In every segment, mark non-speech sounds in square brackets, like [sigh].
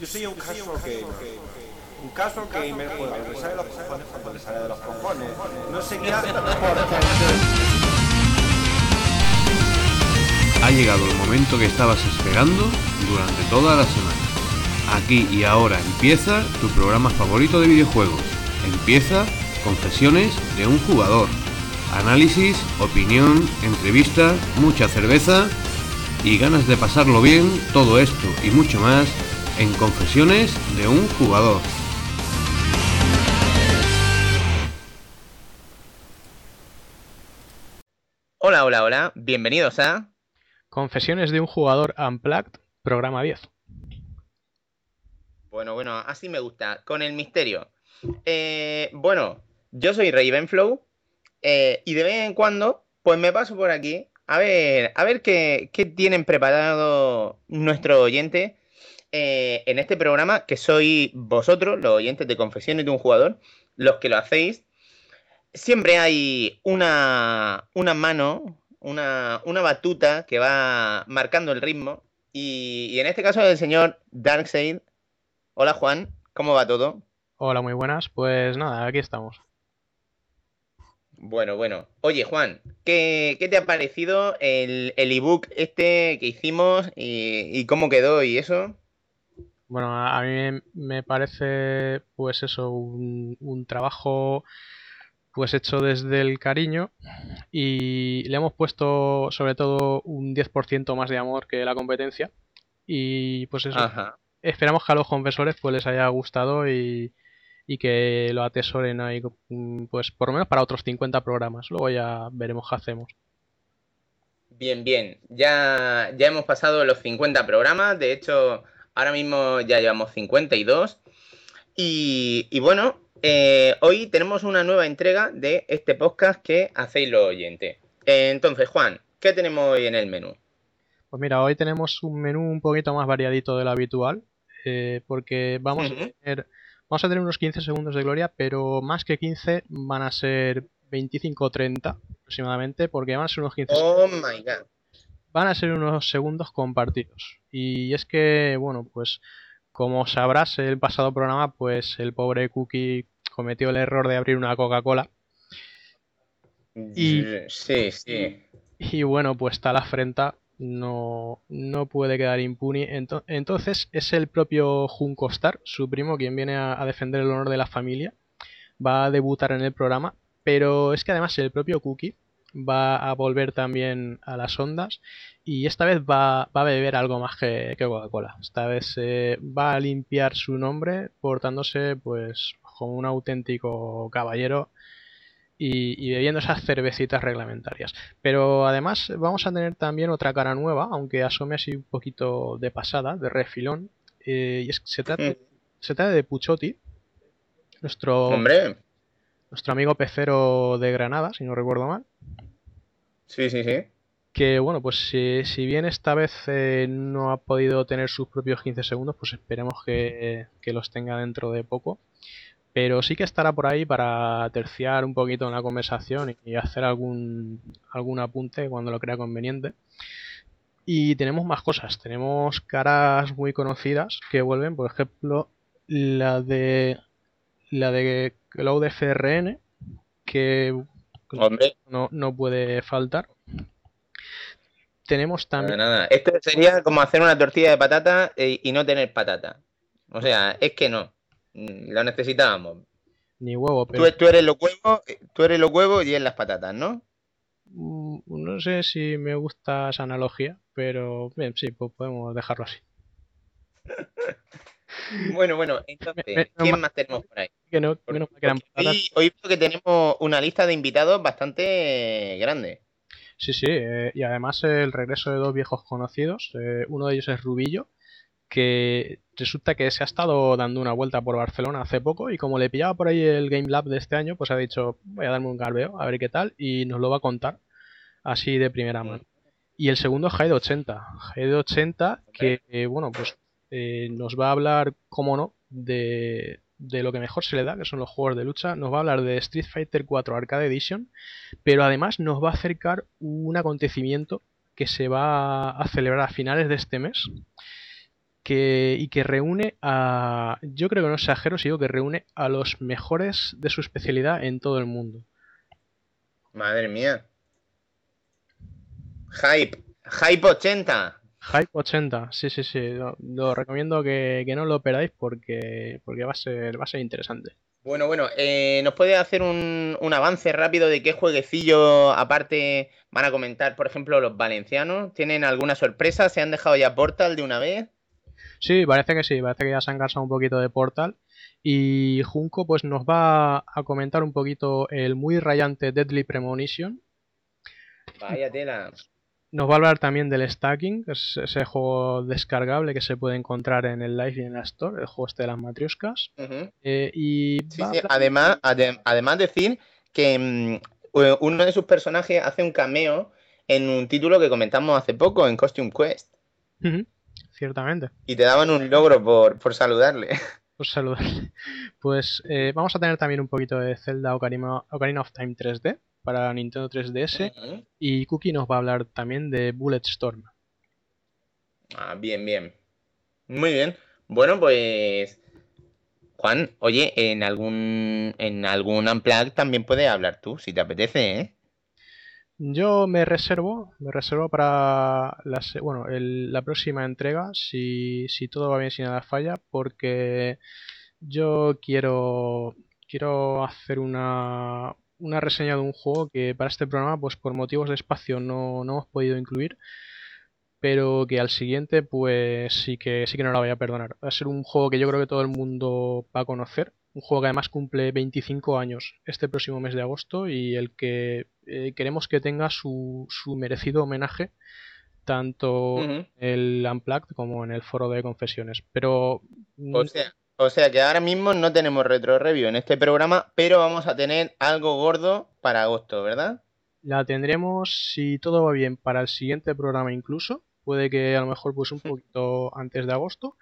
Yo soy un casual gamer. Un casual gamer juega lo que sale de los cojones cuando le sale de los cojones. No [laughs] porque... Ha llegado el momento que estabas esperando durante toda la semana. Aquí y ahora empieza tu programa favorito de videojuegos. Empieza Confesiones de un jugador. Análisis, opinión, entrevistas, mucha cerveza y ganas de pasarlo bien, todo esto y mucho más en Confesiones de un jugador. Hola, hola, hola, bienvenidos a... Confesiones de un jugador Unplugged, programa 10. Bueno, bueno, así me gusta, con el misterio. Eh, bueno, yo soy Ravenflow eh, y de vez en cuando, pues me paso por aquí a ver, a ver qué, qué tienen preparado nuestro oyente eh, en este programa, que sois vosotros, los oyentes de Confesiones de un Jugador, los que lo hacéis. Siempre hay una, una mano, una, una batuta que va marcando el ritmo. Y, y en este caso el señor Darkseid. Hola Juan, ¿cómo va todo? Hola, muy buenas. Pues nada, aquí estamos. Bueno, bueno. Oye, Juan, ¿qué, qué te ha parecido el, el ebook este que hicimos y, y cómo quedó y eso? Bueno, a mí me parece, pues eso, un, un trabajo pues hecho desde el cariño y le hemos puesto sobre todo un 10% más de amor que la competencia y pues eso, Ajá. esperamos que a los confesores pues les haya gustado y, y que lo atesoren ahí pues por lo menos para otros 50 programas, luego ya veremos qué hacemos. Bien, bien. Ya, ya hemos pasado los 50 programas. De hecho, ahora mismo ya llevamos 52. Y, y bueno, eh, hoy tenemos una nueva entrega de este podcast que hacéis los oyentes. Entonces, Juan, ¿qué tenemos hoy en el menú? Pues mira, hoy tenemos un menú un poquito más variadito de lo habitual, eh, porque vamos a tener, vamos a tener unos 15 segundos de gloria, pero más que 15 van a ser 25 o 30 aproximadamente, porque van a ser unos 15 Oh my god. Van a ser unos segundos compartidos. Y es que, bueno, pues como sabrás, el pasado programa, pues el pobre Cookie cometió el error de abrir una Coca-Cola. Y- Sí, sí. Y bueno, pues está la afrenta, no, no puede quedar impune. Ento- entonces es el propio Junko Star, su primo, quien viene a, a defender el honor de la familia. Va a debutar en el programa, pero es que además el propio Cookie va a volver también a las ondas y esta vez va, va a beber algo más que, que Coca-Cola. Esta vez eh, va a limpiar su nombre portándose pues como un auténtico caballero y, y bebiendo esas cervecitas reglamentarias. Pero además vamos a tener también otra cara nueva, aunque asome así un poquito de pasada, de refilón. eh, y es, se, trata, Mm. se trata de Puchotti, nuestro, Hombre, nuestro amigo pecero de Granada, si no recuerdo mal. sí, sí, sí. Que bueno, pues si, si bien esta vez eh, no ha podido tener sus propios 15 segundos, pues esperemos que, que los tenga dentro de poco. Pero sí que estará por ahí para terciar un poquito en la conversación y hacer algún, algún apunte cuando lo crea conveniente. Y tenemos más cosas, tenemos caras muy conocidas que vuelven, por ejemplo, la de la de Cloud FRN, que Hombre, no, no puede faltar. Tenemos nada, también. nada. Esto sería como hacer una tortilla de patata eh, y no tener patata. O sea, es que no. Mm, Lo necesitábamos. Ni huevo, Tú, pero tú eres los huevos, eh, tú eres los huevos y las patatas, ¿no? mm, no sé si me gusta esa analogía, pero bien, sí, pues podemos dejarlo así. [laughs] Bueno, bueno, entonces, ¿quién más tenemos por ahí? Que no, hoy, hoy veo que tenemos una lista de invitados bastante grande. Sí, sí, eh, y además el regreso de dos viejos conocidos. eh, uno de ellos es Rubillo, que resulta que se ha estado dando una vuelta por Barcelona hace poco y como le pillaba por ahí el Game Lab de este año, pues ha dicho, voy a darme un garbeo, a ver qué tal, y nos lo va a contar así de primera mano. Y el segundo es Hyde 80. Hyde 80 que, eh, bueno, pues eh, nos va a hablar, como no, de, de lo que mejor se le da, que son los juegos de lucha. Nos va a hablar de Street Fighter 4 Arcade Edition, pero además nos va a acercar un acontecimiento que se va a celebrar a finales de este mes, que, y que reúne a, yo creo que no exagero si digo que reúne a los mejores de su especialidad en todo el mundo. Madre mía. Hype. Hype 80. Hype 80, sí, sí, sí. Lo, lo recomiendo que, que no lo perdáis porque, porque va, a ser, va a ser interesante. Bueno, bueno, eh, ¿nos puede hacer un, un avance rápido de qué jueguecillo aparte van a comentar, por ejemplo, los valencianos? ¿Tienen alguna sorpresa? ¿Se han dejado ya Portal de una vez? Sí, parece que sí, parece que ya se han cansado un poquito de Portal. Y Junko pues nos va a comentar un poquito el muy rayante Deadly Premonition. Vaya tela. Nos va a hablar también del Stacking, que es ese juego descargable que se puede encontrar en el Live y en la Store, el juego este de las matrioscas. Eh, y Sí, sí, Además, ade- además decir que mm, uno de sus personajes hace un cameo en un título que comentamos hace poco, en Costume Quest. Ciertamente. Y te daban un logro por, por saludarle. [laughs] Pues saludarle. Pues eh, vamos a tener también un poquito de Zelda Ocarina, Ocarina of Time 3D para Nintendo 3DS. Ujú. Y Cookie nos va a hablar también de Bulletstorm. Ah, bien, bien. Muy bien. Bueno, pues. Juan, oye, en algún. En algún Unplugged también puedes hablar tú, si te apetece, ¿eh? Yo me reservo, me reservo para la, bueno, el- la próxima entrega, si, si todo va bien, si nada falla, porque yo quiero, quiero hacer una, una reseña de un juego que para este programa, pues por motivos de espacio no, no hemos podido incluir, pero que al siguiente, pues sí que, sí que no la voy a perdonar. Va a ser un juego que yo creo que todo el mundo va a conocer, un juego que además cumple 25 años este próximo mes de agosto y el que eh, queremos que tenga su, su merecido homenaje tanto en el Unplugged como en el foro de confesiones. Pero mm, O sea, o sea que ahora mismo no tenemos retro review en este programa, pero vamos a tener algo gordo para agosto, ¿verdad? la tendremos, si todo va bien, para el siguiente programa incluso. Puede que a lo mejor pues un poquito antes de agosto.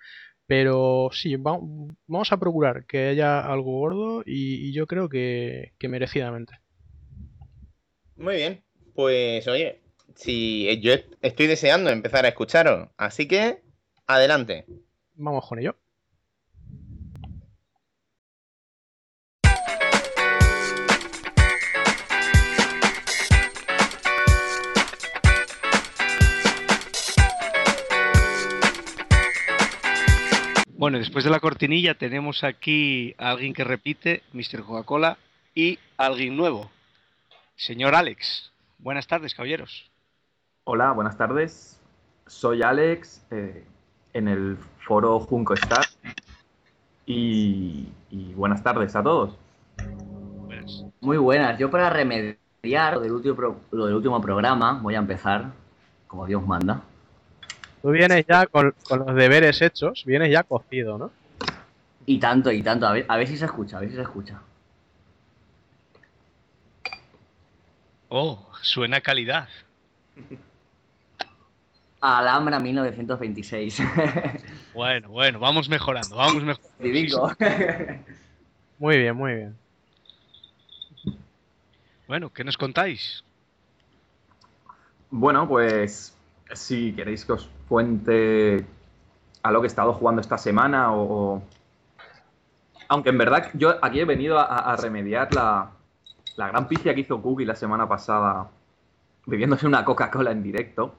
Pero sí, va- vamos a procurar que haya algo gordo y, y yo creo que, que merecidamente. Muy bien. Pues oye, si yo est- estoy deseando empezar a escucharos, así que adelante. Vamos con ello. Bueno, después de la cortinilla tenemos aquí a alguien que repite, Mr. Coca-Cola, y alguien nuevo, señor Alex. Buenas tardes, caballeros. Hola, buenas tardes. Soy Alex eh, en el foro Junco Star. Y, y buenas tardes a todos. Buenas. Muy buenas. Yo para remediar lo del último, pro- lo del último programa voy a empezar como Dios manda. Tú vienes ya con, con los deberes hechos, vienes ya cocido, ¿no? Y tanto, y tanto. A ver, a ver si se escucha, a ver si se escucha. Oh, suena calidad. [laughs] Alhambra 1926. [laughs] Bueno, bueno, vamos mejorando, vamos mejorando. Divingo. [laughs] Muy bien, muy bien. Bueno, ¿qué nos contáis? Bueno, pues si queréis que os cuente a lo que he estado jugando esta semana o... o- Aunque en verdad yo aquí he venido a, a remediar la, la gran picia que hizo Cookie la semana pasada bebiéndose una Coca-Cola en directo.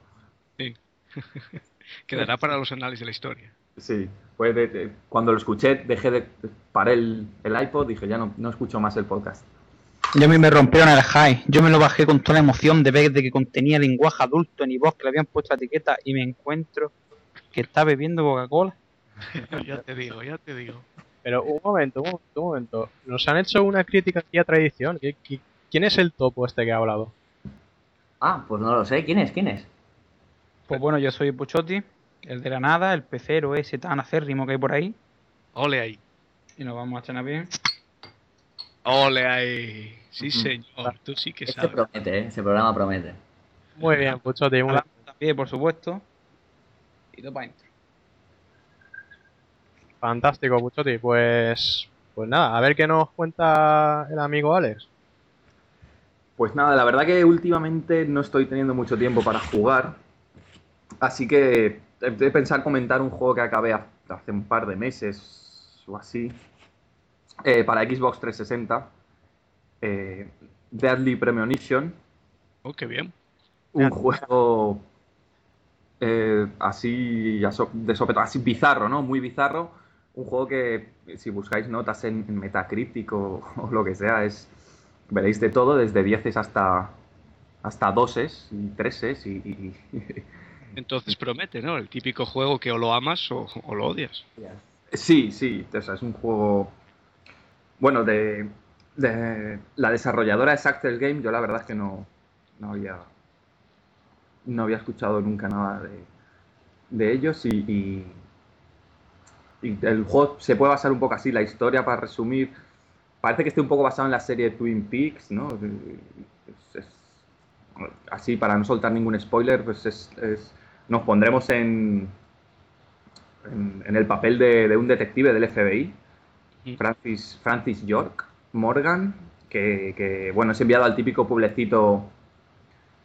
[laughs] Quedará para los análisis de la historia. Sí, pues de- de- cuando lo escuché dejé de... paré el, el iPod, dije ya no, no escucho más el podcast. Y a mí me rompieron el high. Yo me lo bajé con toda la emoción de ver de que contenía lenguaje adulto en voz que le habían puesto la etiqueta y me encuentro que está bebiendo Coca-Cola. [laughs] ya te digo, ya te digo. Pero un momento, un momento, un momento. Nos han hecho una crítica aquí a tradición. ¿Qui- qui- ¿Quién es el topo este que ha hablado? ah, pues no lo sé. ¿Quién es? ¿Quién es? Pues bueno, yo soy Puchotti, el de la nada, el pecero ese tan acérrimo que hay por ahí. Ole ahí. Y nos vamos a echar bien. Ole ahí. Sí, señor, tú sí que Este sabes. promete, ¿eh? Ese programa promete. Muy bien, Puchote. muy Hola, también, por supuesto. Y dos para adentro. Fantástico, Puchote. Pues, pues nada, a ver qué nos cuenta el amigo Alex. Pues nada, la verdad que últimamente no estoy teniendo mucho tiempo para jugar. Así que he de pensar comentar un juego que acabé ha- hace un par de meses o así eh, para Xbox 360, eh, Deadly Premonition, Oh, qué bien. un juego eh, así de sopetón, así bizarro, ¿no? Muy bizarro. Un juego que si buscáis notas en, en Metacritic o, [laughs] o lo que sea, es veréis de todo, desde 10 hasta hasta 2 y 3 y, y- y- Entonces promete, ¿no? El típico juego que o lo amas o, o lo odias. Sí, sí, o sea, es un juego. Bueno, de, de la desarrolladora es Axel Game, yo la verdad es que no, no había. No había escuchado nunca nada de, de ellos y, y, y el juego se puede basar un poco así, la historia para resumir. Parece que esté un poco basado en la serie Twin Peaks, ¿no? Es- es- así, para no soltar ningún spoiler, pues es, es- nos pondremos en, en, en el papel de, de un detective del FBI. Francis, Francis York Morgan, que, que, bueno, es enviado al típico pueblecito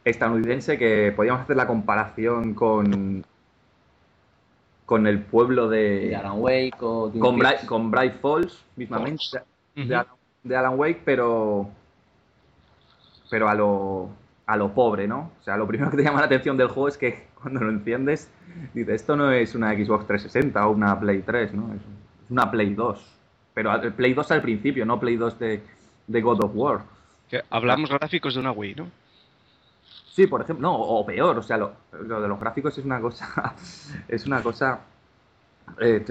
estadounidense que podríamos hacer la comparación con, con el pueblo de... De Alan Wake o con. Bright, con Bright Falls, mismamente, de, Alan, de Alan Wake, pero, pero a lo, a lo pobre, ¿no? O sea, lo primero que te llama la atención del juego es que [laughs] cuando lo enciendes, dices, esto no es una Xbox 360 o una Play 3, ¿no? Es una Play 2. Pero al- Play 2 al principio, no Play 2 de, de God of War. Que hablamos gráficos de una Wii, ¿no? Sí, por ejemplo, no, o peor, o sea, lo, lo de los gráficos es una cosa, [laughs] es una cosa, eh,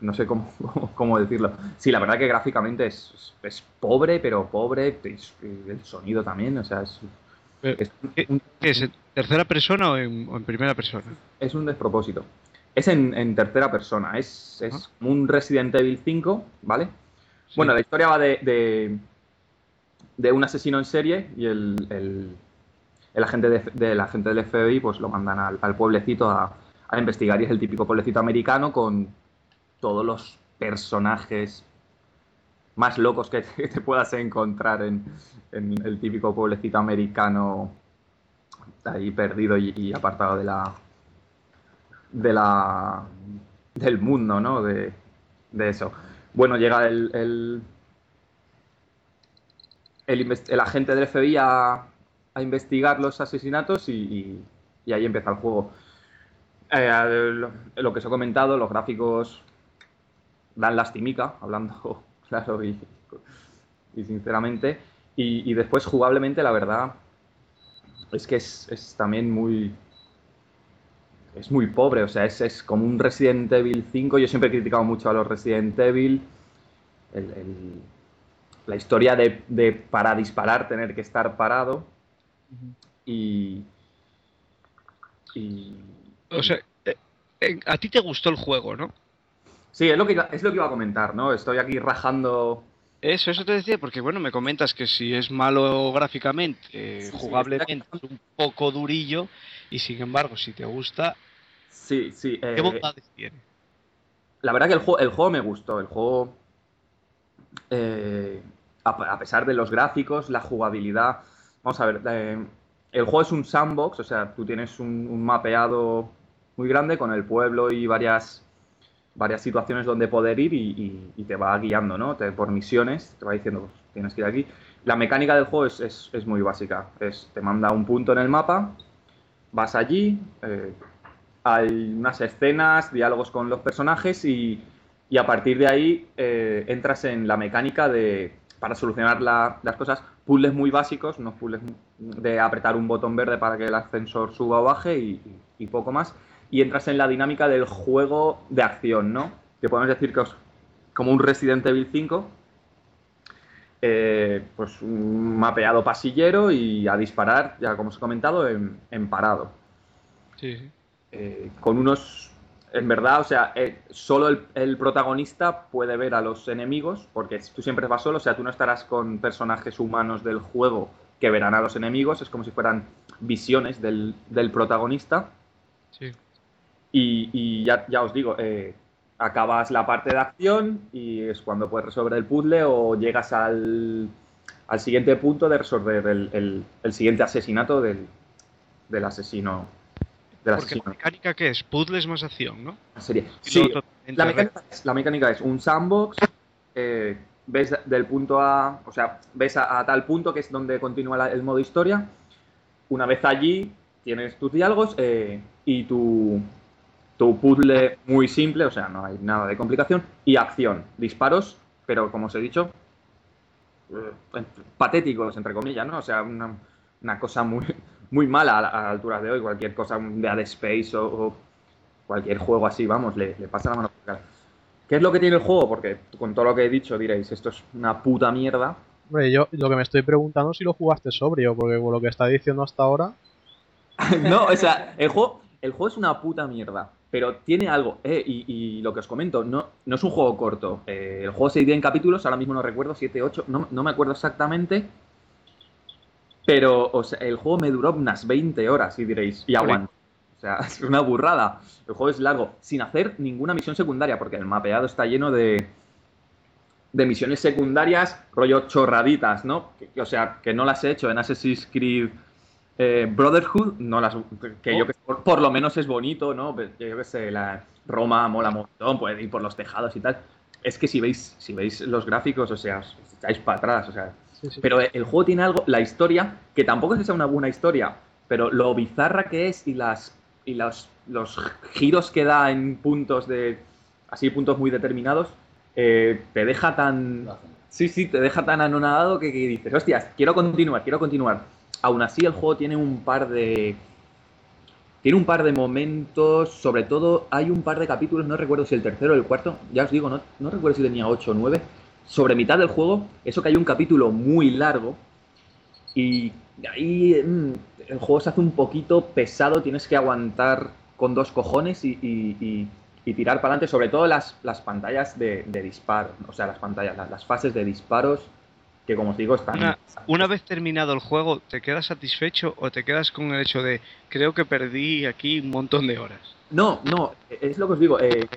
no sé [laughs] cómo, cómo- decirlo. Sí, la verdad que gráficamente es, es- pobre, pero pobre, es- el sonido también, o sea, es, es ¿Qué, tercera persona o en, o en primera persona? es un despropósito. Es en, en tercera persona, es, es un Resident Evil 5, ¿vale? Sí. Bueno, la historia va de, de, de un asesino en serie y el, el, el agente de, del agente del FBI pues lo mandan al, al pueblecito a, a investigar y es el típico pueblecito americano con todos los personajes más locos que [laughs] te, que te puedas encontrar en, en el típico pueblecito americano ahí perdido y, y apartado de la de la del mundo, ¿no? De, de eso. Bueno, llega el, el, el, el agente del FBI a, a investigar los asesinatos y, y- y ahí empieza el juego. Eh, lo, lo que os he comentado, los gráficos dan lastimica, hablando [laughs] claro y, y sinceramente. Y, y después, jugablemente, la verdad, es que es, es también muy, es muy pobre, o sea, es, es como un Resident Evil 5. Yo siempre he criticado mucho a los Resident Evil. El- el- la historia de, de para disparar tener que estar parado. Y. y O sea, eh, eh, a ti te gustó el juego, ¿no? sí, es lo, que, iba- es lo que iba a comentar, ¿no? Estoy aquí rajando. Eso, eso te decía, porque bueno, me comentas que si es malo gráficamente, eh, Sí, sí, jugablemente es un poco durillo, y sin embargo, si te gusta, Sí, sí. ¿qué eh, bondades tiene? La verdad que el juego, el juego me gustó. El juego, eh, a, a pesar de los gráficos, la jugabilidad. Vamos a ver, eh, el juego es un sandbox, o sea, tú tienes un, un mapeado muy grande con el pueblo y varias, varias situaciones donde poder ir y, y- y te va guiando, ¿no? Te- por misiones, te va diciendo, pues, tienes que ir aquí. La mecánica del juego es, es- es muy básica. Es, te manda un punto en el mapa, vas allí, eh, hay unas escenas, diálogos con los personajes y, y a partir de ahí eh, entras en la mecánica de, para solucionar la- las cosas, puzzles muy básicos, unos puzzles de apretar un botón verde para que el ascensor suba o baje y, y poco más. Y entras en la dinámica del juego de acción, ¿no? Que podemos decir que es como un Resident Evil 5, eh, pues un mapeado pasillero y a disparar, ya como os he comentado, en- en parado Sí, sí. eh, con unos. En verdad, o sea, eh, solo el, el protagonista puede ver a los enemigos, porque tú siempre vas solo, o sea, tú no estarás con personajes humanos del juego que verán a los enemigos, es como si fueran visiones del, del protagonista. sí. Y, y ya, ya os digo, eh, acabas la parte de acción y es cuando puedes resolver el puzzle o llegas al, al siguiente punto de resolver el, el- el siguiente asesinato del, del asesino del Porque la mecánica que es puzzles más acción, ¿no? Y Sí, la mecánica, es, la mecánica es un sandbox, eh, ves del punto A, o sea, ves a, a tal punto que es donde continúa la- el modo historia. Una vez allí, tienes tus diálogos eh, y tu, tu puzzle muy simple, o sea, no hay nada de complicación, y acción, disparos, pero como os he dicho, eh, patéticos, entre comillas, ¿no? O sea, una, una cosa muy, muy mala a, alturas de hoy, cualquier cosa de Dead Space o, o cualquier juego así, vamos, le, le pasa la mano por la cara. ¿Qué es lo que tiene el juego? Porque con todo lo que he dicho diréis, esto es una puta mierda. Hombre, yo lo que me estoy preguntando es si lo jugaste sobrio, porque con lo que está diciendo hasta ahora. [laughs] no, o sea, el juego, el juego es una puta mierda, pero tiene algo. eh, y, y lo que os comento, no, no es un juego corto. Eh, el juego se divide en capítulos, ahora mismo no recuerdo, 7, 8, no, no me acuerdo exactamente. Pero o sea, el juego me duró unas 20 horas, y diréis, y aguanto. O sea, [laughs] es una burrada. El juego es largo, sin hacer ninguna misión secundaria, porque el mapeado está lleno de, de misiones secundarias, rollo chorraditas, ¿no? Que- o sea, que no las he hecho en Assassin's Creed eh, Brotherhood, no las, que yo que por, por lo menos es bonito, ¿no? Pues, Yo que sé, la Roma mola un montón, puede ir por los tejados y tal. Es que si veis, si veis los gráficos, o sea, os echáis para atrás, o sea. Sí, sí. Pero el juego tiene algo, la historia, que tampoco es que sea una buena historia, pero lo bizarra que es y las y los, los giros que da en puntos de. así puntos muy determinados, eh, te deja tan. Sí, sí, te deja tan anonadado que, que dices, hostias, quiero continuar, quiero continuar. Aún así, el juego tiene un par de. Tiene un par de momentos, sobre todo hay un par de capítulos, no recuerdo si el tercero o el cuarto, ya os digo, no, no recuerdo si tenía 8 o 9. Sobre mitad del juego, eso que hay un capítulo muy largo y ahí mm, el juego se hace un poquito pesado, tienes que aguantar con dos cojones y, y- y- y tirar para adelante, sobre todo las, las pantallas de, de disparo, o sea, las pantallas, las, las fases de disparos, que como os digo, están... Una, una vez terminado el juego, ¿te quedas satisfecho o te quedas con el hecho de creo que perdí aquí un montón de horas? No, no, es lo que os digo. eh,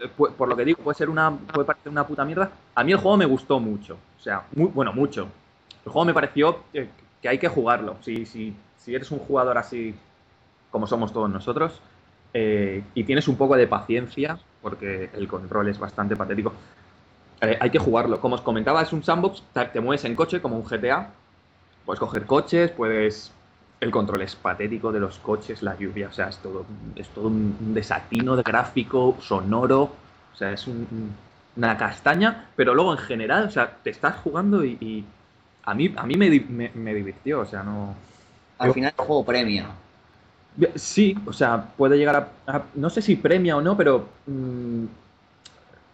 eh, por lo que digo, puede ser una, puede parecer una puta mierda. A mí el juego me gustó mucho. O sea, muy, bueno, mucho. El juego me pareció que, que hay que jugarlo. Si, si, si eres un jugador así como somos todos nosotros eh, y tienes un poco de paciencia, porque el control es bastante patético, eh, hay que jugarlo. Como os comentaba, es un sandbox, te, mueves en coche como un GTA. Puedes coger coches, puedes el control es patético de los coches, la lluvia, o sea, es todo, es todo un desatino de gráfico, sonoro, o sea, es un- un- una castaña, pero luego en general, o sea, te estás jugando y, y a mí, a mí me, me- me divirtió, o sea, no... Al final el juego premia. Sí, o sea, puede llegar a, a- no sé si premia o no, pero mm,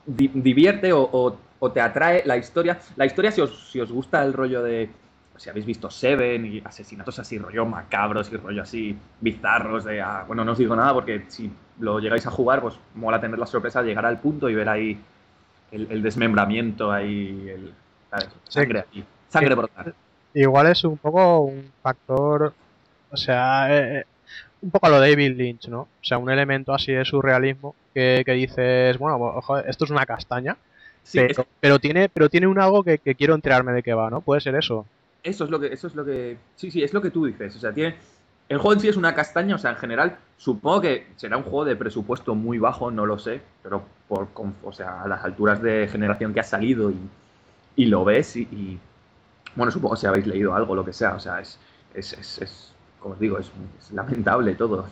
di- divierte o, o- o te atrae la historia. La historia, si os, si os gusta el rollo de, si habéis visto Seven y asesinatos así, rollo macabros y rollo así bizarros, de, ah, bueno, no os digo nada porque si lo llegáis a jugar, pues mola tener la sorpresa de llegar al punto y ver ahí el, el desmembramiento, ahí, el, ¿sabes? sangre ahí, sangre brotar. Igual es un poco un factor, o sea, eh, eh, un poco a lo David Lynch, ¿no? O sea, un elemento así de surrealismo que, que dices, bueno, joder, esto es una castaña, Sí, es- pero, pero tiene, pero tiene un algo que, que quiero enterarme de qué va, ¿no? Puede ser eso. Eso es lo que, eso es lo que. Sí, sí, es lo que tú dices. O sea, tiene. El juego en sí es una castaña, o sea, en general, supongo que será un juego de presupuesto muy bajo, no lo sé, pero por con- o sea, a las alturas de generación que ha salido y, y lo ves y, y, bueno, supongo si habéis leído algo, lo que sea, o sea, es, es, es, es- como os digo, es, es lamentable todo.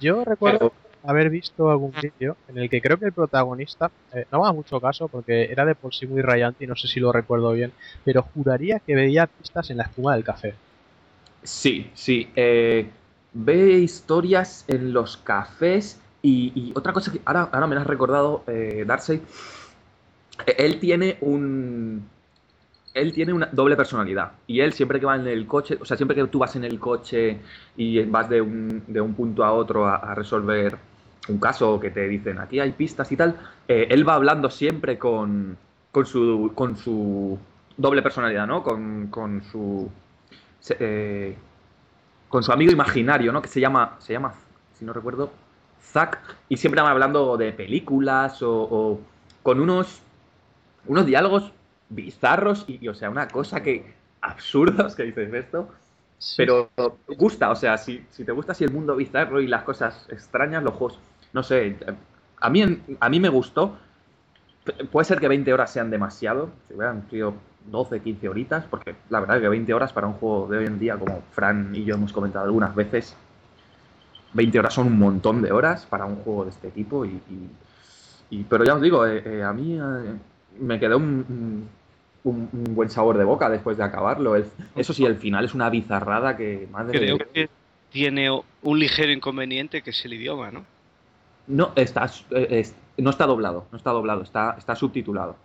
Yo recuerdo Pero- haber visto algún vídeo en el que creo que el protagonista, eh, no me haga mucho caso porque era de por sí muy rayante y no sé si lo recuerdo bien, pero juraría que veía pistas en la espuma del café. Sí, sí. eh, ve historias en los cafés y, y otra cosa que ahora, ahora me has recordado, eh, Darcy. eh, Él tiene un. Él tiene una doble personalidad. Y él siempre que va en el coche, o sea, siempre que tú vas en el coche y vas de un, de un punto a otro a, resolver un caso que te dicen aquí hay pistas y tal, eh, él va hablando siempre con, con, su, con su doble personalidad, ¿no? Con, con su eh, con su amigo imaginario, ¿no? Que se llama, se llama, si no recuerdo, Zack, y siempre va hablando de películas o, o con unos, unos diálogos bizarros y, y, o sea, una cosa que absurdos que dices esto. pero gusta, o sea, si, si te gusta así el mundo bizarro y las cosas extrañas, los juegos, no sé, a mí, a mí me gustó. Puede ser que 20 horas sean demasiado, si hubieran sido 12, 15 horitas, porque la verdad es que 20 horas para un juego de hoy en día, como Fran y yo hemos comentado algunas veces, 20 horas son un montón de horas para un juego de este tipo. Y, y- y- pero ya os digo, eh, eh, a mí eh, me quedó un, un- un buen sabor de boca después de acabarlo. El- eso sí, el final es una bizarrada que, madre Creo de- que tiene un ligero inconveniente que es el idioma, ¿no? No, está, eh, es- no está doblado, no está doblado, está, está subtitulado.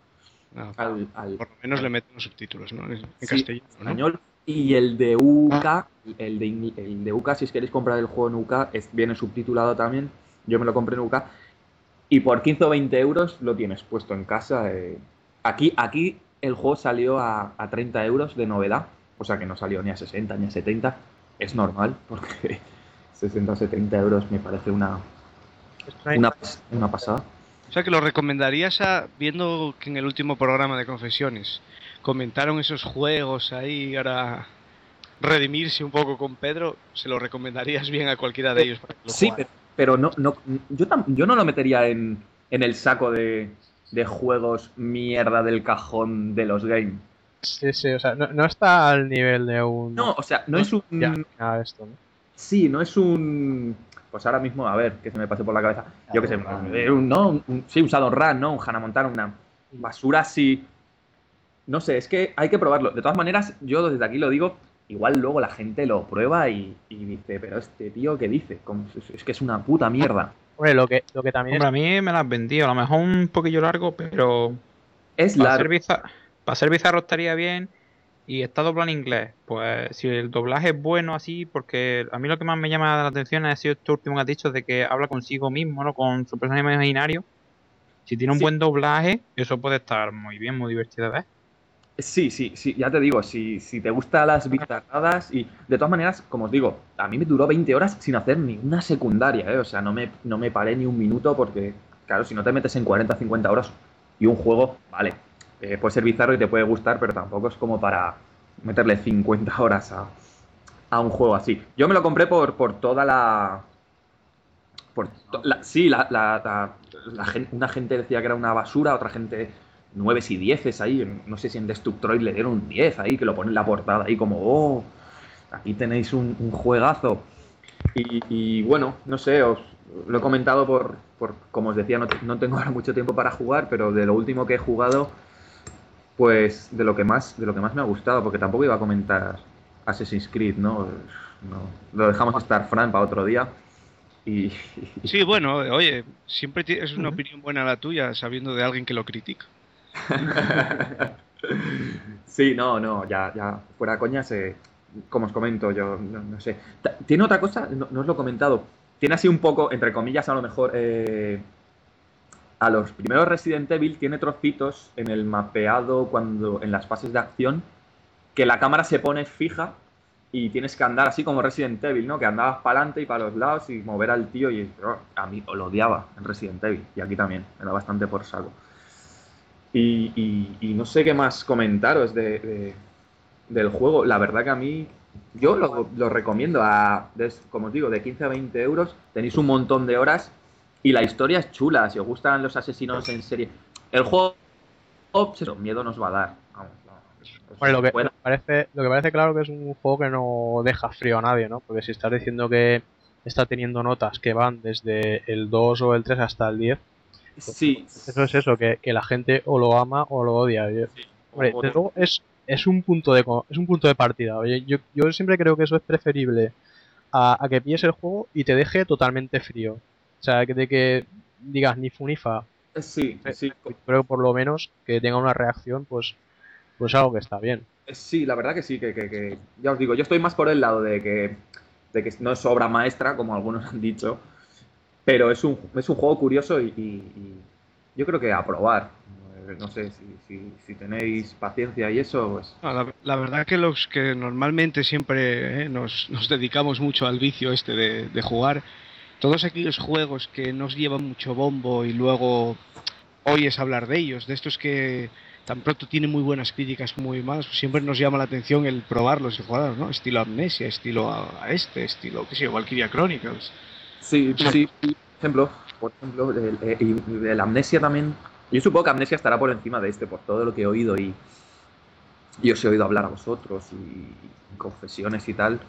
Ah, Al, al- por lo menos le meten los subtítulos, ¿no? En Sí, castellano, ¿no? español. Y el de UK, el de, el de UK, si os queréis comprar el juego en UK, es, viene subtitulado también. Yo me lo compré en UK. Y por 15 o 20 euros lo tienes puesto en casa. eh. Aquí, aquí el juego salió a, a 30 euros de novedad. O sea que no salió ni a 60 ni a 70. Es normal, porque [laughs] 60 o 70 euros me parece una, una, una pasada. O sea que lo recomendarías a, viendo que en el último programa de Confesiones comentaron esos juegos ahí, ahora redimirse un poco con Pedro, ¿se lo recomendarías bien a cualquiera de ellos para que lo Sí, jugara? pero, pero no, no, yo, tam- yo no lo metería en, en el saco de, de juegos mierda del cajón de los games. Sí, sí, o sea, no, no está al nivel de un. No, o sea, no es un... Ya, nada de esto, ¿no? Sí, no es un... Pues ahora mismo, a ver, que se me pase por la cabeza. Yo qué sé, eh, un, no, un- un- sí, un Shadowrun, ¿no? Un Hannah Montana, una basura así. No sé, es que hay que probarlo. De todas maneras, yo desde aquí lo digo, igual luego la gente lo prueba y, y dice, pero este tío, ¿qué dice? Como- es que es una puta mierda. Hombre, lo que, lo que también Hombre, a mí me las has vendido. A lo mejor un poquillo largo, pero Es para largo. ser, bizarro, para ser bizarro estaría bien. Y está doblado en inglés. Pues si el doblaje es bueno así, porque a mí lo que más me llama la atención ha sido esto último que has dicho de que habla consigo mismo, ¿no? Con su personaje imaginario. Si tiene un Sí. buen doblaje, eso puede estar muy bien, muy divertido ver. Sí, sí, sí, ya te digo, si, si te gustan las bizarradas y de todas maneras, como os digo, a mí me duró 20 horas sin hacer ninguna secundaria, ¿eh? O sea, no me, no me paré ni un minuto porque, claro, si no te metes en 40, 50 horas y un juego, vale, eh, puede ser bizarro y te puede gustar, pero tampoco es como para meterle 50 horas a, a un juego así. Yo me lo compré por, por toda la... Por la- sí, la, la- la- la gen- una gente decía que era una basura, otra gente 9 y 10 ahí. No sé si en Destructroid le dieron un 10 ahí, que lo ponen en la portada ahí como, oh, aquí tenéis un, un juegazo. Y, y bueno, no sé, os lo he comentado por, por como os decía, no, te- no tengo [laughs] ahora mucho tiempo para jugar, pero de lo último que he jugado, pues de lo que más, de lo que más me ha gustado, porque tampoco iba a comentar Assassin's Creed, ¿no? No, lo dejamos estar Fran para otro día. Y, Sí, bueno, oye, siempre es una opinión buena la tuya, sabiendo de alguien que lo critica. [laughs] Sí, no, no, ya, ya, fuera coñas, eh, como os comento, yo no, sé. Tiene otra cosa, no, no os lo he comentado. Tiene así un poco, entre comillas, a lo mejor, eh, a los primeros Resident Evil tiene trocitos en el mapeado cuando en las fases de acción que la cámara se pone fija y tienes que andar así como Resident Evil, ¿no? Que andabas para adelante y para los lados y mover al tío y oh, a mí lo odiaba en Resident Evil y aquí también, me da bastante por saco. Y, y- y no sé qué más comentaros de, de- del juego. La verdad que a mí, yo lo, lo recomiendo a, como os digo, de 15 a 20 euros. Tenéis un montón de horas y la historia es chula. Si os gustan los asesinos en serie, el juego, oh, miedo nos va a dar. Vamos, no, os- Hombre, lo que, fuera. lo que parece, lo que parece claro que es un juego que no deja frío a nadie, ¿no? Porque si estás diciendo que está teniendo notas que van desde el 2 o el 3 hasta el 10, Sí, eso es eso, que, que la gente o lo ama o lo odia. Yo- Hombre, desde luego es, es un punto de es un punto de partida. Oye, yo, yo siempre creo que eso es preferible a, a que pilles el juego y te deje totalmente frío. O sea, que de que digas ni fu ni fa. sí, sí, Pero por lo menos que tenga una reacción, pues, pues algo que está bien. Sí, la verdad que sí, que, que- que- ya os digo, yo estoy más por el lado de que, de que no es obra maestra, como algunos [laughs] han dicho, pero es un, es un juego curioso y, yo creo que a probar. No sé, si, tenéis paciencia y eso, pues la, la verdad que los que normalmente siempre eh, nos, dedicamos mucho al vicio este de, jugar, todos aquellos juegos que nos llevan mucho bombo y luego oyes hablar de ellos, de estos que, tan pronto tiene muy buenas críticas, muy malas, pues siempre nos llama la atención el probarlos y jugarlos, ¿no? Estilo Amnesia, estilo a, a este, estilo, qué sé yo, Valkyria Chronicles. Sí, sí. Por ejemplo, por ejemplo, el, el- Amnesia también. Yo supongo que Amnesia estará por encima de este, por todo lo que he oído y, y os he oído hablar a vosotros y confesiones y tal.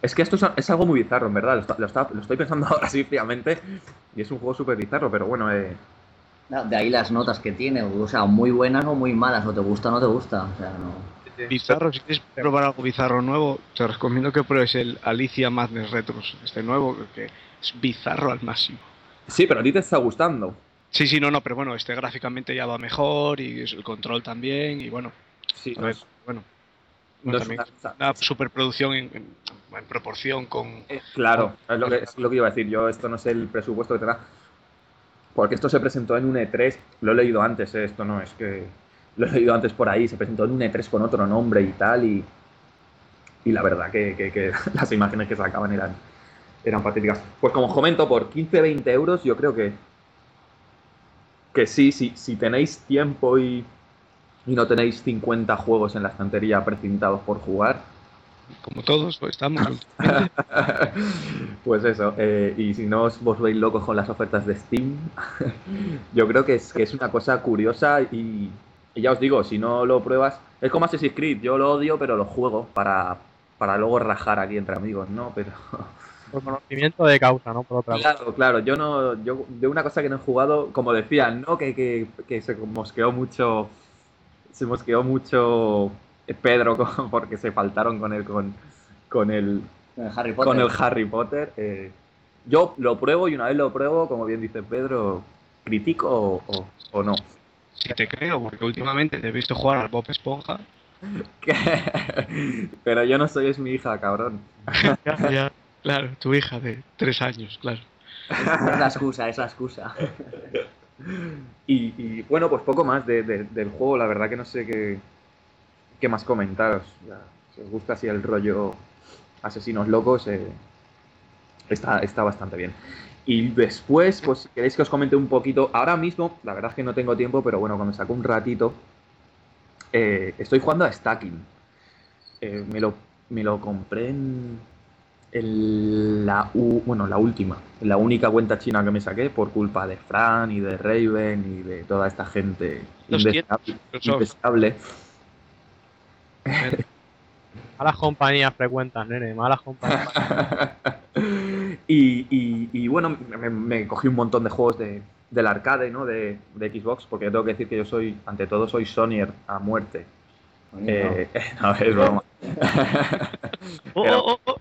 Es que esto es, es algo muy bizarro, en verdad. Lo, está- lo está- lo estoy pensando [laughs] ahora así fríamente. Y es un juego súper bizarro, pero bueno, eh, No, De ahí las notas que tiene, o sea, muy buenas o muy malas, o te gusta o no te gusta. O sea, no. Bizarro, si quieres probar algo bizarro nuevo, te recomiendo que pruebes el Alicia Madness Retros, este nuevo, que es bizarro al máximo. sí, pero a ti te está gustando. Sí, sí, no, no, pero bueno, este gráficamente ya va mejor y el control también, y bueno, Sí, a no ver, es- bueno, no es también una- una superproducción en, en- en proporción con... Eh, Claro, es lo, que, es lo que iba a decir. Yo, esto no sé el presupuesto que tendrá. Porque esto se presentó en un E3. Lo he leído antes, eh, esto no es que. Lo he leído antes por ahí. Se presentó en un E3 con otro nombre y tal. Y, y la verdad que, que- que [laughs] las imágenes que sacaban eran, eran patéticas. Pues como comento, por 15-20 euros, yo creo que. Que sí, sí, si tenéis tiempo y, y no tenéis 50 juegos en la estantería precintados por jugar, Como todos, lo estamos. [laughs] pues eso, eh, y si no os vos veis locos con las ofertas de Steam, [laughs] yo creo que es, que es una cosa curiosa y, y ya os digo, si no lo pruebas, es como Assassin's Creed, yo lo odio, pero lo juego para, para luego rajar aquí entre amigos, ¿no? Pero Por conocimiento de causa, ¿no? Por otra cosa. claro, claro, yo no, yo de una cosa que no he jugado, como decían, ¿no? Que, que, que se mosqueó mucho, se mosqueó mucho Pedro [laughs] con- porque se faltaron con él, con, con el, El Harry Potter. con el Harry Potter. eh, yo lo pruebo y una vez lo pruebo, como bien dice Pedro, critico o, o- o no. Sí te creo, porque últimamente te he visto jugar al Bob Esponja. [laughs] Pero yo no soy, es mi hija, cabrón. [laughs] Ya, ya. Claro, tu hija de tres años, claro. Es la excusa, es la excusa. Y, y, bueno, pues poco más de- de- del juego, la verdad que no sé qué, más comentaros. Si os gusta así el rollo asesinos locos, eh, está, está bastante bien. Y después, pues si queréis que os comente un poquito, ahora mismo, la verdad es que no tengo tiempo, pero bueno, cuando saco un ratito, eh, estoy jugando a Stacking. Eh, me, lo, me lo compré en, la, u- bueno, la última, la única cuenta china que me saqué por culpa de Fran y de Raven y de toda esta gente indeseable. Malas compañías frecuentas, nene, malas compañías. [laughs] y, y- y bueno, me, me cogí un montón de juegos de, del arcade, ¿no? De, de Xbox, porque tengo que decir que yo soy, ante todo, soy Sonyer a muerte. Eh, [laughs] no, es broma. Oh, oh, oh, oh.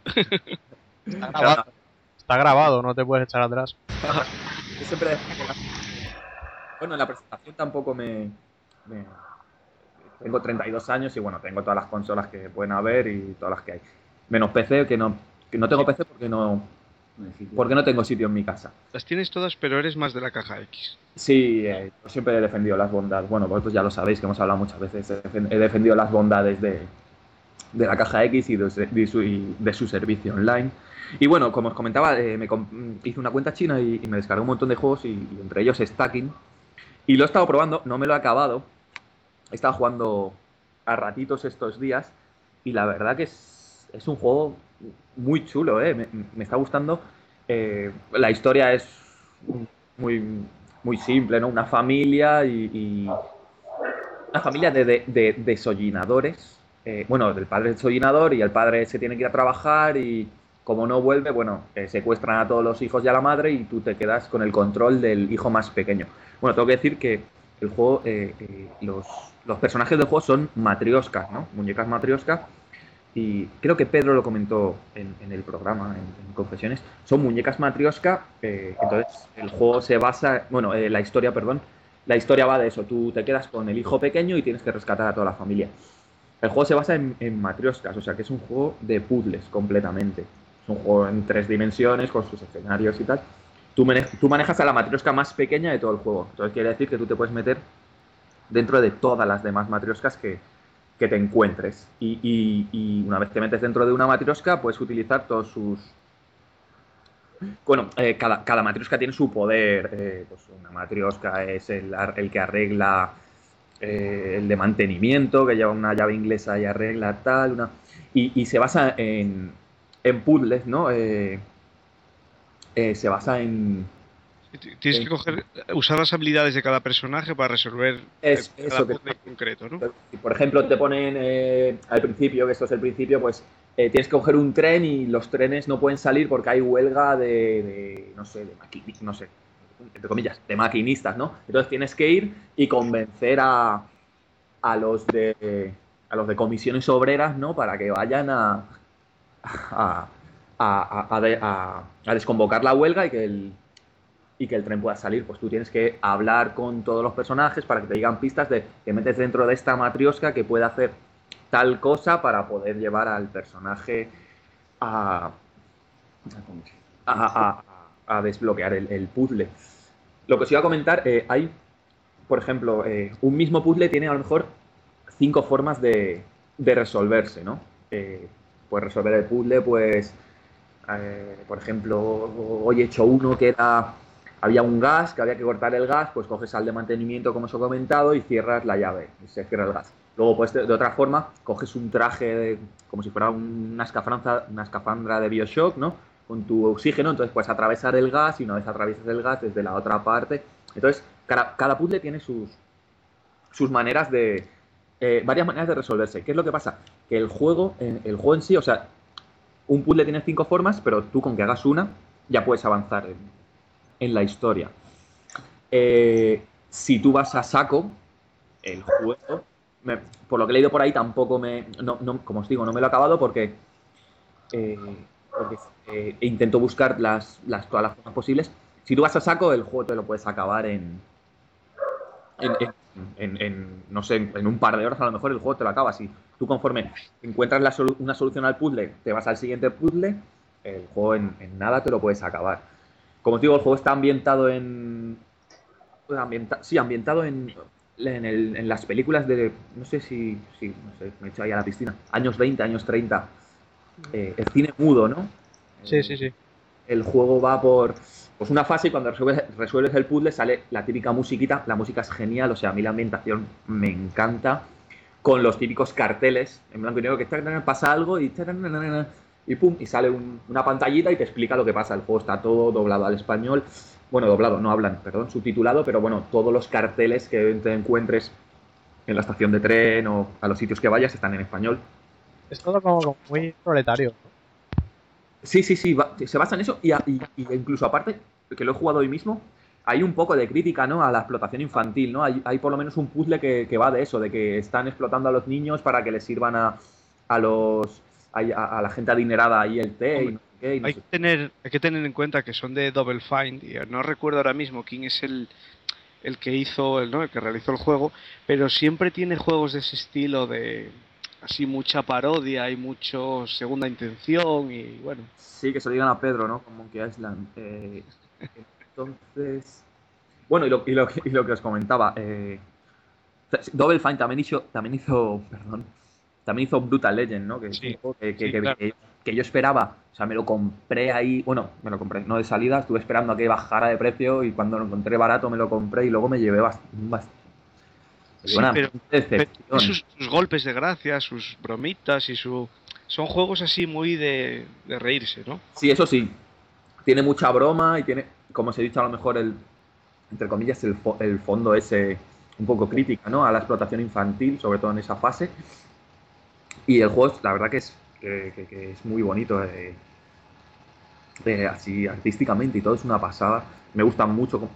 Está grabado, está grabado, no te puedes echar atrás. [laughs] Yo siempre Bueno, en la presentación tampoco me, me- Tengo 32 años y bueno, tengo todas las consolas que pueden haber y todas las que hay. Menos PC, que no, que no tengo PC porque no, porque no tengo sitio en mi casa. Las tienes todas, pero eres más de la caja X. Sí, eh, yo siempre he defendido las bondades. Bueno, vosotros ya lo sabéis que hemos hablado muchas veces. He defendido las bondades de, de la caja X y de, su- servicio online. Y bueno, como os comentaba, eh, me hice una cuenta china y, me descargué un montón de juegos y, entre ellos Stacking. Y lo he estado probando, no me lo he acabado. He estado jugando a ratitos estos días y la verdad que es, un juego muy chulo, ¿eh? me, está gustando. Eh, la historia es muy, muy simple, ¿no? Una familia y, y- una familia de, de, de desollinadores. Eh, bueno, del padre desollinador y el padre se tiene que ir a trabajar y como no vuelve, bueno, eh, secuestran a todos los hijos y a la madre y tú te quedas con el control del hijo más pequeño. Bueno, tengo que decir que el juego, eh, eh, los, los personajes del juego son matrioscas, ¿no? Muñecas matrioscas. Y creo que Pedro lo comentó en, en el programa, en, Confesiones. Son muñecas matriosca. eh, entonces, el juego se basa. Bueno, la historia, perdón. La historia va de eso. Tú te quedas con el hijo pequeño y tienes que rescatar a toda la familia. El juego se basa en, en matrioscas, o sea que es un juego de puzzles completamente. Es un juego en tres dimensiones con sus escenarios y tal. Tú, mane- tú manejas a la matriosca más pequeña de todo el juego. Entonces quiere decir que tú te puedes meter dentro de todas las demás matrioscas que, que te encuentres. Y, y- una vez te metes dentro de una matriosca, puedes utilizar todos sus. Bueno, eh, cada, cada matriosca tiene su poder. eh, pues una matriosca es el, el que arregla eh, el de mantenimiento, que lleva una llave inglesa y arregla tal, una... Y, y se basa en, en puzzles, ¿no? Eh, eh, se basa en... Tienes que coger, usar las habilidades de cada personaje para resolver Es- eso cada puzzle en concreto, ¿no? Por ejemplo, te ponen eh, al principio, que esto es el principio, pues eh, tienes que coger un tren y los trenes no pueden salir porque hay huelga de, de, no sé, de maquini- no sé, entre comillas, de maquinistas, ¿no? Entonces tienes que ir y convencer a, a los de a los de comisiones obreras, ¿no? Para que vayan a a, a- a- a de- a- a desconvocar la huelga y que el y que el tren pueda salir. Pues tú tienes que hablar con todos los personajes para que te digan pistas de que metes dentro de esta matriosca que puede hacer tal cosa para poder llevar al personaje a, a, a- a desbloquear el, el puzzle. Lo que os iba a comentar, eh, hay, por ejemplo, eh, un mismo puzzle tiene a lo mejor cinco formas de, de resolverse, ¿no? Pues resolver el puzzle, pues, por ejemplo, hoy he hecho uno que era había un gas, que había que cortar el gas, pues coges al de mantenimiento, como os he comentado, y cierras la llave, y se cierra el gas. Luego, pues de, de otra forma, coges un traje de- como si fuera una escafandra, una escafandra de Bioshock, ¿no? Con tu oxígeno, entonces puedes atravesar el gas y una vez atraviesas el gas desde la otra parte. Entonces, cada, cada puzzle tiene sus, sus maneras de. eh, varias maneras de resolverse. ¿Qué es lo que pasa? Que el juego, eh, el juego en sí, o sea, un puzzle tiene cinco formas, pero tú con que hagas una, ya puedes avanzar en, la historia. Eh, si tú vas a saco, el juego, por lo que he leído por ahí, tampoco me. No, no- como os digo, no me lo he acabado porque. eh, porque eh, intento buscar todas las formas posibles. Si tú vas a saco, el juego te lo puedes acabar en. No sé, en un par de horas a lo mejor el juego te lo acabas. Si tú conforme encuentras la solu- una solución al puzzle, te vas al siguiente puzzle, el juego en, nada te lo puedes acabar. Como os digo, el juego está ambientado en. sí, ambientado en, las películas de. No sé si. si no sé, me he hecho ahí a la piscina. Años 20, años 30. Eh, el cine mudo, ¿no? Sí, sí, sí. El juego va por pues una fase y cuando resuelves, resuelves el puzzle sale la típica musiquita. La música es genial, o sea, a mí la ambientación me encanta. Con los típicos carteles en blanco y negro que pasa algo y y pum, y sale un- una pantallita y te explica lo que pasa. El juego está todo doblado al español. Bueno, doblado, no hablan, perdón, subtitulado, pero bueno, todos los carteles que te encuentres en la estación de tren o a los sitios que vayas están en español. Es todo como, como muy proletario. Sí, sí, sí, va- se basa en eso y, a- y- y incluso aparte, que lo he jugado hoy mismo, hay un poco de crítica ¿no? a la explotación infantil, ¿no? Hay, hay por lo menos un puzzle que, que va de eso, de que están explotando a los niños para que les sirvan a, a los a, la gente adinerada ahí el té y no sé qué, y no Hay sé que, tener, hay que tener en cuenta que son de Double Fine y no recuerdo ahora mismo quién es el, el que hizo, el, ¿no? el que realizó el juego, pero siempre tiene juegos de ese estilo de así mucha parodia y mucho segunda intención y bueno. Sí, que se lo digan a Pedro, ¿no? Con Monkey Island. Eh, entonces. Bueno, y lo, y lo que- y lo que os comentaba. Eh, Double Fine también hizo, también hizo. Perdón. También hizo Brutal Legend, ¿no? Que, Sí, que, que- sí, que- claro. que- que yo esperaba. O sea, me lo compré ahí. Bueno, me lo compré, no de salida. Estuve esperando a que bajara de precio y cuando lo encontré barato me lo compré y luego me llevé bastante. Sí, pero- pero tiene decepción. sus, sus golpes de gracia, sus bromitas y su... Son juegos así muy de, de reírse, ¿no? Sí, eso sí. Tiene mucha broma y tiene, como os he dicho, a lo mejor el, entre comillas, el, fo- el fondo ese un poco crítica, ¿no? A la explotación infantil, sobre todo en esa fase. Y el juego, la verdad que es, que, que- que es muy bonito, eh, eh, así artísticamente y todo es una pasada. Me gustan mucho cómo,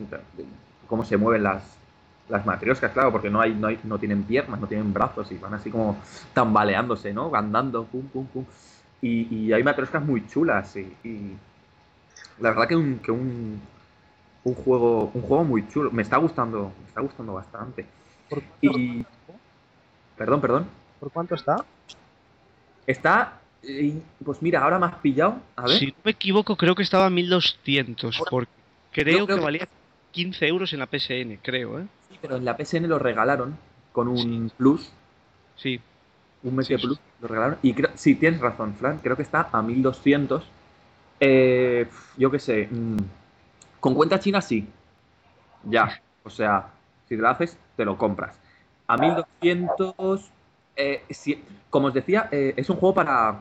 cómo se mueven las, las matrioscas, claro, porque no hay, no hay, no tienen piernas, no tienen brazos y van así como tambaleándose, ¿no? Andando, pum, pum, pum. Y, y hay matrioscas muy chulas y, y la verdad que un, que un, un juego un juego muy chulo. Me está gustando, me está gustando bastante. ¿Por cuánto, Y perdón, perdón. ¿por cuánto está? Está eh, pues mira, ahora me has pillado. A ver. Si no me equivoco, creo que estaba a 1200, porque creo que que- valía 15 euros en la PSN, creo, ¿eh? Sí, pero en la PSN lo regalaron con un plus, Sí, un mes Sí, de sí. plus, lo regalaron. Y creo, sí, tienes razón, Fran, creo que está a 1200. Eh, yo qué sé, mm, con cuenta china sí. Ya, o sea, si te lo haces, te lo compras. a 1200. eh, si- como os decía, eh, es un juego para.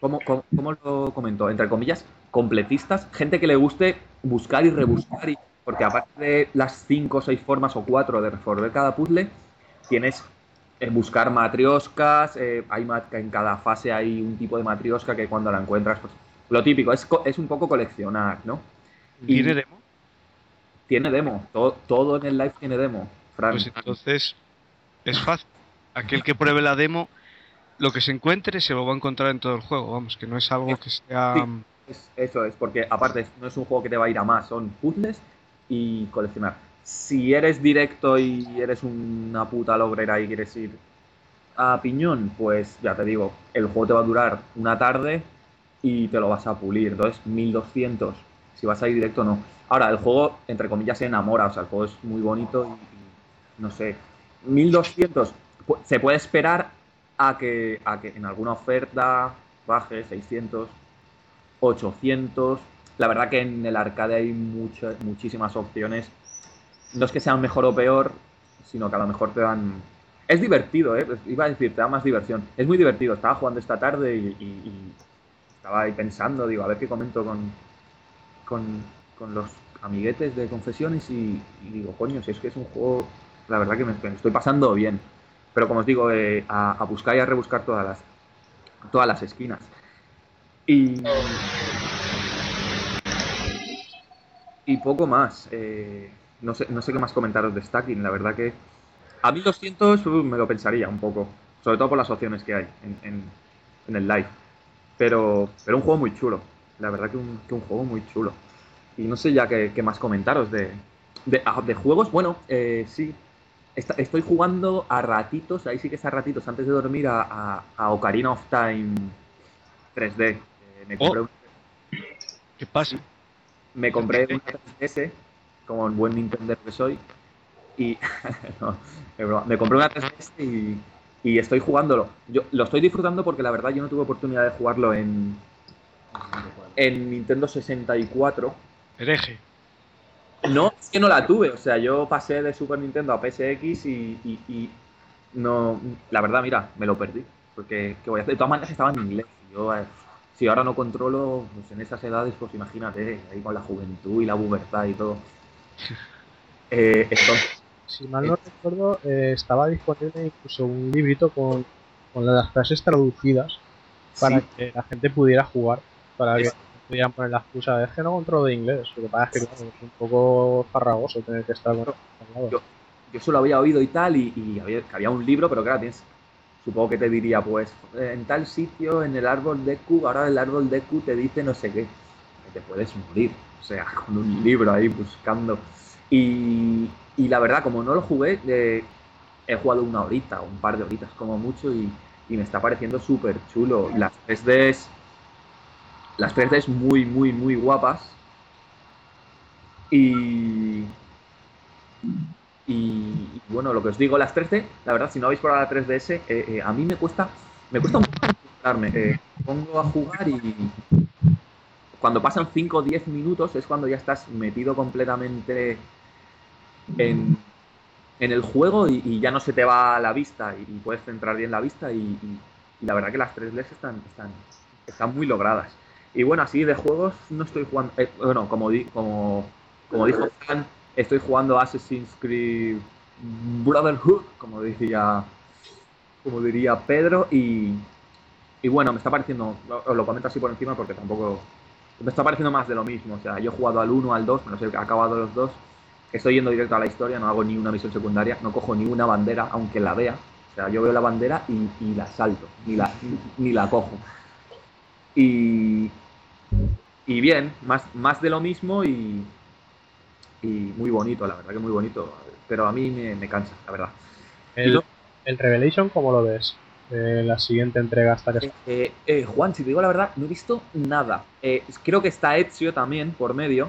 ¿Cómo, cómo, cómo lo comento? Entre comillas, completistas, gente que le guste buscar y rebuscar. Y, porque aparte de las 5 o 6 formas o 4 de resolver cada puzzle, tienes eh, buscar matrioscas. eh, hay en cada fase hay un tipo de matriosca que cuando la encuentras, pues lo típico, es, co- es un poco coleccionar, ¿no? Y- ¿Tiene demo? Tiene demo, todo, todo en el live tiene demo. Fran. Pues entonces es fácil. Aquel que pruebe la demo, lo que se encuentre se lo va a encontrar en todo el juego. Vamos, que no es algo que sea. Sí. Es- eso es, porque aparte no es un juego que te va a ir a más, son puzzles y coleccionar. Si eres directo y eres una puta logrera y quieres ir a piñón, pues ya te digo, el juego te va a durar una tarde y te lo vas a pulir. Entonces, 1200. Si vas a ir directo, no. Ahora, el juego, entre comillas, se enamora. O sea, el juego es muy bonito y, no sé. 1200. pu- Se puede esperar a que, a que en alguna oferta baje 600, 800. La verdad que en el arcade hay muchas, muchísimas opciones. No es que sean mejor o peor, sino que a lo mejor te dan... Es divertido, ¿eh? Iba a decir, te da más diversión. Es muy divertido. Estaba jugando esta tarde y, estaba ahí pensando, digo, a ver qué comento con, con, con los amiguetes de confesiones y, digo, coño, si es que es un juego, la verdad que me, que me estoy pasando bien. Pero como os digo, eh, a, a buscar y a rebuscar todas las, todas las esquinas. Y, y poco más. eh, no, sé, no sé qué más comentaros de Stacking. La verdad que a 1200 uh, me lo pensaría un poco. Sobre todo por las opciones que hay en, en- en el live. Pero, pero un juego muy chulo. La verdad que un, que un juego muy chulo. Y no sé ya qué, qué más comentaros de, de, ah, de juegos. Bueno, eh, sí. Estoy jugando a ratitos, ahí sí que es a ratitos, antes de dormir, a, a, a Ocarina of Time 3D. Eh, me compré, un- ¿Qué pasa? Me compré una 3DS, como el buen Nintendo que soy, y [laughs] no, me compré una 3DS y, y estoy jugándolo. Yo lo estoy disfrutando porque la verdad yo no tuve oportunidad de jugarlo en, en Nintendo 64. Hereje. No, es que no la tuve. O sea, yo pasé de Super Nintendo a PSX y, y- y no. La verdad, mira, me lo perdí. Porque, ¿qué voy a hacer? De todas maneras estaba en inglés. yo, eh, si ahora no controlo, pues en esas edades, pues imagínate, ahí con la juventud y la pubertad y todo. [laughs] Eh, entonces, Si mal no recuerdo, eh, estaba disponible incluso un librito con, con las frases traducidas para Sí. que la gente pudiera jugar, para que Es- pudieran poner la excusa de es que no controlo de inglés. Lo que pasa es que claro, es un poco farragoso tener que estar con. Yo- yo solo había oído y tal, y, y había, que había un libro, pero claro, tienes, supongo que te diría, pues, en tal sitio, en el árbol de Q, ahora el árbol de Q te dice no sé qué. Te puedes morir, o sea, [laughs] con un libro ahí buscando. Y, y la verdad, como no lo jugué, eh, he jugado una horita, un par de horitas como mucho, y, y me está pareciendo súper chulo. Las 3Ds, las 3Ds muy, muy, muy guapas. Y, y, bueno, lo que os digo, las 3D, la verdad, si no habéis probado la 3DS, eh, eh, a mí me cuesta, me cuesta poco acostumbrarme. Eh, pongo a jugar y cuando pasan 5 o 10 minutos es cuando ya estás metido completamente en, en el juego y, ya no se te va la vista y, puedes centrar bien la vista y la verdad que las 3Ds están, están, están muy logradas. Y bueno, así de juegos no estoy jugando, eh, bueno, como, di- como, como dijo Fran, estoy jugando Assassin's Creed Brotherhood, como diría, como diría Pedro, y, y bueno, me está pareciendo, os lo comento así por encima porque tampoco, me está pareciendo más de lo mismo, o sea, yo he jugado al 1, al 2, me los he acabado los dos, estoy yendo directo a la historia, no hago ni una misión secundaria, no cojo ni una bandera, aunque la vea, o sea, yo veo la bandera y, y la salto, ni la, ni la cojo. Y, y bien, más, más de lo mismo y, y muy bonito, la verdad que muy bonito. Pero a mí me, me cansa, la verdad. El, Revelation, ¿cómo lo ves? Eh, la siguiente entrega hasta que... Eh, eh, Juan, si te digo la verdad, no he visto nada. Eh, creo que está Ezio también por medio.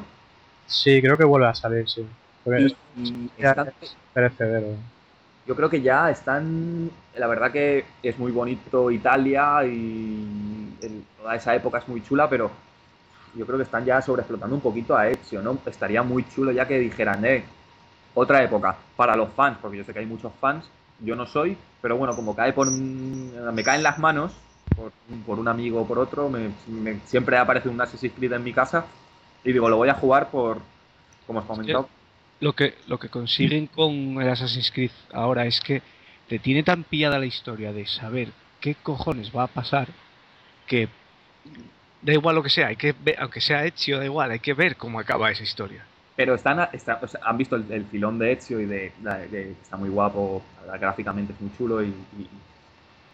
Sí, creo que vuelve a salir, sí. Y, y están- es yo creo que ya están. La verdad que es muy bonito Italia y el- toda esa época es muy chula, pero yo creo que están ya sobreexplotando un poquito a Ezio, ¿no? Estaría muy chulo ya que dijeran, eh, otra época para los fans, porque yo sé que hay muchos fans, yo no soy, pero bueno, como cae por, me caen las manos por, por un amigo o por otro, me, me- siempre aparece un Assassin's Creed en mi casa y digo, lo voy a jugar por, como os comentado, Lo que, lo que consiguen con el Assassin's Creed ahora es que te tiene tan pillada la historia de saber qué cojones va a pasar que da igual lo que sea, hay que ver, aunque sea Ezio, da igual, hay que ver cómo acaba esa historia. Pero están, está- o sea, han visto el, filón de Ezio y de, está muy guapo, gráficamente es muy chulo y,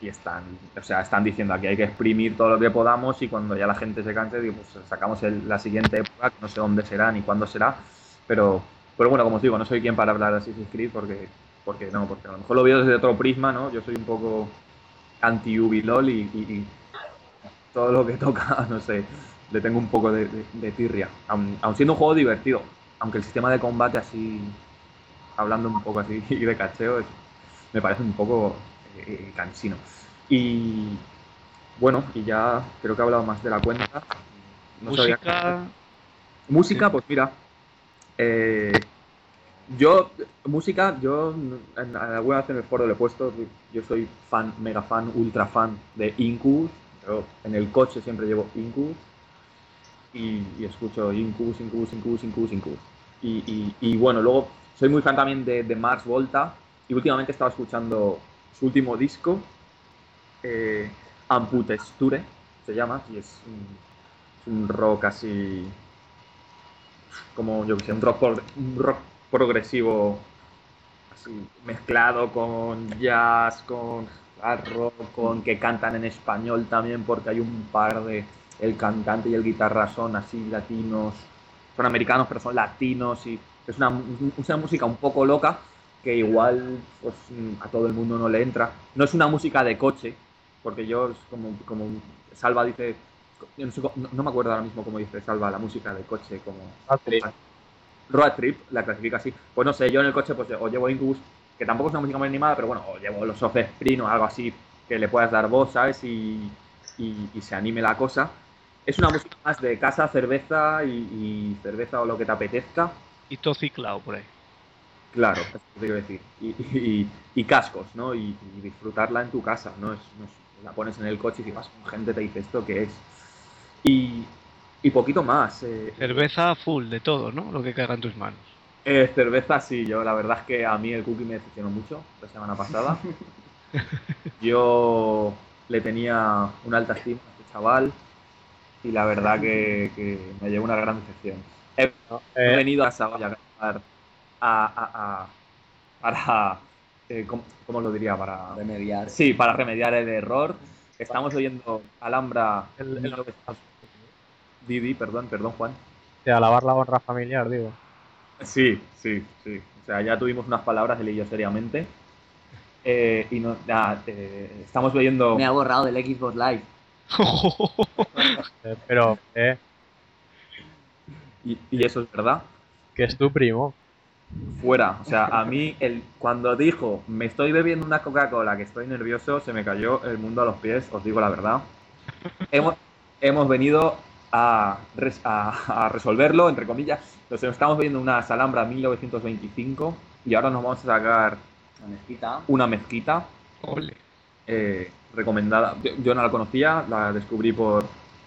están, o sea, están diciendo aquí hay que exprimir todo lo que podamos y cuando ya la gente se canse, digo, pues sacamos el- la siguiente época, no sé dónde será ni cuándo será, pero, pero bueno, como os digo, no soy quien para hablar de Assassin's Creed porque, porque no, porque a lo mejor lo veo desde otro prisma, ¿no? Yo soy un poco anti-Ubilol y todo lo que [laughs] toca, no sé, le tengo un poco de, de- de tirria, aun, aun siendo un juego divertido, aunque el sistema de combate así, hablando un poco así [laughs] y de cacheo, es- me parece un poco eh, cansino. Y bueno, y ya creo que he hablado más de la cuenta. No sabía- Música, Música, pues mira, eh, yo, música, yo en, alguna vez en el foro le he puesto, yo soy fan, mega fan, ultra fan de Incubus, yo en el coche siempre llevo Incubus y, escucho Incubus, Incubus, Incubus, Incubus, Incubus. Y, bueno, luego soy muy fan también de, Mars Volta y últimamente estaba escuchando su último disco, eh, Amputesture, se llama, y es un, es un rock así como yo que sé, un rock, un rock progresivo así mezclado con jazz, con rock, con que cantan en español también porque hay un par de el cantante y el guitarra son así latinos, son americanos pero son latinos y es una, una música un poco loca que igual pues, a todo el mundo no le entra. No es una música de coche, porque yo como, como Salva dice, yo no, sé no- no me acuerdo ahora mismo cómo dice Salva la música de coche, como Road Trip, la clasifica así. Pues no sé, yo en el coche pues o llevo Incubus, que tampoco es una música muy animada, pero bueno, o llevo los Offspring o algo así que le puedas dar voz, ¿sabes? Y, y- y se anime la cosa. Es una música más de casa, cerveza y, y cerveza o lo que te apetezca. y Tociclao por ahí. Claro, eso te quiero decir. Y, y- y cascos, ¿no? Y, y disfrutarla en tu casa, ¿no? Es, no es- la pones en el coche y si vas con gente te dice esto que es. Y, y poquito más. eh, Cerveza full de todo, ¿no? Lo que caiga en tus manos. Eh, cerveza, sí, yo la verdad es que a mí el cookie me decepcionó mucho la semana pasada. [laughs] Yo le tenía una alta estima a este chaval y la verdad que, que me llevó una gran decepción. He, he Eh, venido a Savoy a grabar a, a- a- para, eh, ¿cómo, cómo lo diría? Para Remediar. Sí, para remediar el error. Estamos oyendo Alhambra El- el- 1900 Didi, perdón, perdón Juan. de alabar la honra familiar, digo. Sí, sí, sí. O sea, ya tuvimos unas palabras él y yo seriamente. Eh, y no, nada, eh, estamos oyendo... Me ha borrado del Xbox Live. [laughs] Pero, eh, Y, y eso es verdad. que es tu primo. Fuera. O sea, a mí, el, cuando dijo, me estoy bebiendo una Coca-Cola, que estoy nervioso, se me cayó el mundo a los pies, os digo la verdad. [laughs] Hemos, hemos venido a, res- a- a resolverlo, entre comillas. Nos estamos viendo una Salambra 1925 y ahora nos vamos a sacar mezquita. una mezquita Ole. eh, recomendada. Yo, yo no la conocía, la descubrí por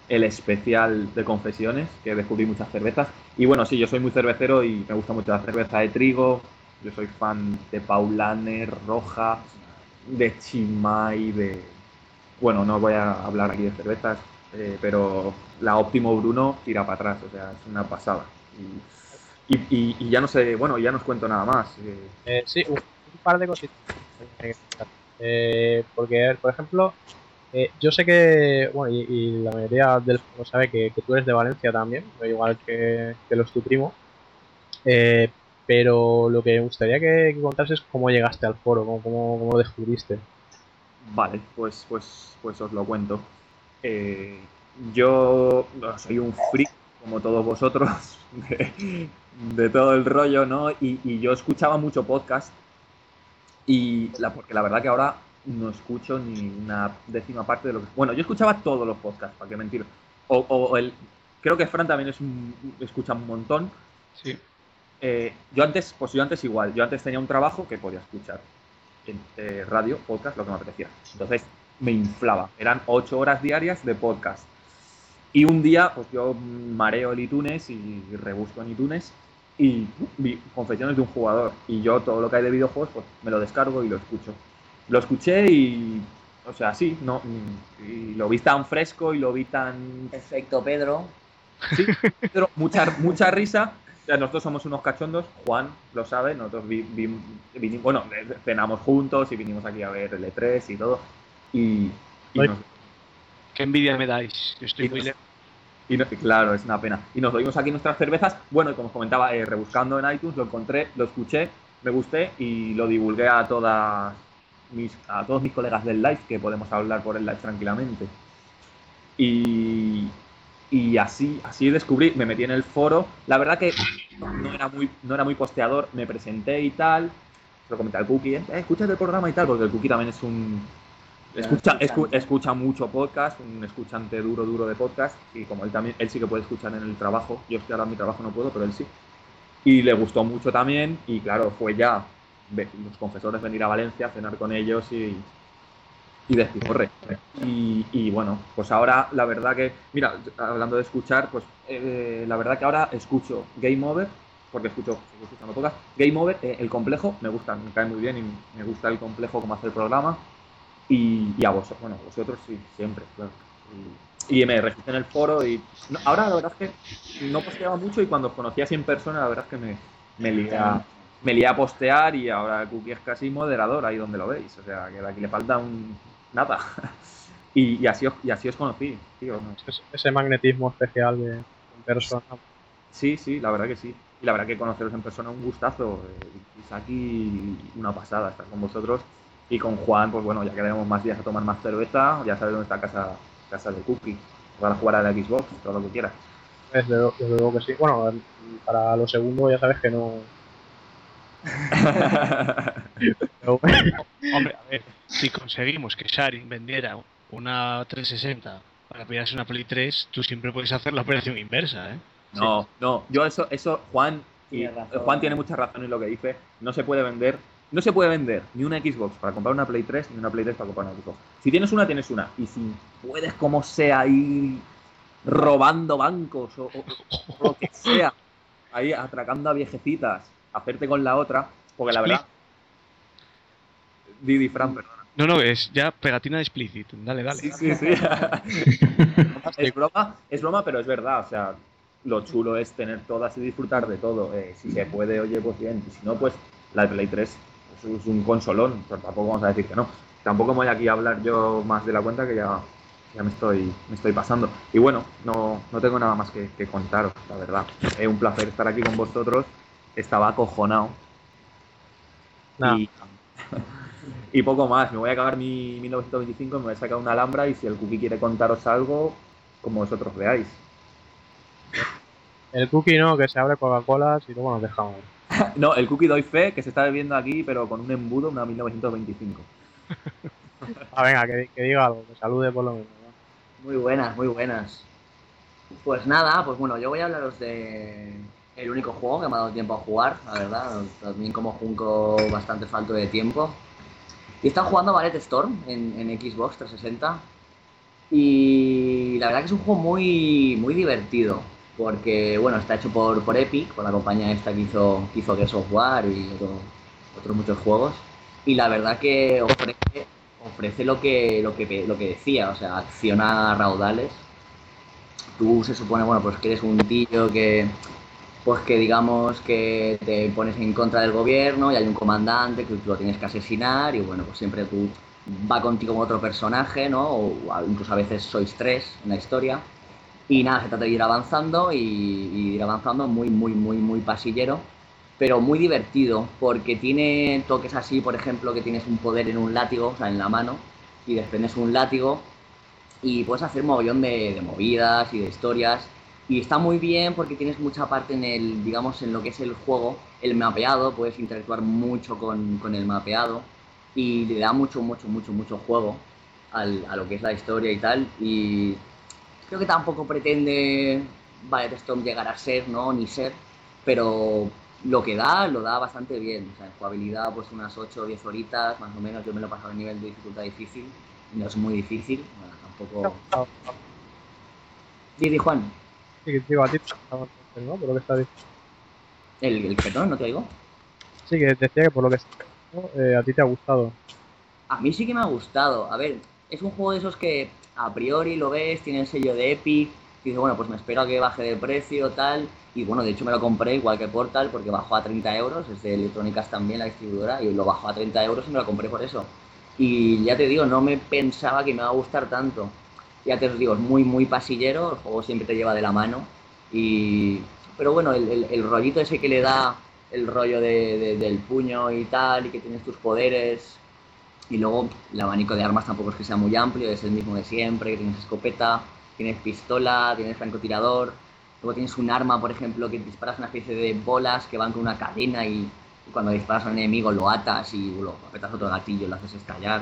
el especial de confesiones, que descubrí muchas cervezas. Y bueno, sí, yo soy muy cervecero y me gusta mucho la cerveza de trigo. Yo soy fan de Paulaner, Roja, de Chimay, de... Bueno, no voy a hablar aquí de cervezas, eh, pero la Óptimo Bruno tira para atrás, o sea, es una pasada. Y, y- ya no sé, bueno, ya no os cuento nada más. eh, Eh, sí, un, un par de cositas. Eh, porque, por ejemplo, eh, yo sé que, bueno, y, y la mayoría del mundo sabe que, que tú eres de Valencia también, igual que, que los tu primo. Eh, pero lo que me gustaría que, que contases es cómo llegaste al foro, cómo, cómo, cómo lo descubriste. Vale, pues, pues, pues os lo cuento. Eh, yo soy un freak, como todos vosotros, de, de todo el rollo, ¿no? Y, y yo escuchaba mucho podcast. Y la, porque la verdad que ahora no escucho ni una décima parte de lo que. Bueno, yo escuchaba todos los podcasts, para qué mentir. O, o el. Creo que Fran también es un, escucha un montón. Sí. Eh, yo antes, pues yo antes igual, yo antes tenía un trabajo que podía escuchar en eh, radio, podcast, lo que me apetecía. Entonces me inflaba. Eran ocho horas diarias de podcast. Y un día, pues yo mareo el iTunes y rebusco en iTunes y vi confesiones de un jugador. Y yo todo lo que hay de videojuegos, pues me lo descargo y lo escucho. Lo escuché y, o sea, sí, no, y lo vi tan fresco y lo vi tan... Efecto Pedro. Sí, pero mucha, mucha risa. O sea, nosotros somos unos cachondos, Juan lo sabe, nosotros vi- vi- vinimos, bueno, cenamos juntos y vinimos aquí a ver el E3 y todo. Y, y Qué envidia me dais. Yo estoy Y muy lejos. Y no- claro, es una pena. Y nos oímos aquí nuestras cervezas. Bueno, como os comentaba, eh, rebuscando en iTunes, lo encontré, lo escuché, me gusté y lo divulgué a todas mis, a todos mis colegas del live, que podemos hablar por el live tranquilamente. Y, y así, así descubrí, me metí en el foro. La verdad que no era muy, no era muy posteador, me presenté y tal. Lo comenté al Cookie, eh, escucha el programa y tal, porque el Cookie también es un, Escucha, escu- escucha mucho podcast, un escuchante duro, duro de podcast, y como él también, él sí que puede escuchar en el trabajo, yo es que ahora en mi trabajo no puedo, pero él sí. Y le gustó mucho también, y claro, fue ya los confesores venir a Valencia, cenar con ellos y, y despiporre. Y, y bueno, pues ahora la verdad que, mira, hablando de escuchar, pues eh, la verdad que ahora escucho Game Over, porque escucho, escuchando podcast, Game Over, eh, el complejo, me gusta, me cae muy bien y me gusta el complejo como hace el programa. Y, y a vosotros, bueno, a vosotros sí, siempre, claro. Y, y me registré en el foro y no, ahora la verdad es que no posteaba mucho y cuando os conocí así en persona la verdad es que me, me, lié, a, me lié a postear y ahora el Cookie es casi moderador ahí donde lo veis, o sea que aquí le falta un nada. [laughs] y, y así os, y así os conocí, tío. Ese, magnetismo especial de en persona. Sí, sí, la verdad que sí. Y la verdad que conoceros en persona un gustazo. eh, Y aquí una pasada estar con vosotros. Y con Juan, pues bueno, ya quedaremos más días a tomar más cerveza. Ya sabes dónde está casa, casa de Cookie. Para jugar a la Xbox, todo lo que quieras. Desde, lo- desde luego que sí. Bueno, para lo segundo ya sabes que no. [laughs] Hombre, a ver, si conseguimos que Sharin vendiera una 360 para pillarse una Play 3, tú siempre puedes hacer la operación inversa, ¿eh? No, no, yo eso, eso, Juan, y Tiene razón. Juan tiene mucha razón en lo que dice. No se puede vender, no se puede vender ni una Xbox para comprar una Play 3, ni una Play 3 para comprar una Xbox. Si tienes una, tienes una. Y si puedes, como sea, ir robando bancos o, o- o lo que sea, ahí atracando a viejecitas, hacerte con la otra, porque la verdad. Didi Fran, perdón. No, no, es ya pegatina de explicit. Dale, dale. Sí, sí, sí. [laughs] es broma, es broma, pero es verdad. O sea, lo chulo es tener todas y disfrutar de todo. Eh, si se puede, oye, pues bien. Y si no, pues la de Play 3 es un consolón. Pero tampoco vamos a decir que no. Tampoco me voy aquí a hablar yo más de la cuenta que ya, ya me, estoy, me estoy pasando. Y bueno, no, no tengo nada más que, que contaros, la verdad. Es un placer estar aquí con vosotros. Estaba acojonado. Nah. Y, [laughs] y poco más. Me voy a acabar mi 1925, me voy a sacar una alhambra y si el cookie quiere contaros algo, como vosotros veáis. El cookie no, que se abre Coca-Cola y luego nos dejamos. [laughs] No, el cookie doy fe que se está bebiendo aquí, pero con un embudo, una 1925. Ah, venga, que, que diga algo, que salude por lo menos. ¿no? Muy buenas, muy buenas. Pues nada, pues bueno, yo voy a hablaros de el único juego que me ha dado tiempo a jugar, la verdad. También como Junco bastante falto de tiempo. Y está jugando Ballet Storm en, en Xbox 360. Y la verdad que es un juego muy, muy divertido. Porque, bueno, está hecho por, por Epic, por la compañía esta que hizo, que hizo Gears of War y otro- otros muchos juegos. Y la verdad que ofrece, ofrece lo que, lo que lo que decía, o sea, acciona raudales. Tú se supone, bueno, pues que eres un tío que pues que digamos que te pones en contra del gobierno y hay un comandante que tú lo tienes que asesinar y bueno, pues siempre tú va contigo con otro personaje, ¿no? O a- incluso a veces sois tres en la historia. Y nada, se trata de ir avanzando y, y ir avanzando muy, muy, muy, muy pasillero pero muy divertido porque tiene toques así, por ejemplo, que tienes un poder en un látigo, o sea, en la mano, y desprendes un látigo y puedes hacer mogollón de, de movidas y de historias. Y está muy bien porque tienes mucha parte en el, digamos, en lo que es el juego, el mapeado, puedes interactuar mucho con, con el mapeado y le da mucho, mucho, mucho, mucho juego al- a lo que es la historia y tal. Y creo que tampoco pretende Ballet Storm llegar a ser, ¿no? Ni ser, pero lo que da, lo da bastante bien. O sea, en jugabilidad, pues unas 8 o 10 horitas, más o menos. Yo me lo he pasado a nivel de dificultad difícil. No es muy difícil, bueno, tampoco. Didi Juan, Sí, que digo, a ti ¿no? Por lo que está diciendo. el, el perdón, no te oigo. Sí, que decía que por lo que está diciendo, eh, a ti te ha gustado. A mí sí que me ha gustado. A ver, es un juego de esos que a priori lo ves, tiene el sello de Epic, y dices, bueno, pues me espero a que baje de precio, tal. Y bueno, de hecho me lo compré igual que Portal, porque bajó a 30 euros, es de Electrónicas también, la distribuidora, y lo bajó a 30 euros y me lo compré por eso. Y ya te digo, no me pensaba que me iba a gustar tanto. Ya te digo, es muy, muy pasillero, el juego siempre te lleva de la mano. Y... Pero bueno, el, el- el rollito ese que le da el rollo de- de- del puño y tal, y que tienes tus poderes, y luego el abanico de armas tampoco es que sea muy amplio, es el mismo de siempre, tienes escopeta, tienes pistola, tienes francotirador, luego tienes un arma, por ejemplo, que disparas una especie de bolas que van con una cadena y, cuando disparas a un enemigo lo atas y lo apretas otro gatillo lo haces estallar.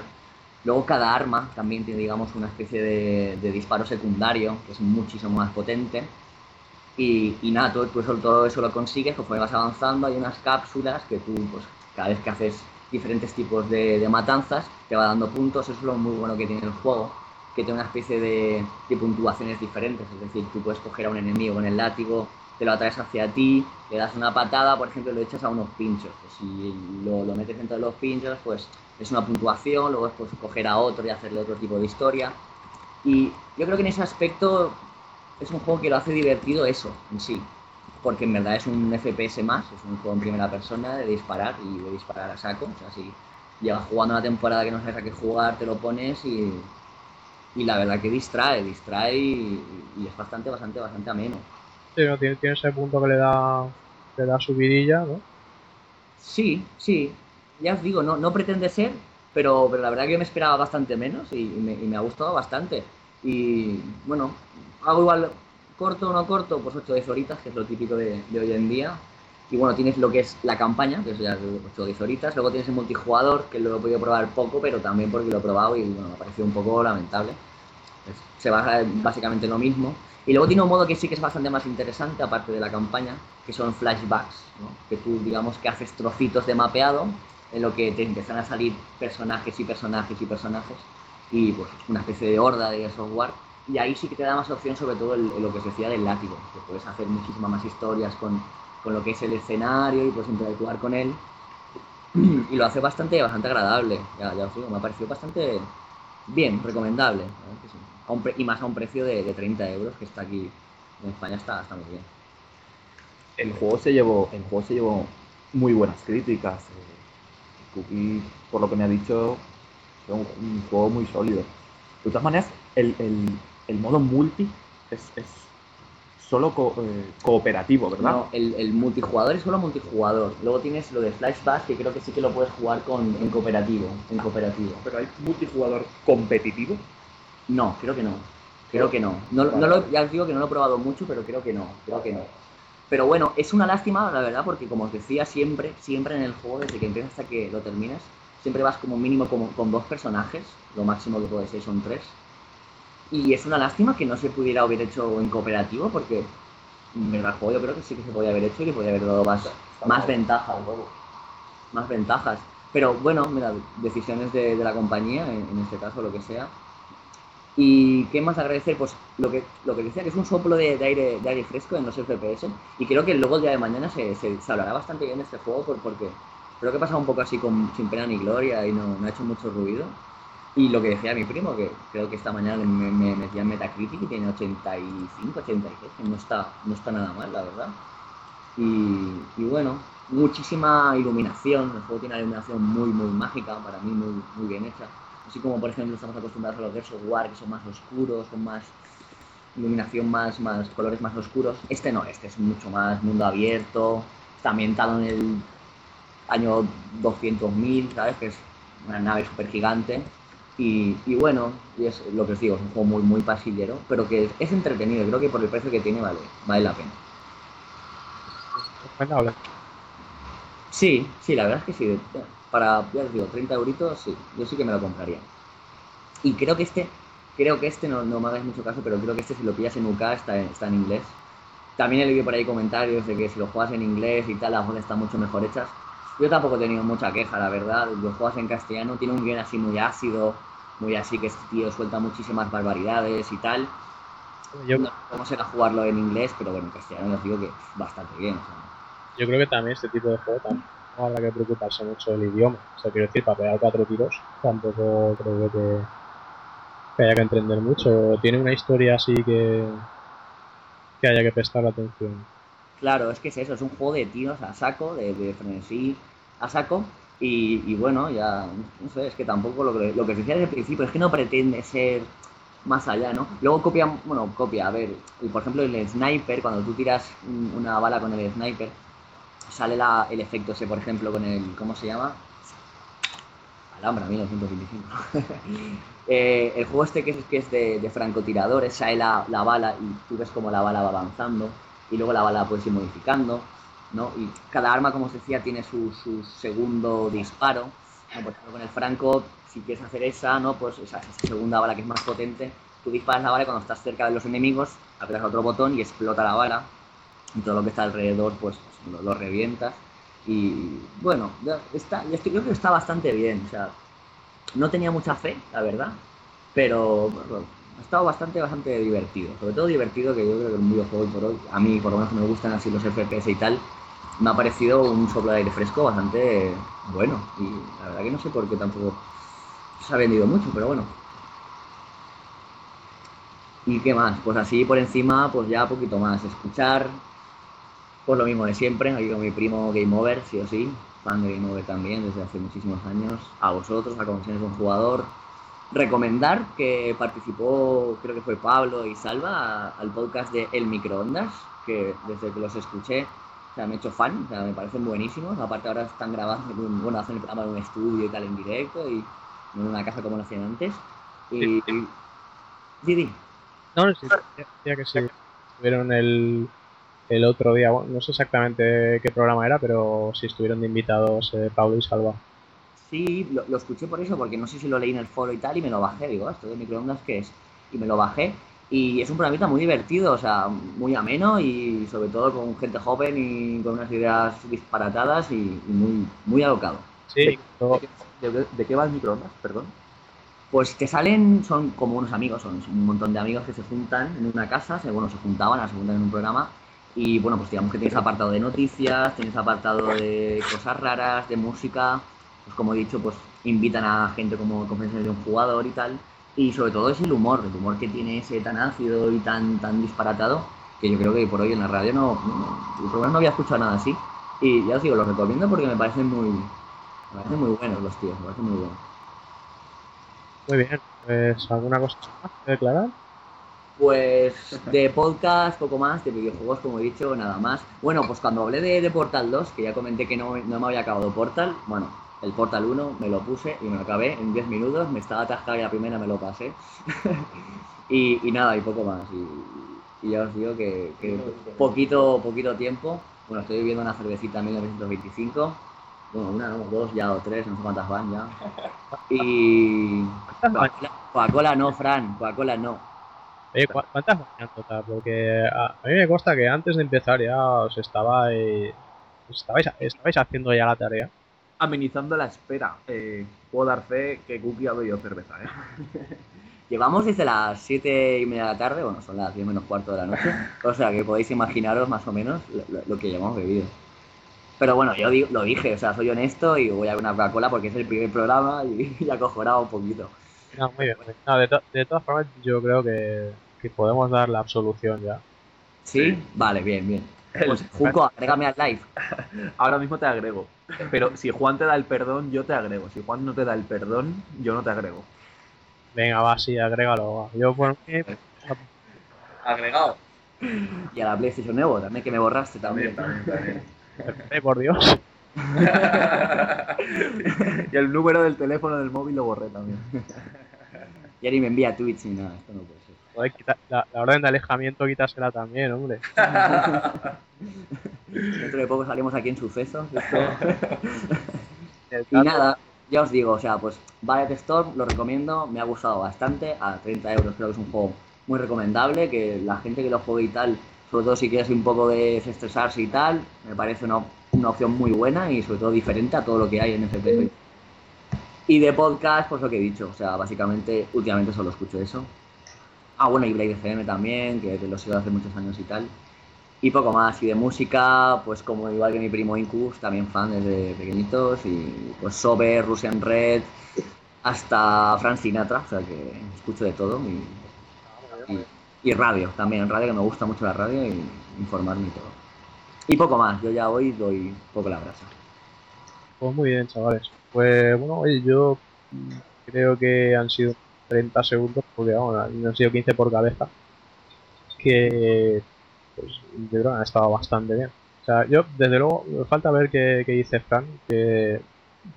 Luego cada arma también tiene, digamos, una especie de, disparo secundario, que es muchísimo más potente. Y, y nada, tú eso- todo eso lo consigues conforme vas avanzando. Hay unas cápsulas que tú, pues, cada vez que haces diferentes tipos de, de matanzas, te va dando puntos. Eso es lo muy bueno que tiene el juego, que tiene una especie de, de puntuaciones diferentes. Es decir, tú puedes coger a un enemigo con el látigo, te lo atraes hacia ti, le das una patada, por ejemplo, lo echas a unos pinchos. Pues si lo, lo metes dentro de los pinchos, pues es una puntuación, luego después coger a otro y hacerle otro tipo de historia. Y yo creo que en ese aspecto es un juego que lo hace divertido eso en sí. Porque en verdad es un FPS más, es un juego en primera persona de disparar y de disparar a saco. O sea, si llevas jugando una temporada que no sabes a qué jugar, te lo pones y, y la verdad que distrae, distrae y, y es bastante, bastante, bastante ameno. Sí, ¿no? Tiene, tiene ese punto que le da, le da subidilla, ¿no? Sí, sí. Ya os digo, no, no pretende ser, pero, pero la verdad que yo me esperaba bastante menos y, y me, y me ha gustado bastante. Y bueno, hago igual corto o no corto, pues 8 o 10 horitas, que es lo típico de, de hoy en día. Y bueno, tienes lo que es la campaña, que es ya 8 o 10 horitas. Luego tienes el multijugador, que lo he podido probar poco, pero también porque lo he probado y bueno, me ha parecido un poco lamentable. Es- se basa en básicamente lo mismo. Y luego tiene un modo que sí que es bastante más interesante, aparte de la campaña, que son flashbacks, ¿no? que tú digamos que haces trocitos de mapeado en lo que te empiezan a salir personajes y personajes y personajes y pues una especie de horda de software y ahí sí que te da más opción sobre todo el- lo que se decía del látigo, que puedes hacer muchísimas más historias con, con lo que es el escenario y puedes interactuar con él [clears throat] y lo hace bastante, bastante agradable, ya, ya os digo, me ha parecido bastante bien, recomendable, sí. Pre- y más a un precio de, de 30 euros que está aquí en España está, está muy bien. El juego se llevó, el juego se llevó muy buenas críticas. eh, Cookie, por lo que me ha dicho, es un, un juego muy sólido. De todas maneras, el, el- el modo multi es, es solo co- eh, cooperativo, ¿verdad? No, el, el multijugador es solo multijugador. Luego tienes lo de Flashback, que creo que sí que lo puedes jugar con, en cooperativo. En cooperativo. Pero hay multijugador competitivo. No, creo que no. Creo que no. no, no lo, ya os digo que no lo he probado mucho, pero creo que no. Creo que no. Pero bueno, es una lástima, la verdad, porque como os decía, siempre, siempre en el juego, desde que empiezas hasta que lo terminas, siempre vas como mínimo como con dos personajes. Lo máximo que puede ser son tres. Y es una lástima que no se pudiera haber hecho en cooperativo, porque verdad el juego yo creo que sí que se podía haber hecho y le podía haber dado más, más ventajas. Más ventajas. Pero bueno, mira, decisiones de, de la compañía, en, en este caso, lo que sea. Y qué más agradecer, pues lo que, lo que decía, que es un soplo de, de aire, de aire fresco en los FPS. Y creo que luego el día de mañana se, se, se hablará bastante bien de este juego por- porque creo que ha pasado un poco así con, sin pena ni gloria y no ha hecho mucho ruido. Y lo que decía mi primo, que creo que esta mañana me, me metía en Metacritic y tiene 85, 86, que no está, no está nada mal, la verdad. Y, y bueno, muchísima iluminación, el juego tiene una iluminación muy, muy mágica, para mí muy, muy bien hecha. Así como, por ejemplo, estamos acostumbrados a los Gears of War, que son más oscuros, con más iluminación, más, más colores más oscuros. Este no, este es mucho más mundo abierto, está ambientado en el año 200.000, ¿sabes? Que es una nave súper gigante. Y, y bueno, y es lo que os digo, es un juego muy, muy pasillero, pero que es, es entretenido. Creo que por el precio que tiene vale, vale la pena. Recomendable. Sí, sí, la verdad es que sí. Para, ya os digo, 30 euritos, sí, yo sí que me lo compraría. Y creo que este, creo que este, no, no me hagáis mucho caso, pero creo que este si lo pillas en UK está en, está en inglés. También he leído por ahí comentarios de que si lo juegas en inglés y tal, las voces están mucho mejor hechas. Yo tampoco he tenido mucha queja, la verdad. Lo juegas en castellano, tiene un guion así muy ácido, muy así que este tío suelta muchísimas barbaridades y tal. Yo, No sé cómo será jugarlo en inglés, pero bueno, en castellano os digo que bastante bien. o sea. yo creo que también este tipo de juego tampoco habrá que preocuparse mucho del idioma. O sea, quiero decir, para pegar cuatro tiros tampoco creo que, que haya que entender mucho. Tiene una historia así que, que haya que prestar atención. Claro, es que es eso, es un juego de tiros a saco, de, de frenesí a saco. Y, bueno, ya, no sé, es que tampoco lo que, lo que decía desde el principio es que no pretende ser más allá, ¿no? Luego copia, bueno, copia, a ver, y por ejemplo el sniper, cuando tú tiras un- una bala con el sniper, sale la- el efecto ese, por ejemplo, con el, ¿cómo se llama? Alhambra, 1925. [laughs] Eh, el juego este que es, que es de, de francotiradores, sale la, la bala y tú ves como la bala va avanzando y luego la bala la puedes ir modificando, ¿no? Y cada arma, como os decía, tiene su, su segundo disparo. Por ejemplo, con el franco, si quieres hacer esa, ¿no? Pues esa, esa segunda bala que es más potente, tú disparas la bala y cuando estás cerca de los enemigos, apretas otro botón y explota la bala y todo lo que está alrededor, pues lo, revientas. Y bueno, está, yo creo que está bastante bien. O sea, no tenía mucha fe, la verdad, pero ha estado bastante, bastante divertido. Sobre todo divertido, que yo creo que un videojuego hoy por hoy, a mí por lo menos me gustan así los FPS y tal, me ha parecido un soplo de aire fresco bastante bueno. Y la verdad que no sé por qué tampoco se ha vendido mucho, pero bueno. ¿Y qué más? Pues así por encima, pues ya poquito más. Escuchar, pues lo mismo de siempre, aquí con mi primo Game Over, sí o sí, fan de Game Over también desde hace muchísimos años, a vosotros, a Conexiones de un Jugador. Recomendar que participó, creo que fue Pablo y Salva, al podcast de El Microondas, que desde que los escuché, o sea, me he hecho fan, o sea, me parecen buenísimos. Aparte ahora están grabando, bueno, hacen el programa en un estudio y tal en directo y no en una casa como lo hacían antes. Y... Sí, sí. No, sí, decía que sí. Estuvieron el, el otro día, bueno, no sé exactamente qué programa era, pero sí estuvieron de invitados eh, Pablo y Salva. Sí, lo, lo escuché por eso, porque no sé si lo leí en el foro y tal, y me lo bajé. Digo, "Ah, esto de microondas, ¿qué es? Y me lo bajé. Y es un programita muy divertido, o sea, muy ameno y sobre todo con gente joven y con unas ideas disparatadas y, y muy, muy alocado. Sí, ¿De, de- de qué va el microondas? Perdón. Pues te salen, son como unos amigos, son un montón de amigos que se juntan en una casa, se, bueno, se juntaban, se juntan en un programa, y bueno, pues digamos que tienes apartado de noticias, tienes apartado de cosas raras, de música, pues como he dicho, pues invitan a gente como conferencias de un jugador y tal, y sobre todo es el humor, el humor que tiene ese tan ácido y tan, tan disparatado, que yo creo que por hoy en la radio no, no, por no había escuchado nada así, y ya os digo, los recomiendo porque me parecen muy, me parecen muy buenos los tíos, me parecen muy buenos. muy bien. Pues, ¿alguna cosa más que declarar? Pues de podcast, poco más, de videojuegos, como he dicho, nada más. Bueno, pues cuando hablé de, de Portal 2, que ya comenté que no, no me había acabado Portal, bueno, el Portal 1 me lo puse y me lo acabé en 10 minutos, me estaba atascado y la primera me lo pasé. [laughs] y, y nada, y poco más. Y, y ya os digo que, que poquito, poquito tiempo. Bueno, estoy bebiendo una cervecita 1925. Bueno, una, no, dos ya o tres, no sé cuántas van ya. Y. Coca-Cola Coca-Cola no, Fran, Coca-Cola no. Oye, ¿cu- ¿cuántas van en total? Porque a, a mí me consta que antes de empezar ya os estabais, os estabais, estabais haciendo ya la tarea. Amenizando la espera. Eh, puedo dar fe que Cookie ha bebido cerveza, ¿eh? [laughs] Llevamos desde las 7 y media de la tarde, bueno, son las 10 menos cuarto de la noche, [laughs] o sea que podéis imaginaros más o menos lo, lo- lo que llevamos bebido. Pero bueno, yo di- lo dije, o sea, soy honesto y voy a ver una Coca-Cola porque es el primer programa y, [laughs] y acojonado un poquito. No, muy bien. muy bien. No, de, to- de todas formas, yo creo que, que podemos dar la absolución ya. ¿Sí? Vale, bien, bien. Pues Junco, agrégame al live. Ahora mismo te agrego. Pero si Juan te da el perdón, yo te agrego. Si Juan no te da el perdón, yo no te agrego. Venga, va, sí, agrégalo. va. Yo, por mí, Agregado. Y a la PlayStation Nuevo también, que me borraste también. eh, por Dios. [laughs] y el número del teléfono del móvil lo borré también. Ya ni me envía tweets ni nada, esto no puede ser. Joder, quita- la, la orden de alejamiento, quítasela también, hombre. [laughs] Dentro de poco salimos aquí en sucesos. [laughs] Y nada, ya os digo, o sea, pues Ballet Storm lo recomiendo, me ha gustado bastante, a 30 euros creo que es un juego muy recomendable, que la gente que lo juegue y tal, sobre todo si quieres un poco de estresarse y tal, me parece una, una opción muy buena y sobre todo diferente a todo lo que hay en FP. Y de podcast, pues lo que he dicho, o sea, básicamente últimamente solo escucho eso. Ah, bueno, y Blade FM también, que, que lo sigo hace muchos años y tal. Y poco más. Y de música, pues como igual que mi primo Incus, también fan desde pequeñitos. Y pues Sober, Russian Red, hasta Frank Sinatra, o sea que escucho de todo. Y, y- radio también, radio que me gusta mucho la radio y informarme y todo. Y poco más, yo ya hoy doy poco la brasa. Pues muy bien, chavales. Pues bueno, oye, yo creo que han sido 30 segundos, porque vamos, han sido 15 por cabeza. Que pues yo creo que han estado bastante bien. O sea, yo desde luego, me falta ver qué, qué dice Fran, que,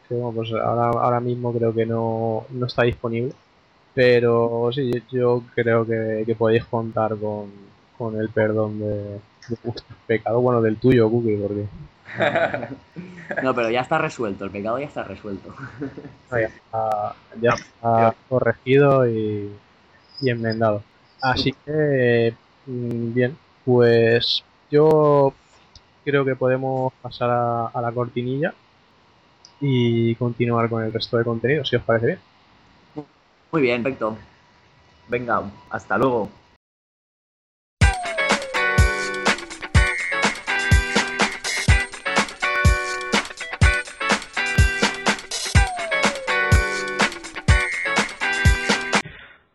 que, bueno, pues ahora, ahora mismo creo que no, no está disponible. Pero sí, yo creo que, que podéis contar con, con el perdón de, de vuestros pecados, bueno, del tuyo, Cookie, porque [laughs] No, pero ya está resuelto, el pecado ya está resuelto. [laughs] No, ya está, ya está corregido y, y enmendado. Así que, mm, bien, pues yo creo que podemos pasar a, a la cortinilla y continuar con el resto de contenido, si os parece bien. Muy bien, perfecto. Venga, hasta luego.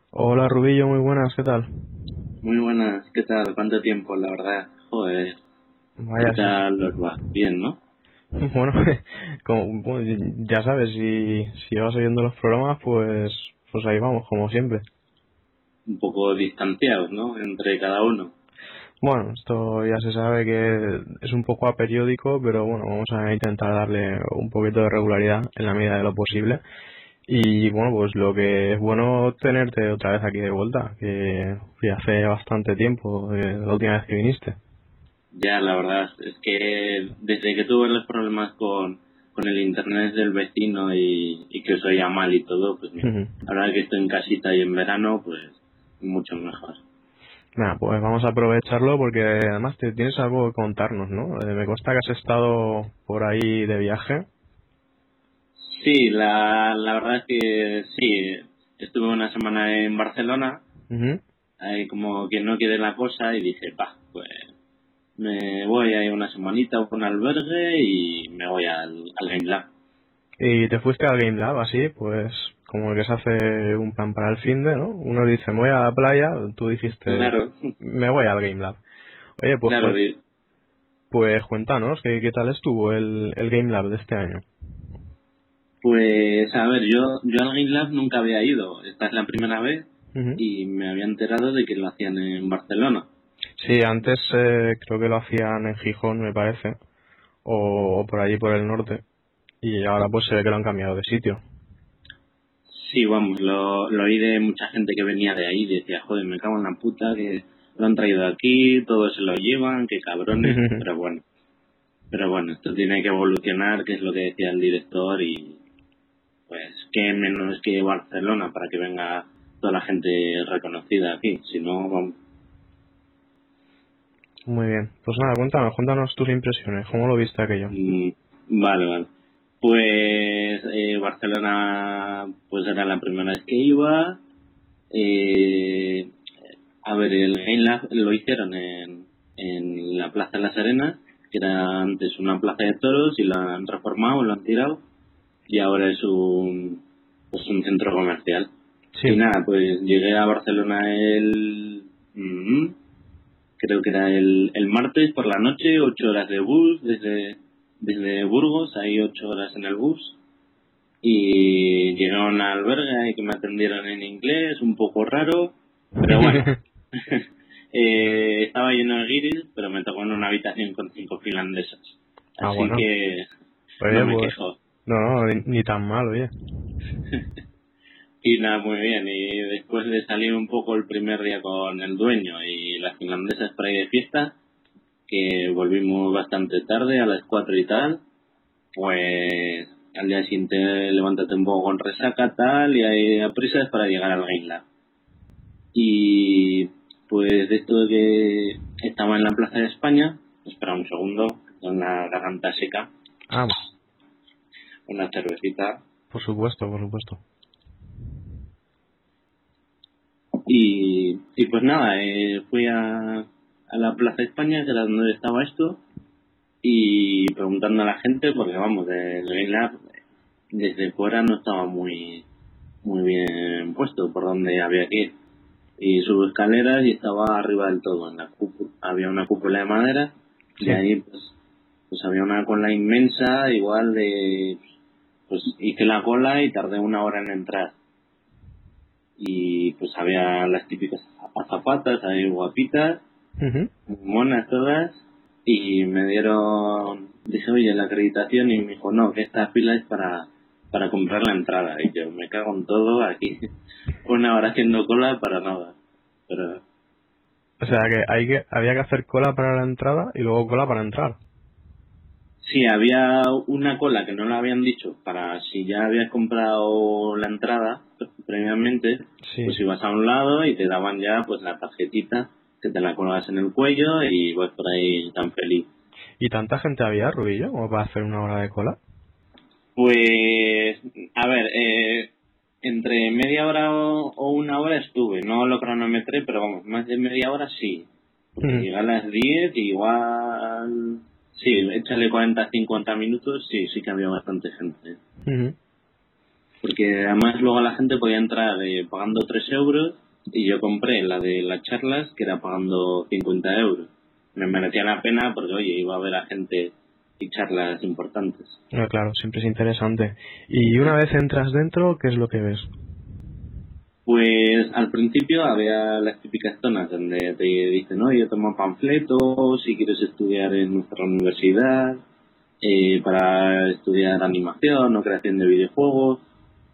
Hola Rubillo, muy buenas, ¿qué tal? Muy buenas, ¿qué tal? ¿Cuánto tiempo, la verdad? Joder, Vaya, ¿qué tal va? Bien, ¿no? [laughs] bueno, [laughs] como, bueno, ya sabes, si, si vas oyendo los programas, pues, pues ahí vamos, como siempre. Un poco distanciados, ¿no? Entre cada uno. Bueno, esto ya se sabe que es un poco aperiódico, pero bueno, vamos a intentar darle un poquito de regularidad en la medida de lo posible. Y bueno, pues lo que es bueno tenerte otra vez aquí de vuelta, que ya hace bastante tiempo, eh, la última vez que viniste. Ya, la verdad es que desde que tuve los problemas con, con el internet del vecino y, y que os oía mal y todo, pues mira, ahora que estoy en casita y en verano, pues mucho mejor. Nada, pues vamos a aprovecharlo porque además te tienes algo que contarnos, ¿no? Eh, me consta que has estado por ahí de viaje. Sí, la, la verdad es que sí, estuve una semana en Barcelona ahí como que no quede la cosa y dije, pa, pues me voy ahí una semanita a un albergue y me voy al, al Game Lab. Y te fuiste al Game Lab, así, pues como el que se hace un plan para el fin de, ¿no? Uno dice, me voy a la playa, tú dijiste, Claro, me voy al Game Lab. Oye, pues, claro, pues, pues cuéntanos, ¿qué, ¿qué tal estuvo el, el Game Lab de este año? Pues a ver, yo, yo al Game Lab nunca había ido, esta es la primera vez y me había enterado de que lo hacían en Barcelona. Sí, antes eh, creo que lo hacían en Gijón, me parece, o, o por allí por el norte, y ahora pues se ve que lo han cambiado de sitio. Sí, vamos, lo, lo oí de mucha gente que venía de ahí, decía, joder, me cago en la puta, que lo han traído aquí, todos se lo llevan, qué cabrones, [laughs] pero bueno. Pero bueno, esto tiene que evolucionar, que es lo que decía el director, y pues qué menos que Barcelona para que venga toda la gente reconocida aquí, si no, vamos. Muy bien, pues nada, cuéntanos, cuéntanos tus impresiones, ¿cómo lo viste aquello? Mm, Vale, vale. Pues eh, Barcelona, pues era la primera vez que iba. Eh, a ver, el Game Lab lo hicieron en, en la Plaza de las Arenas, que era antes una plaza de toros y la han reformado, lo han tirado y ahora es un, pues un centro comercial. Sí, Y nada, pues llegué a Barcelona el... mm, creo que era el, el martes por la noche, ocho horas de bus desde, desde Burgos, hay ocho horas en el bus. Y llegué a un albergue y que me atendieron en inglés, un poco raro, pero bueno. [laughs] [laughs] Eh, estaba lleno de guiris, pero me tocó en una habitación con cinco finlandesas. Ah, Así bueno. que no me pues, quejo. No, no, ni, ni tan mal, oye. [laughs] Y nada, muy bien. Y después de salir un poco el primer día con el dueño y las finlandesas para ir de fiesta, que volvimos bastante tarde, a las 4 y tal, pues al día siguiente levántate un poco con resaca tal y hay a prisas para llegar al Game Lab. Y pues de esto de que estaba en la Plaza de España. Espera un segundo, con la garganta seca. Ah, Una cervecita. por supuesto, por supuesto. Y, y pues nada, eh, fui a, a la Plaza España, que era donde estaba esto, y preguntando a la gente, porque vamos, el Lab desde fuera no estaba muy, muy bien puesto por donde había que ir. Y subo escaleras y estaba arriba del todo. En la cúpula, había una cúpula de madera y Sí. ahí pues, pues había una cola inmensa, igual de... Pues hice la cola y tardé una hora en entrar. Y pues había las típicas azafatas ahí guapitas, Ujú. monas todas, y me dieron, dije, oye, la acreditación, y me dijo, no, que esta fila es para, para comprar la entrada. Y yo, me cago en todo, aquí [laughs] una hora haciendo cola para nada. Pero O sea que, hay que había que hacer cola para la entrada y luego cola para entrar. Sí, había una cola que no la habían dicho, para si ya habías comprado la entrada previamente, Sí. pues ibas a un lado y te daban ya pues la tarjetita que te la colgabas en el cuello y vas por ahí tan feliz. ¿Y tanta gente había, Rubillo, como para hacer una hora de cola? Pues, a ver, eh, entre media hora o, o una hora estuve, no lo cronometré, pero vamos, más de media hora sí. Porque llegué a las 10 y igual, sí, échale 40, 50 minutos, sí, sí que había bastante gente. Porque además luego la gente podía entrar eh, pagando 3 euros y yo compré la de las charlas que era pagando 50 euros. Me merecía la pena porque, oye, iba a ver a gente y charlas importantes. Ah, claro, siempre es interesante. Y una vez entras dentro, ¿qué es lo que ves? Pues al principio había las típicas zonas donde te dicen, oye, toma panfletos si quieres estudiar en nuestra universidad, eh, para estudiar animación o creación de videojuegos,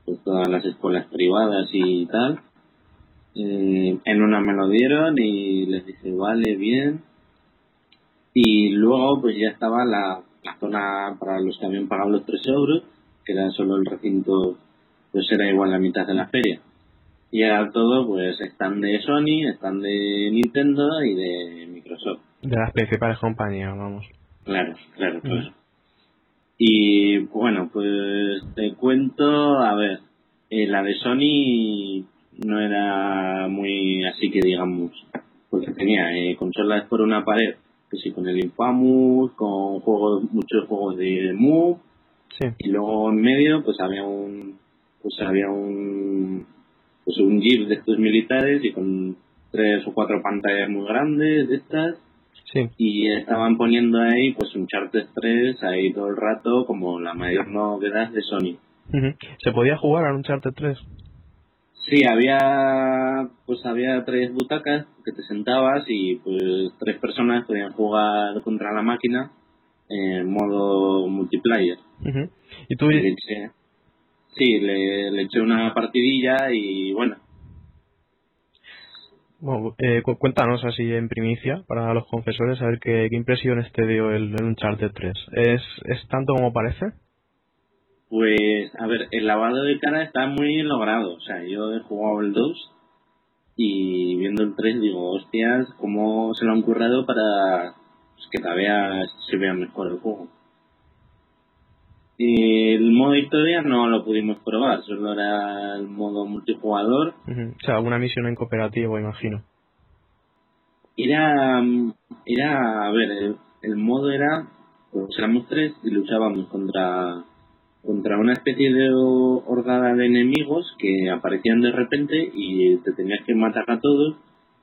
pues todas las escuelas privadas y tal. Eh, en una me lo dieron y les dije, vale, bien. Y luego pues ya estaba la, la zona para los que habían pagado los 3 euros, que era solo el recinto, pues era igual la mitad de la feria. Y era todo, pues, están de Sony, están de Nintendo y de Microsoft. De las principales compañías, vamos. Claro, claro, claro. Y bueno, pues te cuento, a ver, eh, la de Sony no era muy así que digamos, porque tenía eh, consolas por una pared, que sí, con el Infamous, con juegos, muchos juegos de Move, Sí. y luego en medio pues había un, pues había un, pues un jeep de estos militares y con tres o cuatro pantallas muy grandes de estas Sí. y estaban poniendo ahí pues un Charter 3 ahí todo el rato como la mayor novedad de Sony. ¿Se podía jugar a Uncharted 3? Sí, había pues había tres butacas que te sentabas y pues tres personas podían jugar contra la máquina en modo multiplayer. Ujú. ¿Y tú, sí, le, le eché una partidilla y bueno, bueno, eh, cu- cuéntanos así en primicia para los confesores, a ver qué, qué impresiones te dio el, el Uncharted 3. ¿Es, ¿Es tanto como parece? Pues, a ver, el lavado de cara está muy logrado. O sea, yo he jugado el 2 y viendo el 3 digo, hostias, cómo se lo han currado para pues, que todavía se vea mejor el juego. Y el modo historia no lo pudimos probar, solo era el modo multijugador. O sea, alguna misión en cooperativo, imagino. Era, mm, era, a ver, el, el modo era, pues éramos tres y luchábamos contra, contra una especie de ho- horda de enemigos que aparecían de repente y te tenías que matar a todos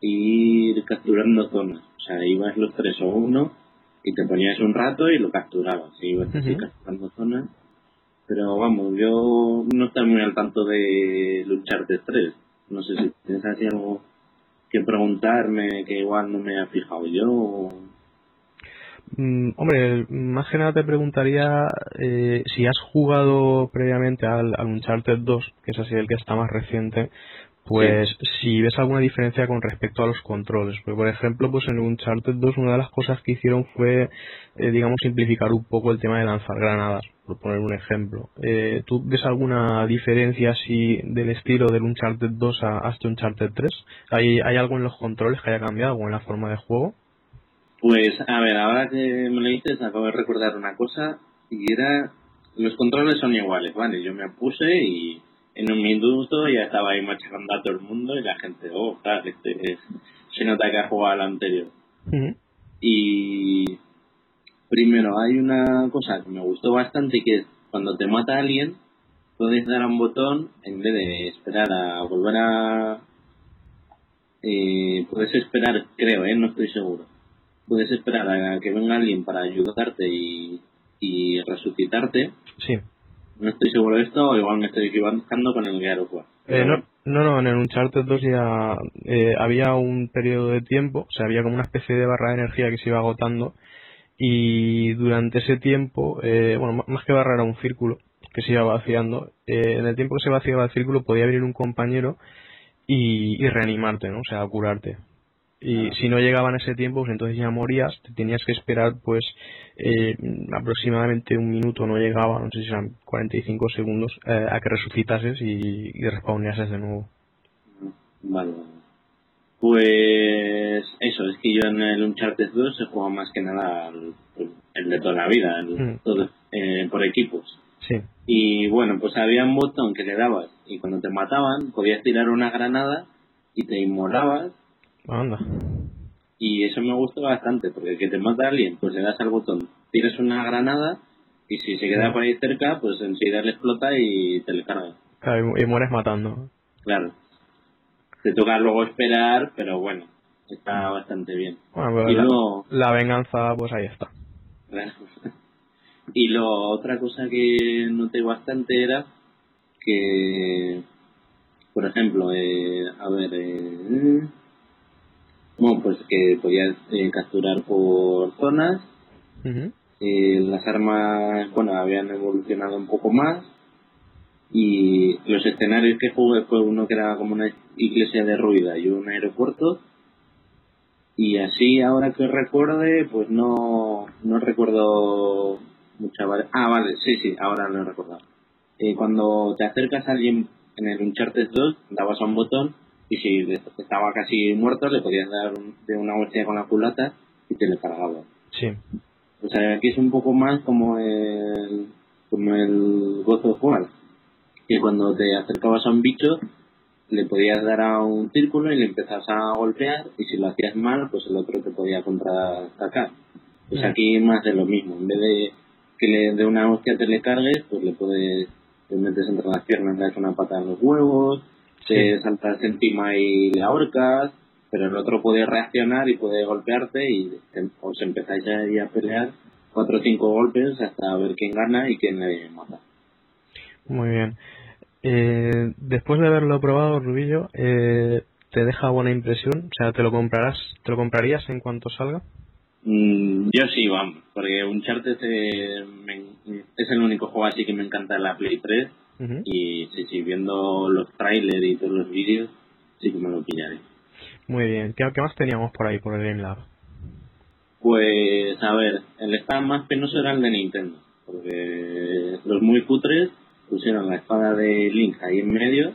e ir capturando zonas. O sea, ibas los tres o uno y te ponías un rato y lo capturabas. Y ibas así Ujú. capturando zonas. Pero vamos, yo no estoy muy al tanto de luchar de tres. No sé si tienes así algo que preguntarme que igual no me ha fijado yo. o- Mm, hombre, más que nada te preguntaría eh, si has jugado previamente al, al Uncharted 2, que es así el que está más reciente, pues si ves alguna diferencia con respecto a los controles. Porque, por ejemplo, pues en Uncharted 2 una de las cosas que hicieron fue, eh, digamos, simplificar un poco el tema de lanzar granadas, por poner un ejemplo. Eh, ¿Tú ves alguna diferencia así del estilo del Uncharted 2 a, a este Uncharted 3? ¿Hay, ¿Hay algo en los controles que haya cambiado o en la forma de juego? Pues, a ver, ahora que me lo dices, acabo de recordar una cosa y era. Los controles son iguales, ¿vale? Yo me puse y en un minuto ya estaba ahí machacando a todo el mundo y la gente, oh, claro, este es- se nota que ha jugado al anterior. Y primero hay una cosa que me gustó bastante que es cuando te mata alguien puedes dar a un botón en vez de esperar a volver a eh, puedes esperar creo eh no estoy seguro puedes esperar a que venga alguien para ayudarte y, y resucitarte Sí. No estoy seguro de esto o igual me estoy equivocando con el Gear. Eh, no, no, no, en el Uncharted 2 ya eh, había un periodo de tiempo, o sea, había como una especie de barra de energía que se iba agotando y durante ese tiempo, eh, bueno, más que barra era un círculo que se iba vaciando. Eh, en el tiempo que se vaciaba el círculo podía venir un compañero y, y reanimarte, ¿no? O sea, curarte. Y si no llegaba en ese tiempo, pues entonces ya morías, te tenías que esperar pues eh, aproximadamente un minuto, no llegaba, no sé si eran 45 segundos, eh, a que resucitases y, y respawneases de nuevo. Vale. Pues eso, es que yo en el Uncharted 2 he jugado más que nada el de toda la vida, el- Mm. todo, eh, por equipos. Sí. Y bueno, pues había un botón que le dabas y cuando te mataban podías tirar una granada y te inmolabas Anda. Y eso me gustó bastante porque que te mata alguien, pues le das al botón, tiras una granada y si se queda por ahí cerca, pues enseguida le explota y te le carga. Claro, y, y mueres matando. Claro. Te toca luego esperar, pero bueno, está bastante bien. Bueno, pues Y la, luego, la venganza, pues ahí está. claro. [laughs] y lo otra cosa que noté bastante era que, por ejemplo, eh, a ver, eh, bueno, pues que podías eh, capturar por zonas, eh, las armas, bueno, habían evolucionado un poco más. Y los escenarios que jugué fue uno que era como una iglesia derruida y un aeropuerto. Y así ahora que recuerde pues no, no recuerdo mucha ah vale sí sí ahora lo he recordado. Eh, cuando te acercas a alguien en el Uncharted 2 dabas a un botón y si estaba casi muerto le podías dar de una hostia con la culata y te le cargaba Sí. o sea, aquí es un poco más como el, como el gozo de jugar. Que cuando te acercabas a un bicho, le podías dar a un círculo y le empezabas a golpear, y si lo hacías mal, pues el otro te podía contraatacar. Pues Mm. aquí más de lo mismo. En vez de que le de una hostia te le cargues, pues le puedes, te metes entre las piernas, le das una pata en los huevos, te saltas encima y le ahorcas, pero el otro puede reaccionar y puede golpearte y os empezáis ahí a pelear cuatro o cinco golpes hasta ver quién gana y quién le mata. Muy bien. Eh, después de haberlo probado, Rubillo, eh, ¿te deja buena impresión? O sea, ¿te lo comprarás, te lo comprarías en cuanto salga? Mm, yo sí, vamos, porque Uncharted eh, me- es el único juego así que me encanta en la Play 3 Y sí, sí, viendo los trailers y todos los vídeos, sí que me lo pillaré. Muy bien. ¿Qué, más teníamos por ahí, por el Game Lab? Pues, a ver, el stand más penoso era el de Nintendo, porque los muy putres pusieron la espada de Link ahí en medio,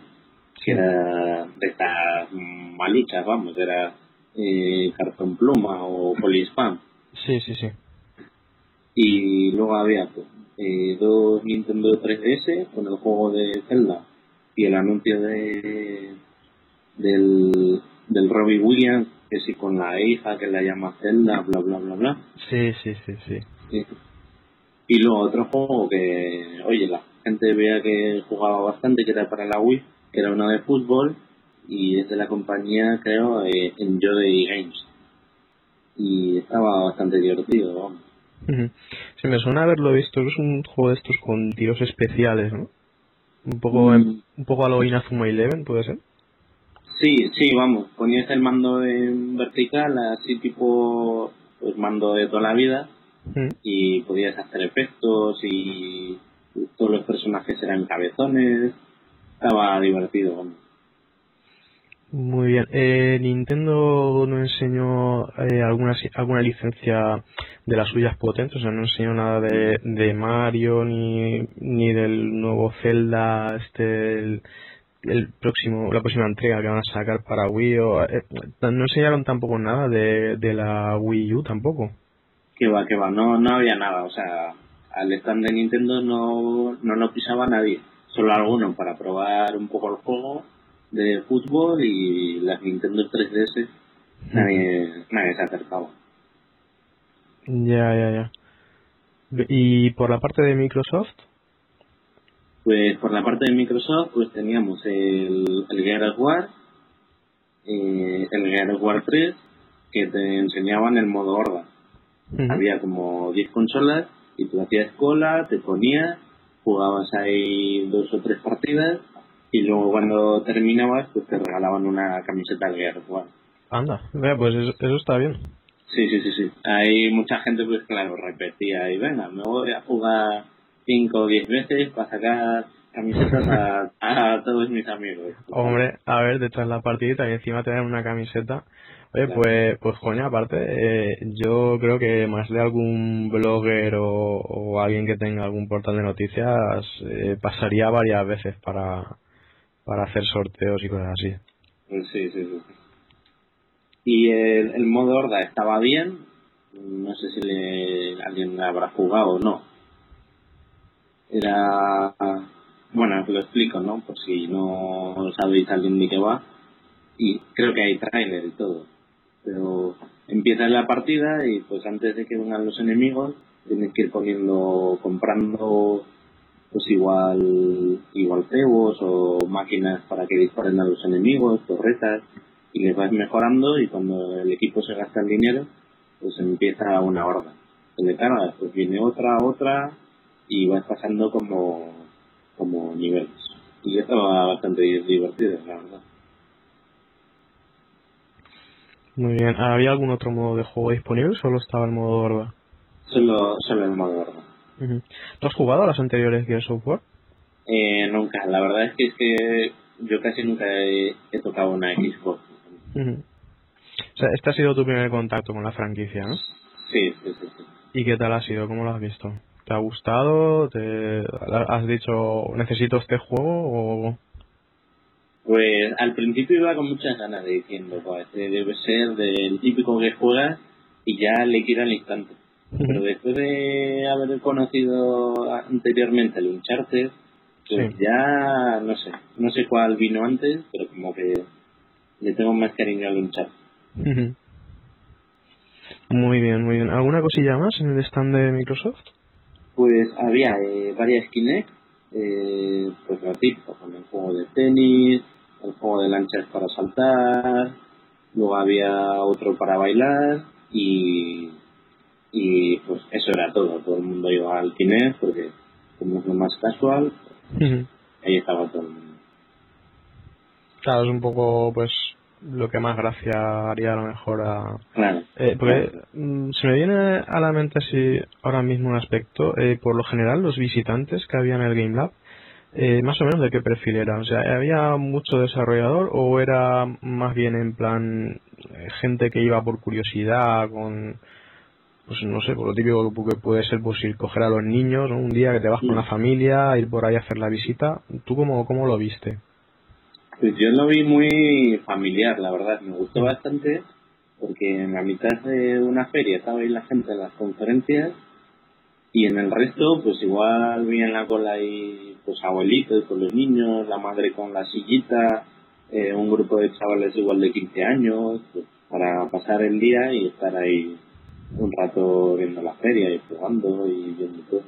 que era de estas maluchas, vamos, era eh, cartón pluma o polispam. Sí, sí, sí. Y luego había pues, eh, dos Nintendo 3DS con el juego de Zelda y el anuncio de del, del Robbie Williams, que sí con la hija que la llama Zelda, bla bla bla bla. Sí, sí, sí, sí. Sí. Y luego otro juego que, oye, la gente veía que jugaba bastante, que era para la Wii, que era uno de fútbol, y es de la compañía, creo, eh, Enjoy Games. Y estaba bastante divertido, vamos. Ujú. Sí, me suena haberlo visto. Es un juego de estos con tiros especiales, ¿no? Un poco, Mm. un poco a lo Inazuma Eleven, ¿puede ser? Sí, sí, vamos, ponías el mando en vertical, así tipo, pues mando de toda la vida, Ujú. y podías hacer efectos y todos los personajes eran cabezones, estaba divertido, vamos. Muy bien. Eh, Nintendo no enseñó eh, alguna, alguna licencia de las suyas potentes, o sea, no enseñó nada de, de Mario ni, ni del nuevo Zelda, este, el, próximo, la próxima entrega que van a sacar para Wii o. Eh, no enseñaron tampoco nada de, de la Wii U tampoco. Que va, que va, no, no había nada, o sea, al stand de Nintendo no, no lo pisaba nadie, solo algunos para probar un poco el juego de fútbol y las Nintendo 3DS nadie, nadie se acercaba. Ya, ya, ya. Y por la parte de Microsoft, Pues por la parte de Microsoft, pues teníamos el, el Gear of War, eh, el Gear of War 3, que te enseñaban el modo horda. Había como 10 consolas y tú hacías cola, te ponías, jugabas ahí dos o tres partidas y luego cuando terminabas, pues te regalaban una camiseta del Gear War. anda, vea, pues eso, eso está bien. Sí, sí, sí, sí. Hay mucha gente, pues claro, repetía y venga, me voy a jugar 5 o 10 veces para sacar camisetas a, a todos mis amigos. Hombre, a ver, detrás la partidita y encima tener una camiseta. Oye, Claro. pues, pues coño, aparte, eh, yo creo que más de algún blogger o, o alguien que tenga algún portal de noticias eh, pasaría varias veces para, para hacer sorteos y cosas así. Sí, sí, sí. Y el, el modo horda estaba bien. No sé si le, alguien habrá jugado o no. Era. Bueno, lo explico, ¿no? Por si no sabéis alguien de qué va. Y creo que hay tráiler y todo. Pero empieza la partida y pues antes de que vengan los enemigos tienes que ir poniendo, comprando pues igual igual cebos o máquinas para que disparen a los enemigos, torretas y les vas mejorando y cuando el equipo se gasta el dinero pues empieza una horda. Se le carga, pues viene otra, otra y vas pasando como, como niveles. Y esto va bastante divertido, la verdad. Muy bien. ¿Había algún otro modo de juego disponible? ¿Solo estaba el modo horda? Solo, solo el modo horda. ¿Tú has jugado a las anteriores Gears of War? Eh, nunca, la verdad es que es que yo casi nunca he, he tocado una Xbox. O sea, este ha sido tu primer contacto con la franquicia, ¿no? Sí, sí, sí, sí. ¿Y qué tal ha sido? ¿Cómo lo has visto? ¿Te ha gustado? ¿Te has dicho necesito este juego? O... Pues al principio iba con muchas ganas de diciendo, pues debe ser del típico que juegas y ya le quiero al instante. Pero después de haber conocido anteriormente el Uncharted, pues Sí. ya no sé, no sé cuál vino antes, pero como que le tengo más cariño al Uncharted. Muy bien, muy bien. ¿Alguna cosilla más en el stand de Microsoft? Pues había eh, varias Kinect, eh, pues típico, con el juego de tenis, el juego de lanchas para saltar, luego había otro para bailar y, y pues eso era todo. Todo el mundo iba al Kinect porque como es lo más casual, Ujú. ahí estaba todo el mundo. Claro, es un poco, pues, lo que más gracia haría a lo mejor a... Claro. Eh, porque mm, se me viene a la mente así ahora mismo un aspecto. eh, por lo general, los visitantes que había en el Game Lab, eh, más o menos de qué perfil era. O sea, ¿había mucho desarrollador o era más bien en plan eh, gente que iba por curiosidad con... Pues no sé, por lo típico que puede ser pues ir coger a los niños, ¿no? Un día que te vas con la familia, ir por ahí a hacer la visita. ¿Tú cómo, cómo lo viste? Pues yo lo vi muy familiar, la verdad. Me gustó bastante porque en la mitad de una feria estaba ahí la gente en las conferencias y en el resto, pues igual vi en la cola ahí pues abuelitos con los niños, la madre con la sillita, eh, un grupo de chavales igual de 15 años, pues, para pasar el día y estar ahí un rato viendo la feria y jugando y viendo todo.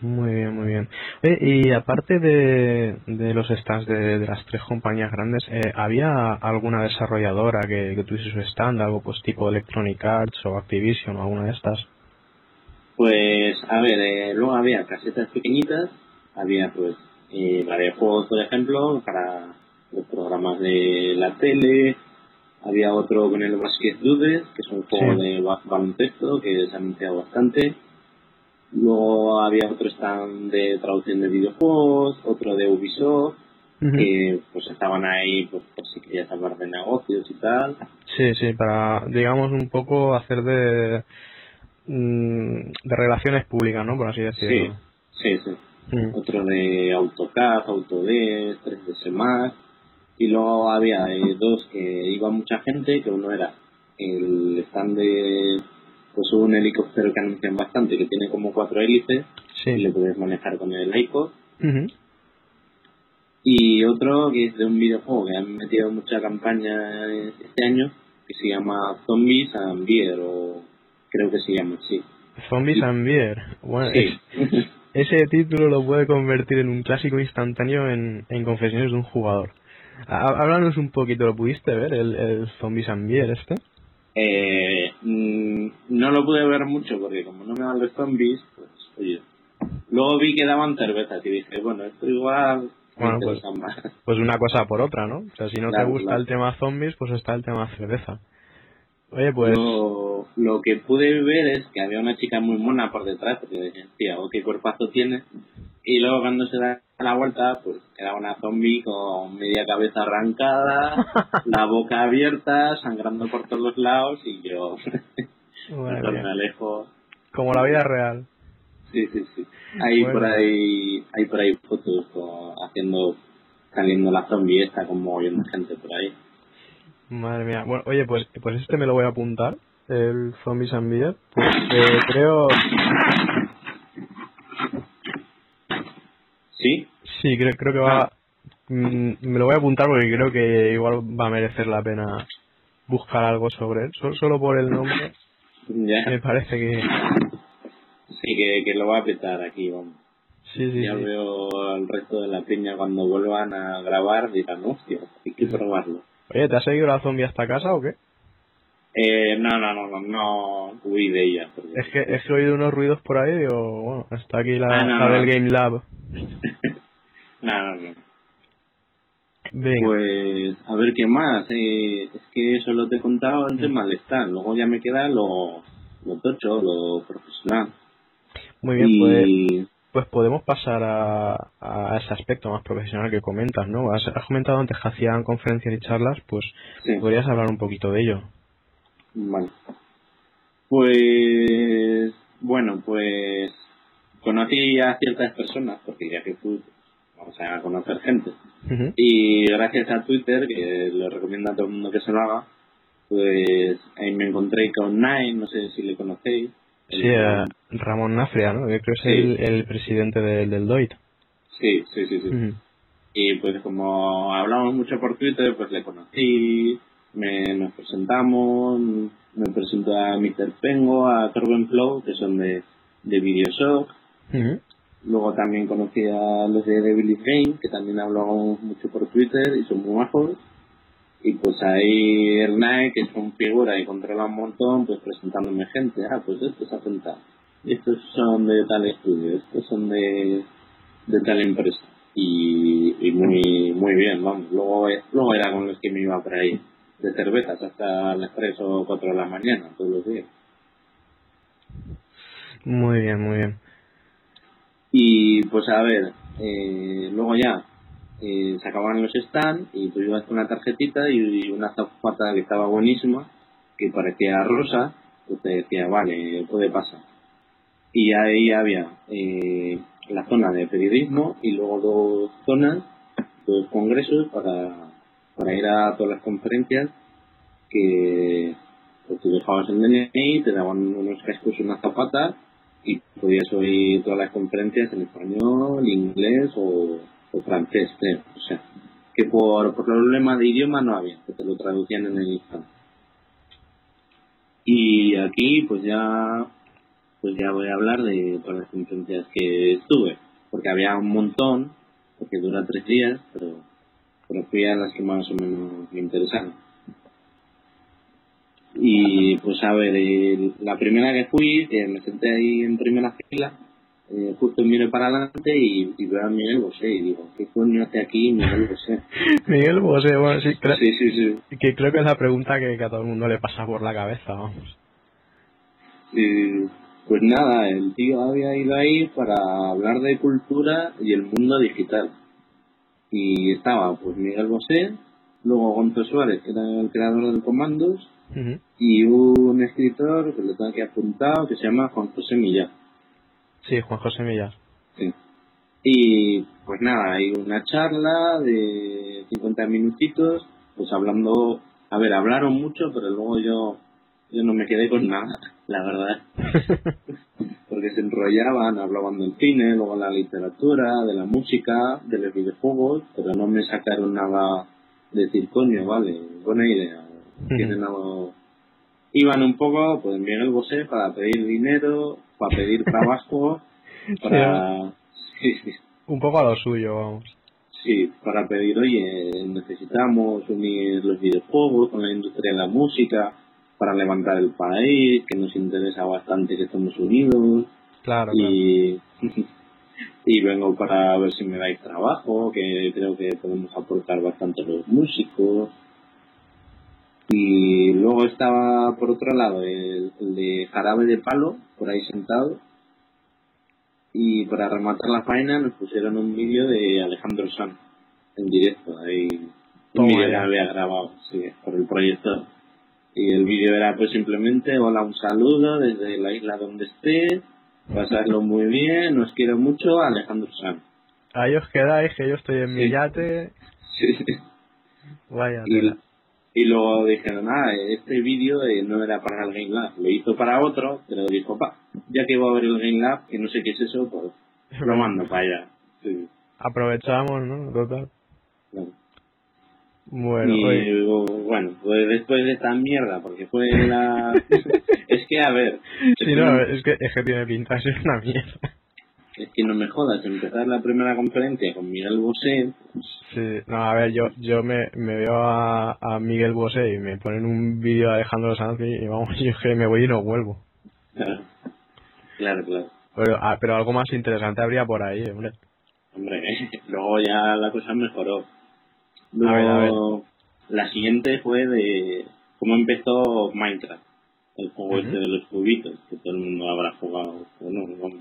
Muy bien, muy bien. Oye, y aparte de, de los stands de, de las tres compañías grandes, eh, ¿había alguna desarrolladora que, que tuviese su stand, algo pues tipo Electronic Arts o Activision o alguna de estas? Pues, a ver, eh, luego había casetas pequeñitas, había pues eh, varios juegos, por ejemplo, para los programas de la tele, había otro con el Basket Dudes, que es un juego Sí. de ba- baloncesto que se ha anunciado bastante. Luego había otro stand de traducción de videojuegos, otro de Ubisoft, que pues estaban ahí pues, por si querías hablar de negocios y tal. Sí, sí, para, digamos, un poco hacer de, mm, de relaciones públicas, ¿no? Por así decirlo. Sí, sí. Mm. otro de AutoCAD, Autodesk, 3ds Max, y luego había eh, dos que iba mucha gente, que uno era el stand de pues un helicóptero que anuncian bastante, que tiene como cuatro hélices, y Sí. le puedes manejar con el iPod, y otro que es de un videojuego que han metido mucha campaña este año, que se llama Zombies and Beer, o creo que se llama así. Zombies and Beer. Bueno, Sí. es- ese título lo puede convertir en un clásico instantáneo en, en Confesiones de un jugador. Há- Háblanos un poquito, ¿lo pudiste ver, el, el Zombies and Beer este? Eh, mm, no lo pude ver mucho porque como no me dan los zombies, pues oye. Luego vi que daban cervezas y dije, bueno, esto igual Bueno, pues-. Pues una cosa por otra, ¿no? O sea, si no Claro, te gusta claro. el tema zombies, pues está el tema cerveza. Oye, pues... Lo, lo que pude ver es que había una chica muy mona por detrás, porque decía, hostia, oh, qué cuerpazo tiene. Y luego cuando se da la vuelta, pues era una zombie con media cabeza arrancada, [laughs] la boca abierta, sangrando por todos los lados y yo [laughs] mía. me alejo. Como la vida real. Sí, sí, sí. Hay Bueno. por ahí, hay por ahí fotos con- haciendo, saliendo la zombie esta con mogollón de gente por ahí. Madre mía. Bueno, oye, pues, pues este me lo voy a apuntar, el Zombies and Beer. Pues eh, creo... ¿Sí? Sí, creo, creo que va... mm, me lo voy a apuntar porque creo que igual va a merecer la pena buscar algo sobre él. Solo, solo por el nombre [laughs] Ya. me parece que... Sí, que, que lo va a petar aquí, vamos. Sí, sí, ya sí. veo al resto de la piña cuando vuelvan a grabar, dirán, hostia, hay que probarlo. Oye, ¿te has seguido la zombie hasta casa o qué? Eh, no, no, no, no, no huí de ella. Es que, es que he oído unos ruidos por ahí digo, bueno, está aquí la, Ah, no, la no. del Game Lab. [laughs] no, no, no. Venga. Pues, a ver qué más. Eh, es que solo te he contado el tema del stand. Luego ya me queda lo, lo tocho, lo profesional. Muy bien, pues, pues podemos pasar a, a ese aspecto más profesional que comentas, ¿no? Has, has comentado antes que hacían conferencias y charlas, pues sí, podrías hablar un poquito de ello. Vale. Pues, bueno, pues conocí a ciertas personas, porque ya que fui, vamos a conocer gente. Y gracias a Twitter, que lo recomiendo a todo el mundo que se lo haga, pues ahí me encontré con Nine, no sé si le conocéis. Sí, eh, Ramón Nafria, ¿no? Que creo que es el, el presidente del, del DOIT. Sí, sí, sí, sí. Y pues como hablamos mucho por Twitter, pues le conocí, me, nos presentamos, me presento a Mr. Pengo, a Torben Flow, que son de, de Videoshock. Ujú. Luego también conocí a los de Devil's Game, que también hablamos mucho por Twitter y son muy majos. Y pues ahí Nike, que es un figura y controla un montón, pues presentándome gente. Ah, pues estos hacen tal. Estos son de tal estudio, estos son de, de tal empresa. Y, y muy muy bien, vamos. Luego, luego era con los que me iba por ahí de cervezas hasta las 3 o 4 de la mañana, todos los días. Muy bien, muy bien. Y pues a ver, eh, luego ya eh, se acababan los stands y tú ibas con una tarjetita y una zapata que estaba buenísima, que parecía rosa, pues te decía, vale, puede pasar. Y ahí había eh, la zona de periodismo y luego dos zonas, dos congresos para, para ir a todas las conferencias que pues, tú dejabas el DNI, te daban unos cascos y una zapata y podías oír todas las conferencias en español, inglés o, o francés, creo. O sea, que por, por problema de idioma no había, que te lo traducían en el instante. Y aquí pues ya pues ya voy a hablar de todas las conferencias que estuve, porque había un montón, porque dura tres días, pero, pero fui a las que más o menos me interesaron. Y pues a ver, eh, la primera que fui, que me senté ahí en primera fila, eh, justo miro para adelante y, y veo a Miguel Bosé y digo, ¿qué coño hace aquí Miguel Bosé? [laughs] Miguel Bosé, bueno, sí, creo, Sí, sí, sí. que creo que es la pregunta que, que a todo el mundo le pasa por la cabeza, vamos. Y, pues nada, el tío había ido ahí para hablar de cultura y el mundo digital. Y estaba pues Miguel Bosé, luego Gonzo Suárez, que era el creador del Comandos, y un escritor que lo tengo aquí apuntado que se llama Juan José Millán. Sí, Juan José Millas. Sí. Y pues nada, hay una charla de 50 minutitos, pues hablando, a ver, hablaron mucho, pero luego yo, yo no me quedé con nada, la verdad. [laughs] Porque se enrollaban, hablaban del cine, luego la literatura, de la música, de los videojuegos, pero no me sacaron nada de decir, coño, vale, buena idea. Tienen algo... Iban un poco, pues envían el bosé para pedir dinero, para pedir trabajo, [laughs] para... [laughs] Sí, sí. Un poco a lo suyo, vamos. Sí, para pedir, oye, necesitamos unir los videojuegos con la industria de la música para levantar el país, que nos interesa bastante que estemos unidos. Claro, claro. Y, [laughs] y vengo para ver si me dais trabajo, que creo que podemos aportar bastante los músicos. Y luego estaba por otro lado el, el de Jarabe de Palo, por ahí sentado. Y para rematar la faena nos pusieron un vídeo de Alejandro Sanz en directo. Ahí un vídeo que había grabado sí, por el proyector. Y el vídeo era pues simplemente, hola, un saludo desde la isla donde esté, pasarlo muy bien, os quiero mucho, Alejandro Sanz. Ahí os quedáis, que yo estoy en mi Sí. yate. Sí. Vaya Y, y luego dijeron, ah, este vídeo eh, no era para el Game Lab, lo hizo para otro, pero dijo, pa, ya que va a haber el Game Lab, que no sé qué es eso, pues lo mando para allá. Sí, Aprovechamos, ¿no? Total. claro. Bueno, y oye, bueno, pues después de esta mierda, porque fue la... [laughs] es que, a ver, sí, no, es que, es que tiene pinta de ser una mierda. es que no me jodas, empezar la primera conferencia con Miguel Bosé, pues, Sí, no, a ver, yo, yo me, me veo a, a Miguel Bosé y me ponen un vídeo de Alejandro Sanz y, y vamos, [laughs] yo es que me voy y no vuelvo. claro, claro, claro. Pero, ah, pero algo más interesante habría por ahí, hombre. Hombre, [laughs] luego ya la cosa mejoró. A ver, a ver. Luego, la siguiente fue de cómo empezó Minecraft, el juego este de los cubitos, que todo el mundo habrá jugado, vamos.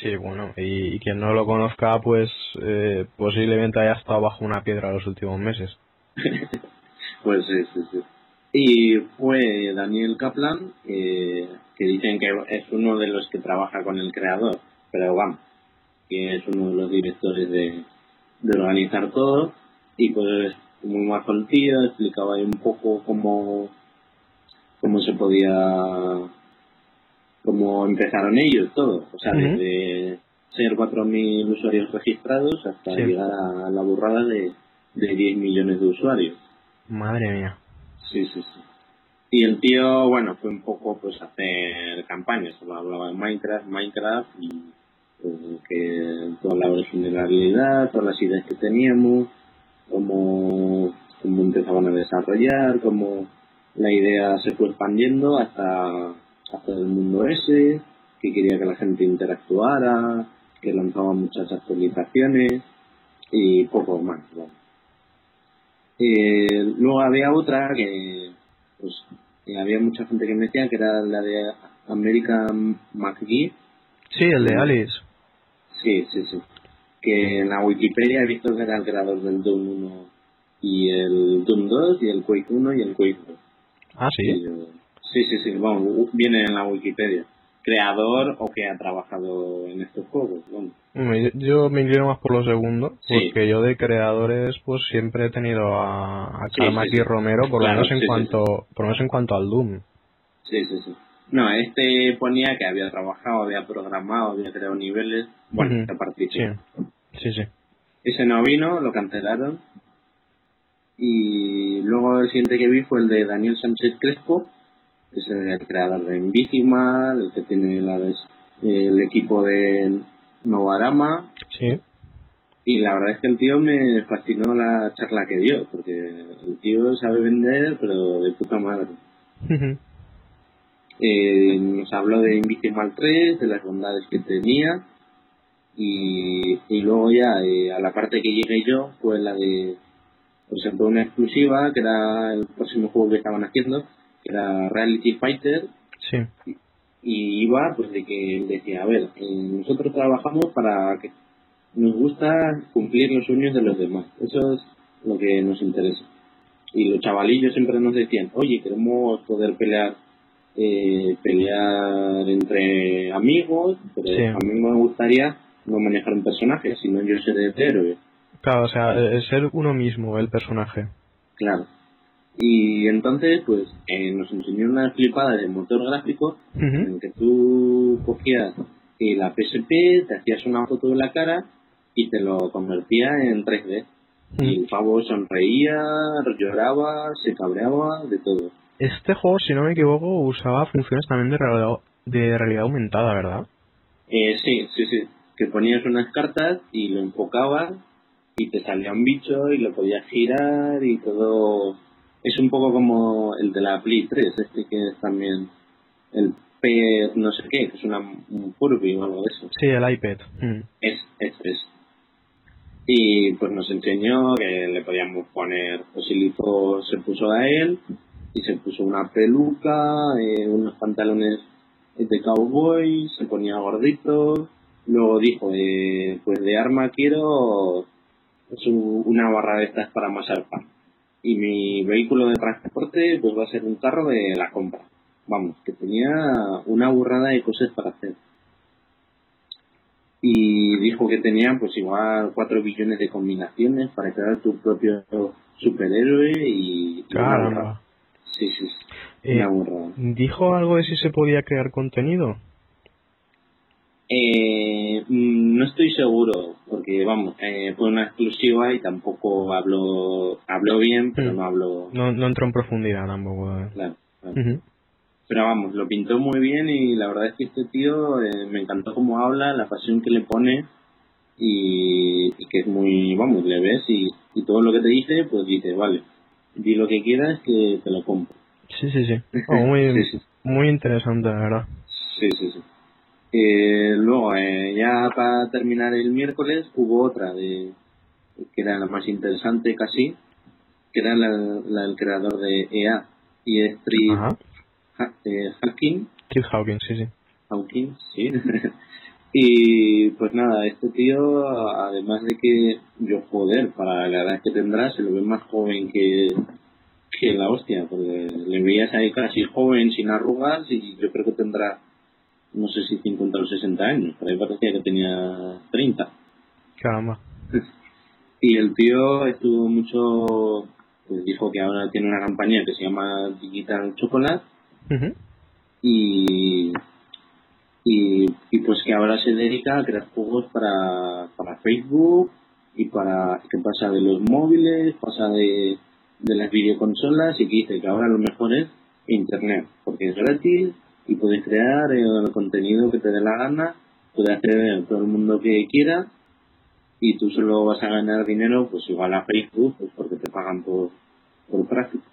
Sí, bueno, y, y quien no lo conozca, pues eh, posiblemente haya estado bajo una piedra los últimos meses. [laughs] Pues sí, sí, sí. Y fue Daniel Kaplan, que, que dicen que es uno de los que trabaja con el creador, pero vamos, que es uno de los directores de, de organizar todo. Y pues muy el tío, explicaba ahí un poco cómo, cómo se podía, cómo empezaron ellos todo. O sea, Ujú. desde ser 4.000 usuarios registrados hasta Sí. llegar a la burrada de, de 10 millones de usuarios. Madre mía. Sí, sí, sí. Y el tío, bueno, fue un poco pues hacer campañas, hablaba de Minecraft, Minecraft y pues, que toda la vulnerabilidad, todas las ideas que teníamos, cómo, cómo empezaban a desarrollar, cómo la idea se fue expandiendo hasta, hasta el mundo ese, que quería que la gente interactuara, que lanzaba muchas actualizaciones y poco más. Eh, luego había otra que, pues, había mucha gente que me decía que era la de American McGee. Sí, el de Alice. Sí, sí, sí. Que en la Wikipedia he visto que era el creador del Doom 1 y el Doom 2 y el Quake 1 y el Quake 2. Ah, sí. Y sí, sí, sí, u- viene en la Wikipedia. Creador o que ha trabajado en estos juegos, vamos. Hombre, Yo me inclino más por lo segundo, Sí. porque yo de creadores pues siempre he tenido a, a Sí. Romero, por lo Claro, menos en cuanto, por lo menos en cuanto al Doom. Sí, sí, sí. No, este ponía que había trabajado, había programado, había creado niveles. Bueno, que participó. Sí, sí, sí. Ese no vino, lo cancelaron. Y luego el siguiente que vi fue el de Daniel Sánchez Crespo, que es el creador de Invisimal, el que tiene la des- el equipo de Novarama. Sí. Y la verdad es que el tío me fascinó la charla que dio, porque el tío sabe vender, pero de puta madre. Eh, nos habló de Invisimal 3, de las bondades que tenía y, y luego ya eh, a la parte que llegué yo fue la de presentó una exclusiva que era el próximo juego que estaban haciendo que era Reality Fighter Sí. y iba pues de que él decía a ver eh, nosotros trabajamos para que nos gusta cumplir los sueños de los demás eso es lo que nos interesa y los chavalillos siempre nos decían oye queremos poder pelear eh, pelear entre amigos pero Sí. a mí me gustaría no manejar un personaje, sino yo ser el héroe. Claro, o sea, el ser uno mismo, el personaje. Claro. Y entonces, pues, eh, nos enseñó una flipada de motor gráfico en que tú cogías eh, la PSP, te hacías una foto de la cara y te lo convertía en 3D. Y el pavo sonreía, lloraba, se cabreaba, de todo. Este juego, si no me equivoco, usaba funciones también de realidad, de realidad aumentada, ¿verdad? Eh, sí, sí, sí. Que ponías unas cartas y lo enfocabas y te salía un bicho y lo podías girar y todo. Es un poco como el de la Play 3, este que es también el P no sé qué, que es una, un Furby o algo de eso. Sí, el iPad. Mm. Es, es, es. Y pues nos enseñó que le podíamos poner, pues el hizo, se puso a él y se puso una peluca, eh, unos pantalones de cowboy, se ponía gordito, luego dijo, eh, pues de arma quiero un- una barra de estas para amasar pan. Y mi vehículo de transporte pues va a ser un carro de la compra. Vamos, que tenía una burrada de cosas para hacer y dijo que tenía pues igual 4 billones de combinaciones para crear tu propio superhéroe y, una Caramba. sí, sí, Eh, una burrada. ¿Dijo algo de si se podía crear contenido? Eh, mm, no estoy seguro, porque vamos, eh, fue una exclusiva y tampoco habló, habló bien, pero Mm. no habló No, no entró en profundidad tampoco. eh. claro. Pero vamos, lo pintó muy bien y la verdad es que este tío eh, me encantó cómo habla, la pasión que le pone y, y que es muy, vamos, le ves y, y todo lo que te dice, pues dice, vale, di lo que quieras que te lo compro. Sí, sí, sí. [laughs] Oh, muy, Sí, sí. muy interesante, la verdad. Sí, sí, sí. Eh, luego, eh, ya para terminar el miércoles, hubo otra de que era la más interesante casi, que era la, la del creador de EA y Ajá. Ha- eh, Hacking, Keith Hawkins, sí, sí. Hawkins, sí. [laughs] y pues nada, este tío, además de que yo, joder, para la edad que tendrá, se lo ve más joven que, que la hostia, porque le veías ahí casi joven, sin arrugas, y yo creo que tendrá, no sé si 50 o 60 años, pero ahí parecía que tenía 30. Caramba. Y el tío estuvo mucho, pues dijo que ahora tiene una campaña que se llama Digital Chocolate, y, y pues que ahora se dedica a crear juegos para, para Facebook y para que pasa de los móviles, pasa de, de las videoconsolas y que dice que ahora lo mejor es internet, porque es gratis y puedes crear eh, el contenido que te dé la gana, puede acceder a todo el mundo que quiera y tú solo vas a ganar dinero pues igual a Facebook pues porque te pagan por, por tráfico.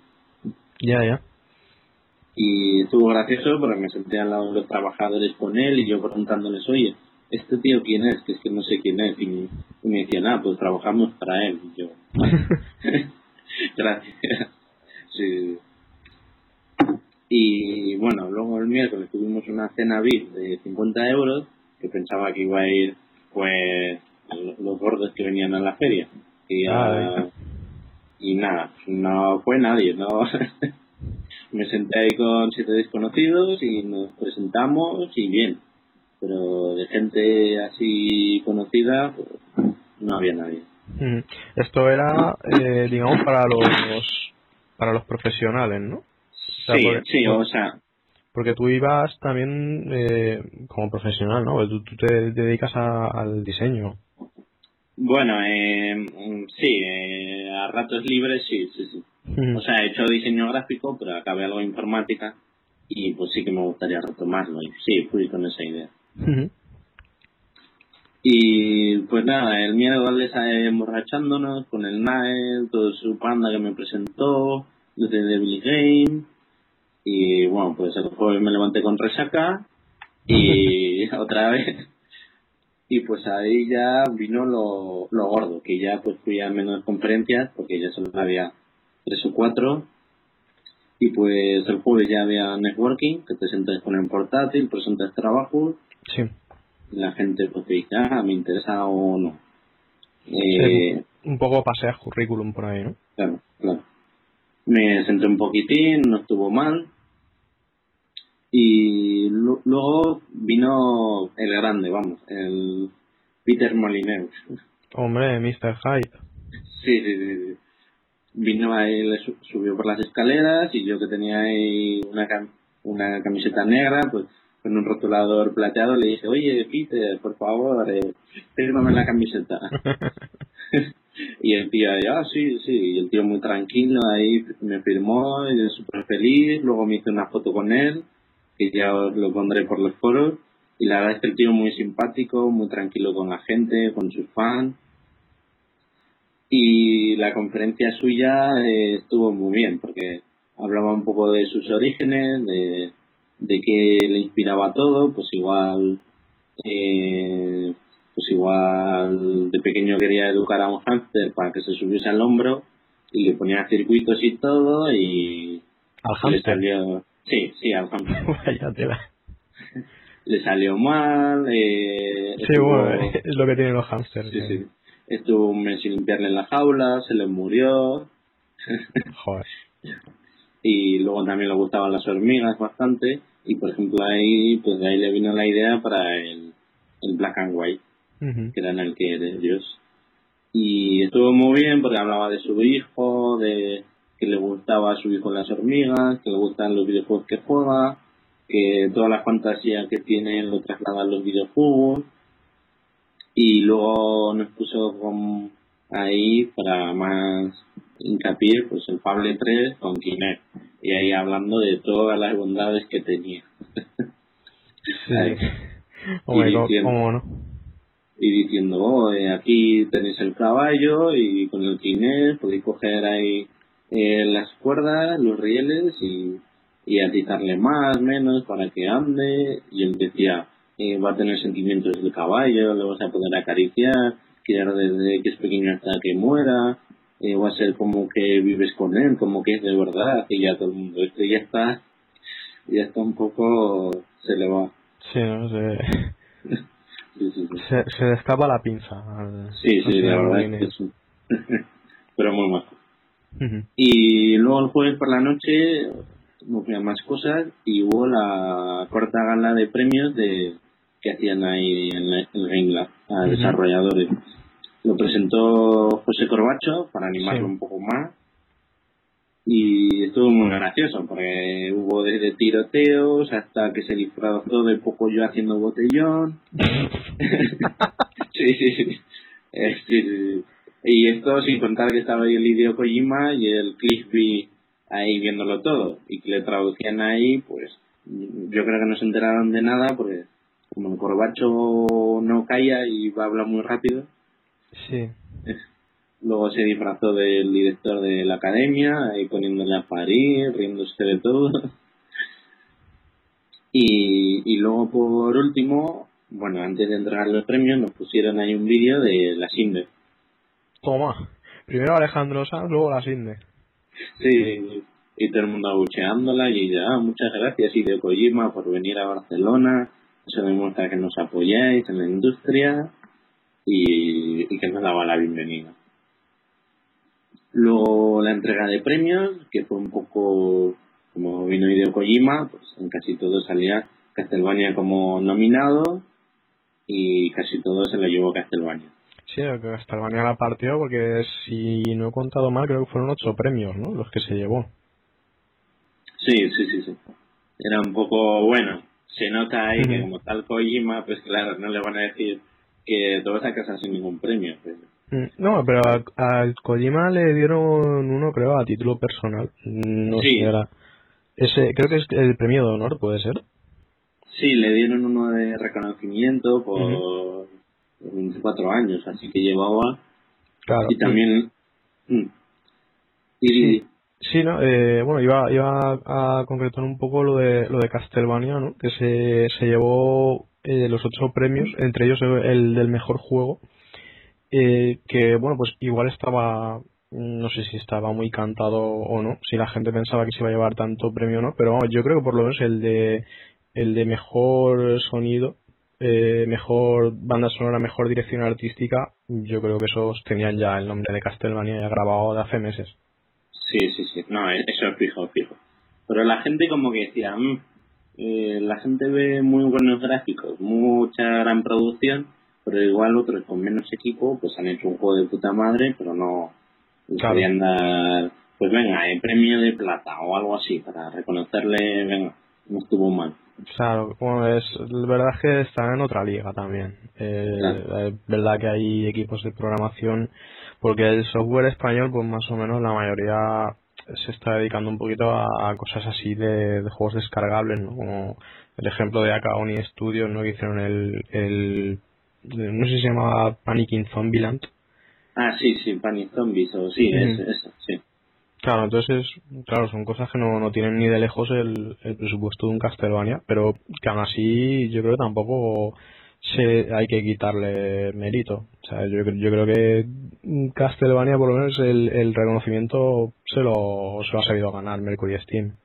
Ya, ya. Y estuvo gracioso porque me senté al lado de los trabajadores con él y yo preguntándoles, oye, ¿este tío quién es? Que es que no sé quién es. Y me, y me decían, ah, pues trabajamos para él. Y yo, [laughs] [laughs] gracias. Sí. Y bueno, luego el miércoles tuvimos una cena VIP de 50 euros que pensaba que iba a ir, pues, los, gordos que venían a la feria. Y, Ah, ah, y nada, no fue nadie, no. [laughs] me senté ahí con siete desconocidos y nos presentamos y bien. Pero de gente así conocida, pues, no había nadie. Ujú. Esto era, eh, digamos, para los para los profesionales, ¿no? Sea, Sí, porque- sí, o sea, Porque tú ibas también eh, como profesional, ¿no? Tú, tú te dedicas a- al diseño. bueno, eh, sí, eh, a ratos libres sí, sí, sí. O sea, he hecho diseño gráfico, pero acabé algo de informática y pues sí que me gustaría retomarlo. Y sí, fui con esa idea. Y pues nada, el miércoles emborrachándonos con el Nael, todo su panda que me presentó, desde Devil Game. Y bueno, pues el jueves me levanté con resaca y [laughs] [laughs] otra vez. Y pues ahí ya vino lo, lo gordo, que ya pues fui a menos conferencias, porque ya solo había tres o cuatro. Y pues el jueves ya había networking, que te sientas con el portátil, presentas trabajos Sí. la gente pues te dice, ah, me interesa o no. Eh, Un poco paseas currículum por ahí, ¿no? Claro, claro. Me senté un poquitín, no estuvo mal. Y lu- luego vino el grande, vamos, el, Peter Molineux. Hombre, Mr. Hyde. Sí, sí, sí. sí. Vino ahí, le su- subió por las escaleras y yo que tenía ahí una, cam- una camiseta negra, pues con un rotulador plateado le dije, oye, Peter, por favor, eh, fírmame la camiseta. [laughs] y el tío ah, sí, sí, y el tío muy tranquilo ahí me firmó, y yo súper feliz, luego me hice una foto con él, que ya os lo pondré por los foros, y la verdad es que el tío muy simpático, muy tranquilo con la gente, con sus fans, y la conferencia suya eh, estuvo muy bien, porque hablaba un poco de sus orígenes, de, de qué le inspiraba todo, pues igual eh, pues igual de pequeño quería educar a un hámster para que se subiese al hombro y le ponía circuitos y todo y Al le hámster. salió sí sí al hámster [laughs] le salió mal eh, Sí, estuvo- bueno, es lo que tienen los sí, que- sí. estuvo un mes sin limpiarle en la jaula se le murió [laughs] Joder. y luego también le gustaban las hormigas bastante y por ejemplo ahí pues de ahí le vino la idea para el, el black and white Que era en el que de ellos y estuvo muy bien porque hablaba de su hijo de que le gustaba a su hijo las hormigas que le gustan los videojuegos que juega que toda la fantasía que tiene lo traslada a los videojuegos y luego nos puso con ahí para más hincapié pues el Fable 3 con Kinect y ahí hablando de todas las bondades que tenía Sí. [laughs] Ahí. Hombre, Y ¿cómo- diciendo- ¿cómo no? Y diciendo, oh, eh, aquí tenéis el caballo y con el Kinect podéis coger ahí eh, las cuerdas, los rieles y, y atizarle más, menos para que ande. Y él decía, eh, va a tener sentimientos del caballo, le vas a poder acariciar, criar desde que es pequeño hasta que muera, eh, va a ser como que vives con él, como que es de verdad, y ya todo el mundo, este ya está, ya está un poco, se le va. Sí, no sé. [laughs] Sí, sí, sí. Se, se le escapa la pinza. al- Sí, sí, la verdad es Molines. que es un- [laughs] Pero muy majo. Ujú. Y luego el jueves por la noche no había más cosas y hubo la cuarta gala de premios de que hacían ahí en, la- en Game Lab a desarrolladores. Lo presentó José Corbacho para animarlo Sí. un poco más y estuvo muy gracioso porque hubo desde tiroteos hasta que se disfrazó de poco yo haciendo botellón [laughs] sí, sí, sí. Eh, sí, sí, sí. Y esto sin contar que estaba ahí el Hideo Kojima y el Cliffy ahí viéndolo todo. Y que le traducían ahí, pues yo creo que no se enteraron de nada porque como el corbacho no calla y va a hablar muy rápido, Sí. Luego se disfrazó del director de la academia, ahí poniéndole a parir, riéndose de todo. [laughs] Y, y luego por último, bueno, antes de entregar los premios nos pusieron ahí un vídeo de la Sinde. Toma. Primero Alejandro Sanz, luego la Sinde. Sí, y todo el mundo abucheándola y ella, ah, muchas gracias Hideo Kojima por venir a Barcelona, eso demuestra que nos apoyáis en la industria y, y que nos daba la bienvenida. Luego la entrega de premios, que fue un poco como vino Hideo Kojima, pues en casi todo salía Castlevania como nominado y casi todo se lo llevó Castlevania. Sí, Castlevania la partió porque si no he contado mal creo que fueron ocho premios, ¿no? Los que se llevó. Sí, sí, sí, sí. Era un poco bueno. Se nota ahí que como tal Kojima, pues claro, no le van a decir que te vas a casar sin ningún premio. pues. Mm, No, pero a, a Kojima le dieron uno, creo, a título personal. No Sí. sé, era. Ese, creo que es el premio de honor, puede ser. Sí, le dieron uno de reconocimiento por 24 años, así que llevaba. Claro. Y también. Mm. Y, Sí. Sí, no, eh, bueno, iba, iba a concretar un poco lo de lo de Castlevania, ¿no? Que se, se llevó eh, los ocho premios, entre ellos el, el del mejor juego, eh, que bueno, pues igual estaba, no sé si estaba muy cantado o no, si la gente pensaba que se iba a llevar tanto premio o no, pero vamos, yo creo que por lo menos el de el de mejor sonido, eh, mejor banda sonora, mejor dirección artística, yo creo que esos tenían ya el nombre de Castlevania ya grabado de hace meses. Sí, sí, sí. No, eh, eso es fijo, fijo. Pero la gente como que decía, "Mm, eh, la gente ve muy buenos gráficos, mucha gran producción, pero igual otros con menos equipo pues han hecho un juego de puta madre, pero no Claro. dar, pues venga, el premio de plata o algo así para reconocerle, venga, no estuvo mal. Claro, bueno, es la verdad es que están en otra liga también. Eh, Claro. Es verdad que hay equipos de programación, porque el software español, pues más o menos la mayoría se está dedicando un poquito a, a cosas así de, de juegos descargables, ¿no? Como el ejemplo de Akaoni Studios, ¿no? Que hicieron el, el no sé si se llama Panic in Zombieland. Ah, sí, sí, Panic Zombies o sí, es, eso, sí. Claro, entonces, claro, son cosas que no, no tienen ni de lejos el, el presupuesto de un Castlevania, pero que aún así yo creo que tampoco se, hay que quitarle mérito. O sea, yo, yo creo que Castlevania por lo menos el, el reconocimiento se lo, se lo ha sabido ganar Mercury Steam.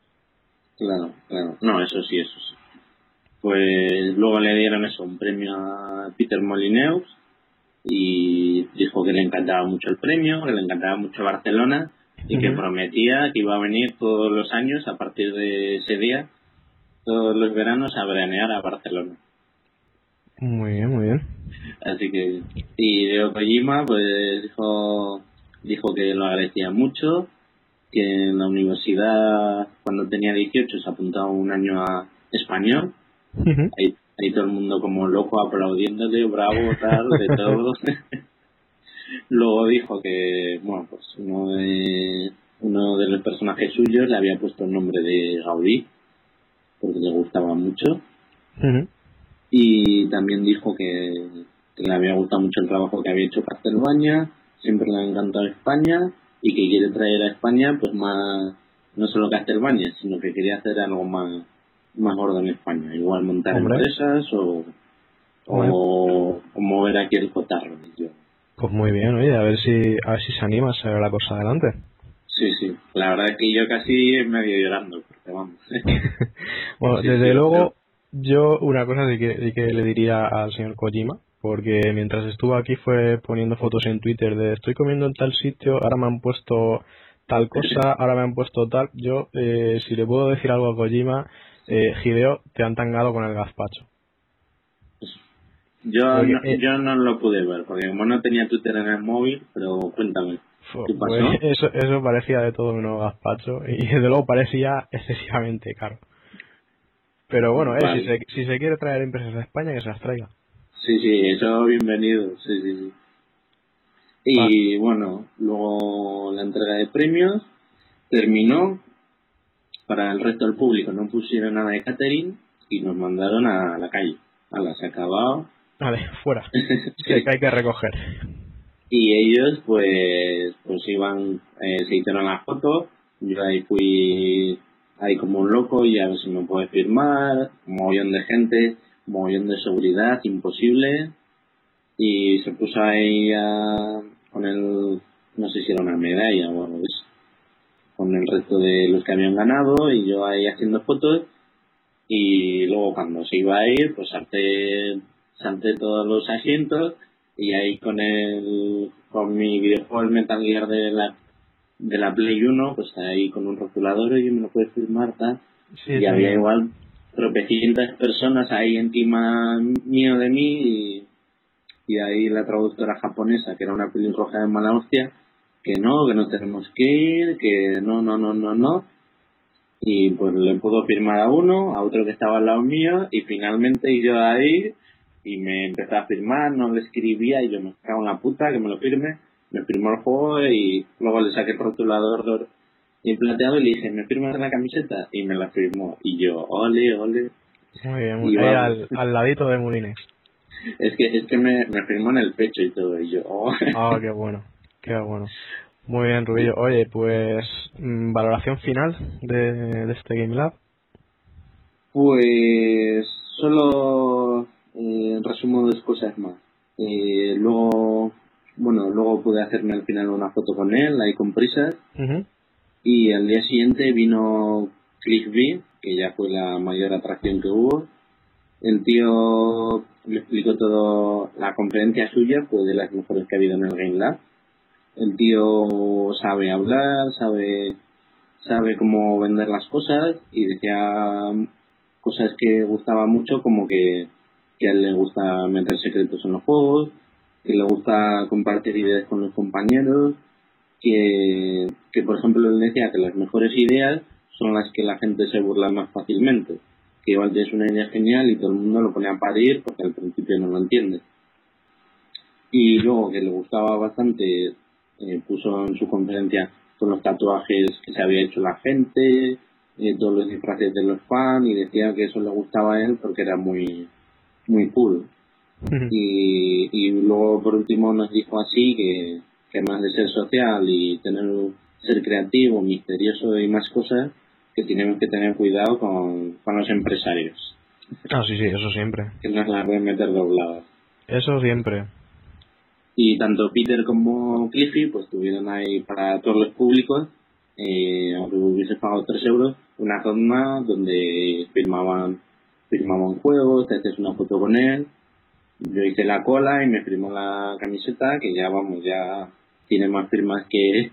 Claro, claro. No, eso sí, eso sí. Pues luego le dieron eso, un premio a Peter Molineus y dijo que le encantaba mucho el premio, que le encantaba mucho Barcelona y que prometía que iba a venir todos los años a partir de ese día, todos los veranos a veranear a Barcelona. Muy bien, muy bien. Así que, y de Kojima, pues dijo, dijo que lo agradecía mucho, que en la universidad, cuando tenía 18, se apuntaba un año a español. Ahí, ahí todo el mundo como loco aplaudiéndole, bravo, tal, de [laughs] todo. [laughs] Luego dijo que, bueno, pues uno de, uno de los personajes suyos le había puesto el nombre de Gaudí, porque le gustaba mucho. Y también dijo que, que le había gustado mucho el trabajo que había hecho Castelbaña, siempre le ha encantado España y que quiere traer a España pues más, no solo Castelbaña, sino que quería hacer algo más, más gordo en España, igual montar Hombre. empresas o, o, o mover aquí el cotarro. yo. Pues muy bien, oye, a ver si, a ver si se anima a sacar la cosa adelante. Sí, sí, la verdad es que yo casi medio llorando, porque vamos. [laughs] Bueno, Sí, desde sí, luego, yo una cosa sí que, sí que le diría al señor Kojima, porque mientras estuvo aquí fue poniendo fotos en Twitter de estoy comiendo en tal sitio, ahora me han puesto tal cosa, [laughs] ahora me han puesto tal. Yo, eh, si le puedo decir algo a Kojima, eh, Hideo, te han tangado con el gazpacho. Yo, Porque, no, eh, yo no lo pude ver, porque como no tenía Twitter en el móvil, pero cuéntame, ¿qué pasó? pues, eso, eso parecía de todo menos gazpacho y [laughs] desde luego parecía excesivamente caro. Pero bueno, eh, Vale. si, se, si se quiere traer empresas a España, que se las traiga. Sí, sí, eso bienvenido, sí, sí, sí. Y bueno, luego la entrega de premios terminó para el resto del público, no pusieron nada de catering y nos mandaron a la calle. Ala, se ha acabado. Vale, fuera. [laughs] que hay que recoger. Y ellos pues pues iban, eh, se hicieron las fotos, yo ahí fui ahí como un loco y a ver si me puede firmar, un mogollón de gente, un mogollón de seguridad, imposible. Y se puso ahí a- con el, no sé si era una medalla o algo de eso, con el resto de los que habían ganado y yo ahí haciendo fotos. Y luego cuando se iba a ir, pues salté, salté todos los asientos y ahí con el con mi videojuego el Metal Gear de la de la Play 1 pues ahí con un rotulador y me lo puedes firmar tal Sí, y sí. había igual tropecientas personas ahí encima mío de mí y, y ahí la traductora japonesa que era una pelirroja de mala hostia que no, que no tenemos que ir, que no, no, no, no, no y pues le pudo firmar a uno, a otro que estaba al lado mío y finalmente yo ahí y me empezó a firmar, no le escribía y yo me cago en la puta que me lo firme, me firmó el juego y luego le saqué el rotulador dor- y le dije, ¿me firmas la camiseta? Y me la firmó y yo, ole, ole. Muy bien, muy bien. Al ladito de Mulines. [laughs] Es que, es que me, me firmó en el pecho y todo y yo, oh. Ah, qué bueno, qué bueno. Muy bien, Rubillo. Oye, pues, mm, valoración final de, de este Game Lab. Pues solo eh, resumo dos cosas más. Eh, luego, bueno, luego pude hacerme al final una foto con él, ahí con prisas. Y al día siguiente vino Cliff B, que ya fue la mayor atracción que hubo. El tío me explicó todo, la conferencia suya fue de las mejores que ha habido en el Game Lab. El tío sabe hablar, sabe, sabe cómo vender las cosas y decía cosas que gustaba mucho como que que a él le gusta meter secretos en los juegos, que le gusta compartir ideas con los compañeros, que, que por ejemplo él decía que las mejores ideas son las que la gente se burla más fácilmente. Que igual tienes una idea genial y todo el mundo lo pone a parir porque al principio no lo entiende. Y luego que le gustaba bastante, eh, puso en su conferencia con los tatuajes que se había hecho la gente, eh, todos los disfraces de los fans y decía que eso le gustaba a él porque era muy, muy cool. y, y luego por último nos dijo así que, que más de ser social y tener ser creativo, misterioso y más cosas, que tenemos que tener cuidado con, con los empresarios. Ah, sí, sí, eso siempre. Que nos las pueden meter dobladas. Eso siempre. Y tanto Peter como Cliffy pues tuvieron ahí para todos los públicos, eh, aunque hubiese pagado 3 euros, una zona donde firmaban, firmaban juegos, te haces una foto con él. Yo hice la cola y me firmó la camiseta, que ya vamos, ya tiene más firmas que,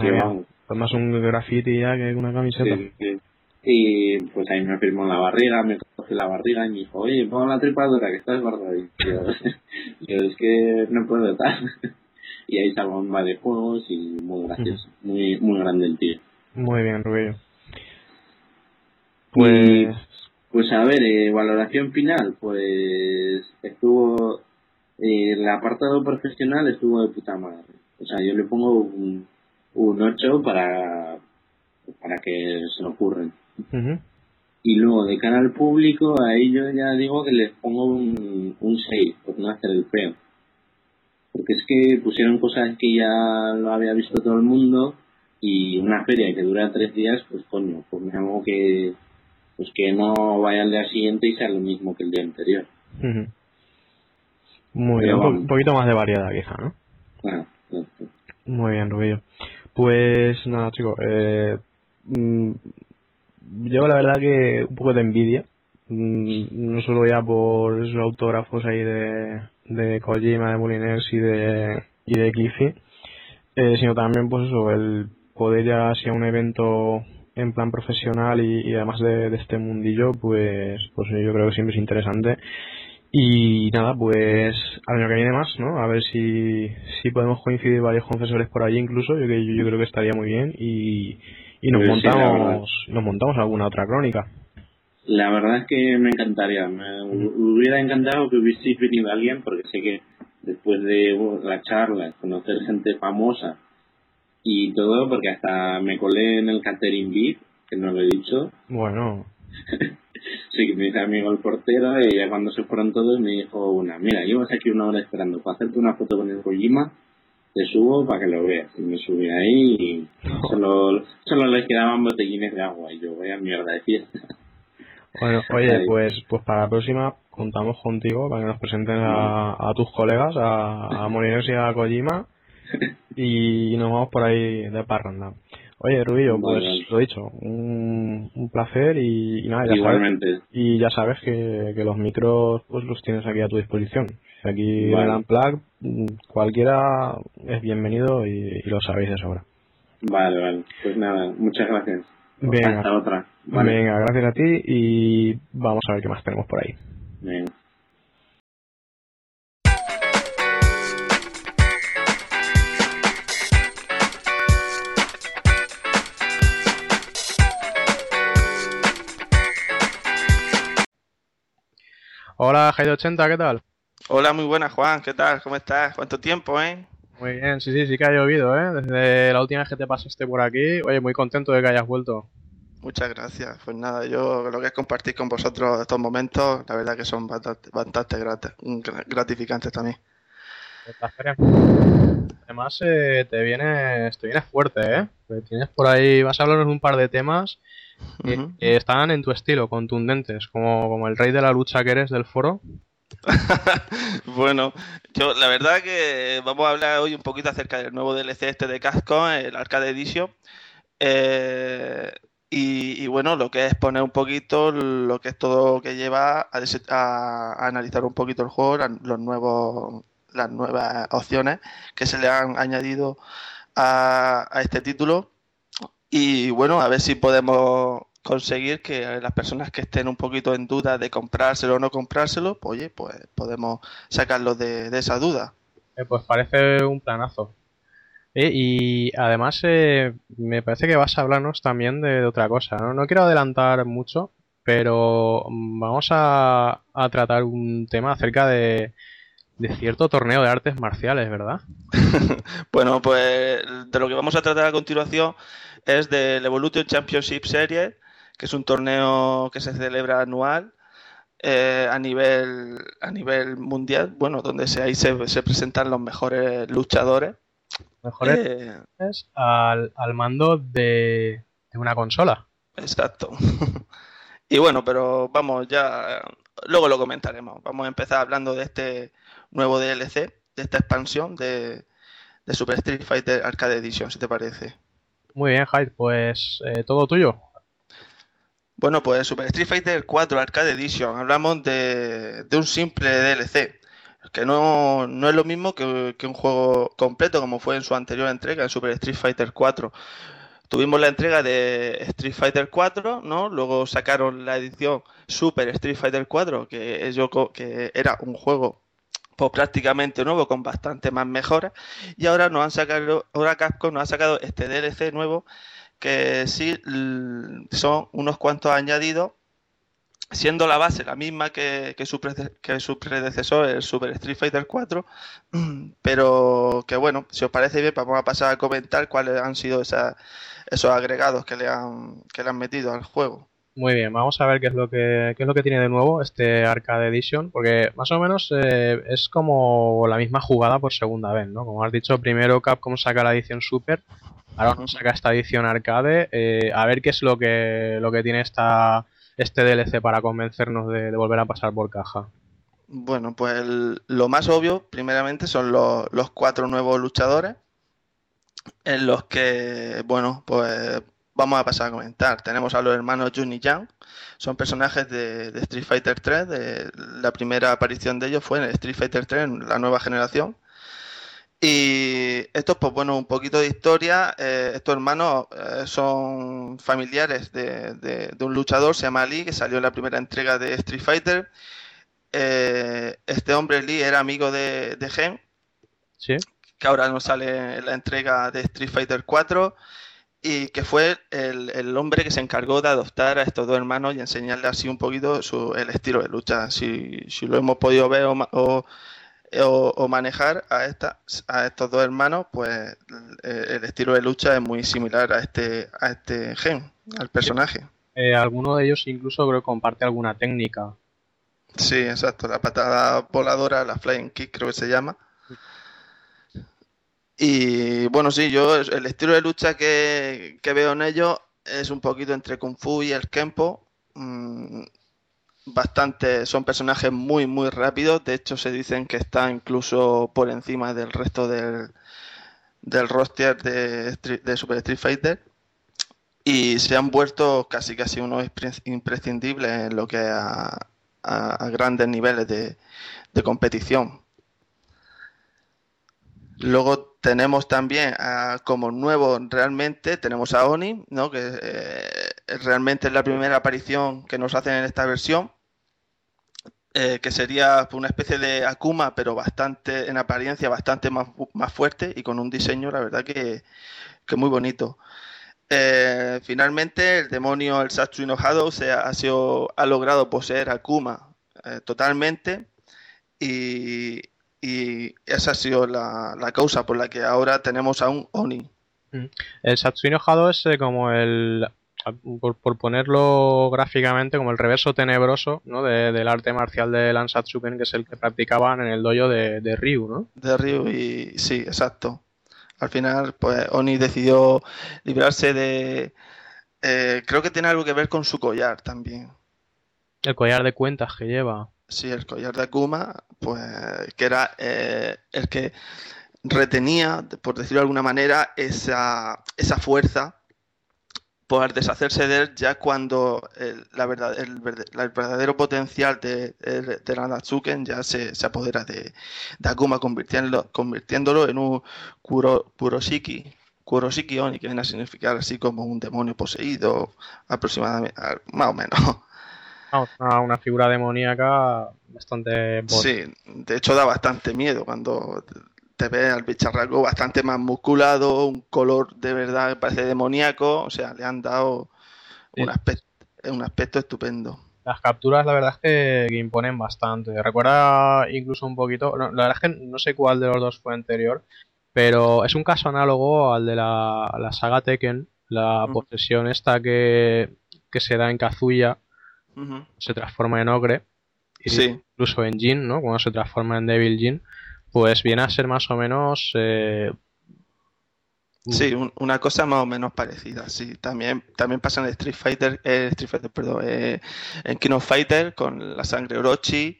que vamos. Más un graffiti ya que una camiseta. Sí, sí. Y pues ahí me firmó la barriga, me coge la barriga y me dijo, oye, pon la tripadura que estás gordo. Y yo, [laughs] yo, es que no puedo estar. [laughs] Y ahí salgo de juegos y muy gracioso, muy, muy grande el tío. Muy bien, Rubio. Pues... Pues a ver, eh, valoración final, pues estuvo, eh, el apartado profesional estuvo de puta madre. O sea, yo le pongo un, un 8 para, para que se lo ocurren. Y luego de cara al público, a ellos ya digo que les pongo un, un 6, por no hacer el feo. Porque es que pusieron cosas que ya lo había visto todo el mundo y una feria que dura tres días, pues coño, pues me hago que, pues que no vaya al día siguiente y sea lo mismo que el día anterior. Muy Pero bien, un po- poquito más de variedad quizá, ¿no? Claro. Muy bien, Rubillo. Pues nada, chicos. Eh, mm, yo la verdad que un poco de envidia. Mm, no solo ya por esos autógrafos ahí de, de Kojima, de Moliners y de, y de Cliffy, eh, sino también pues eso, el poder ya hacia un evento en plan profesional y, además de, de este mundillo, pues, pues yo creo que siempre es interesante. Y nada, pues al año que viene más, ¿no? A ver si, si podemos coincidir varios confesores por allí incluso, yo, que- yo creo que estaría muy bien y, y nos sí, montamos nos montamos alguna otra crónica. La verdad es que me encantaría, me hubiera encantado que hubiese venido alguien porque sé que después de la charla, conocer gente famosa y todo, porque hasta me colé en el catering VIP, que no lo he dicho, Bueno, [laughs] sí que me amigo el portero y ya cuando se fueron todos me dijo una, mira, llevas aquí una hora esperando para hacerte una foto con el Kojima, te subo para que lo veas. Y me subí ahí y [laughs] solo, solo les quedaban botellines de agua y yo voy a mierda de fiesta. [laughs] bueno, oye, pues pues para la próxima contamos contigo para que nos presenten a, a tus colegas, a, a y a Kojima [laughs] y nos vamos por ahí de parranda. Oye, Rubillo, pues Vale, lo dicho, un, un placer y, y nada, ya sabes, Igualmente. y ya sabes que, que los micros pues los tienes aquí a tu disposición. Aquí en Vale. el Unplugged, mm, cualquiera es bienvenido y, y lo sabéis de sobra. Vale, vale. Pues nada, muchas gracias. Venga. Hasta otra. Vale. Venga, gracias a ti y vamos a ver qué más tenemos por ahí. Venga. Hola, Jaide80, ¿qué tal? Hola, muy buenas, Juan. ¿Qué tal? ¿Cómo estás? ¿Cuánto tiempo, eh? Muy bien, sí, sí, sí que ha llovido, ¿eh? Desde la última vez que te pasaste por aquí. Oye, muy contento de que hayas vuelto. Muchas gracias. Pues nada, yo lo que es compartir con vosotros estos momentos, la verdad que son bastante, bastante grat- gra- gratificantes también. Feria. Además, eh, te vienes, te vienes fuerte, ¿eh? Tienes por ahí, vas a hablarnos un par de temas que, que están en tu estilo, contundentes, como, como el rey de la lucha que eres del foro. [laughs] Bueno, yo la verdad que vamos a hablar hoy un poquito acerca del nuevo DLC este de Capcom, el Arcade Edition. Eh, y, bueno, lo que es poner un poquito lo que es todo que lleva a, analizar un poquito el juego, los nuevos, las nuevas opciones que se le han añadido a este título. Y bueno, a ver si podemos conseguir que las personas que estén un poquito en duda de comprárselo o no comprárselo, pues, oye, pues podemos sacarlos de, de esa duda. Eh, pues parece un planazo. Eh, y además eh, me parece que vas a hablarnos también de, otra cosa. ¿no? no quiero adelantar mucho, pero vamos a, a tratar un tema acerca de, de cierto torneo de artes marciales, ¿verdad? [laughs] bueno, pues de lo que vamos a tratar a continuación es del Evolution Championship Series, que es un torneo que se celebra anual eh, a nivel a nivel mundial, bueno, donde se, ahí se, presentan los mejores luchadores. Mejores eh, al, al, mando de, de una consola. Exacto. [laughs] y bueno, pero vamos ya, luego lo comentaremos. Vamos a empezar hablando de este nuevo DLC, de esta expansión de, de Super Street Fighter Arcade Edition, si te parece. Muy bien, Hyde, pues eh, todo tuyo. Bueno, pues Super Street Fighter 4 Arcade Edition, hablamos de, un simple DLC, que no, es lo mismo que, un juego completo como fue en su anterior entrega, en Super Street Fighter 4. Tuvimos la entrega de Street Fighter 4, ¿no? Luego sacaron la edición Super Street Fighter 4, que, que era un juego pues prácticamente nuevo con bastante más mejoras y ahora nos han sacado ahora Capcom nos ha sacado este DLC nuevo que sí son unos cuantos añadidos siendo la base la misma que, su, que su predecesor el Super Street Fighter 4 [clears throat] pero que bueno si os parece bien vamos a pasar a comentar cuáles han sido esos agregados que le han que le han metido al juego muy bien, vamos a ver qué es lo que qué es lo que tiene de nuevo este Arcade Edition, porque más o menos eh, es como la misma jugada por segunda vez, ¿no? Como has dicho, primero Capcom saca la edición Super, ahora nos saca esta edición Arcade, eh, a ver qué es lo que lo que tiene esta este DLC para convencernos de, volver a pasar por caja. Bueno, pues lo más obvio, primeramente, son los, cuatro nuevos luchadores, en los que, bueno, pues vamos a pasar a comentar. Tenemos a los hermanos Jun y Yang, son personajes de, Street Fighter 3. De, la primera aparición de ellos fue en Street Fighter 3, en la nueva generación. Y estos, pues bueno, un poquito de historia. Eh, estos hermanos eh, son familiares de, un luchador, se llama Lee, que salió en la primera entrega de Street Fighter. Eh, este hombre, Lee, era amigo de, de Gen, ¿Sí? que ahora nos sale en la entrega de Street Fighter 4 y que fue el, hombre que se encargó de adoptar a estos dos hermanos y enseñarles así un poquito su, el estilo de lucha. Si, si lo hemos podido ver o, o, manejar a, esta, a estos dos hermanos, pues el, estilo de lucha es muy similar a este, a este gen, al personaje. Eh, alguno de ellos incluso creo que comparte alguna técnica. Sí, exacto, la patada voladora, la flying kick creo que se llama. Y bueno, sí, yo el estilo de lucha que, veo en ellos es un poquito entre Kung Fu y el Kempo. Mm, bastante, son personajes muy, muy rápidos. De hecho, se dicen que está incluso por encima del resto del, del roster de, de Super Street Fighter. Y se han vuelto casi casi unos imprescindibles en lo que a, a, grandes niveles de, de competición. Luego tenemos también como nuevo realmente, tenemos a Oni, ¿no? que eh, realmente es la primera aparición que nos hacen en esta versión, eh, que sería una especie de Akuma, pero bastante, en apariencia bastante más, más fuerte y con un diseño, la verdad que, muy bonito. Eh, finalmente, el demonio, el Satsu enojado, se ha, sido, ha logrado poseer Akuma totalmente y, y esa ha sido la, causa por la que ahora tenemos a un Oni. Mm. El Satsu enojado es eh, como el, por, ponerlo gráficamente, como el reverso tenebroso ¿no? del arte marcial de Lansatsuken, que es el que practicaban en el dojo de, de Ryu, ¿no? De Ryu, y sí, exacto. Al final, pues Oni decidió librarse de... Eh, creo que tiene algo que ver con su collar también. El collar de cuentas que lleva. Sí, el collar de Akuma, pues que era eh, el que retenía, por decirlo de alguna manera, esa, esa fuerza por deshacerse de él ya cuando el, la verdad, el, verdadero potencial de, de, la Natsuken ya se, se apodera de, de, Akuma, convirtiéndolo, convirtiéndolo en un Kuro, Kuroshiki, Kurosiki Oni, que viene a significar así como un demonio poseído, aproximadamente, más o menos. Una figura demoníaca bastante... bot- Sí, de hecho da bastante miedo cuando te ves al bicharraco bastante más musculado, un color de verdad que parece demoníaco, o sea, le han dado un aspecto, un aspecto estupendo. Las capturas, la verdad es que, que imponen bastante. Recuerda incluso un poquito. no, la verdad es que no sé cuál de los dos fue anterior, pero es un caso análogo al de la, la saga Tekken, la posesión esta que, que se da en Kazuya, se transforma en Ogre, y Sí. incluso en Jin, ¿no? Cuando se transforma en Devil Jin, pues viene a ser más o menos. eh, Sí, un- una cosa más o menos parecida, sí. También, también pasa en Street Fighter, eh, Street Fighter, perdón, eh, en King of Fighter con la sangre Orochi.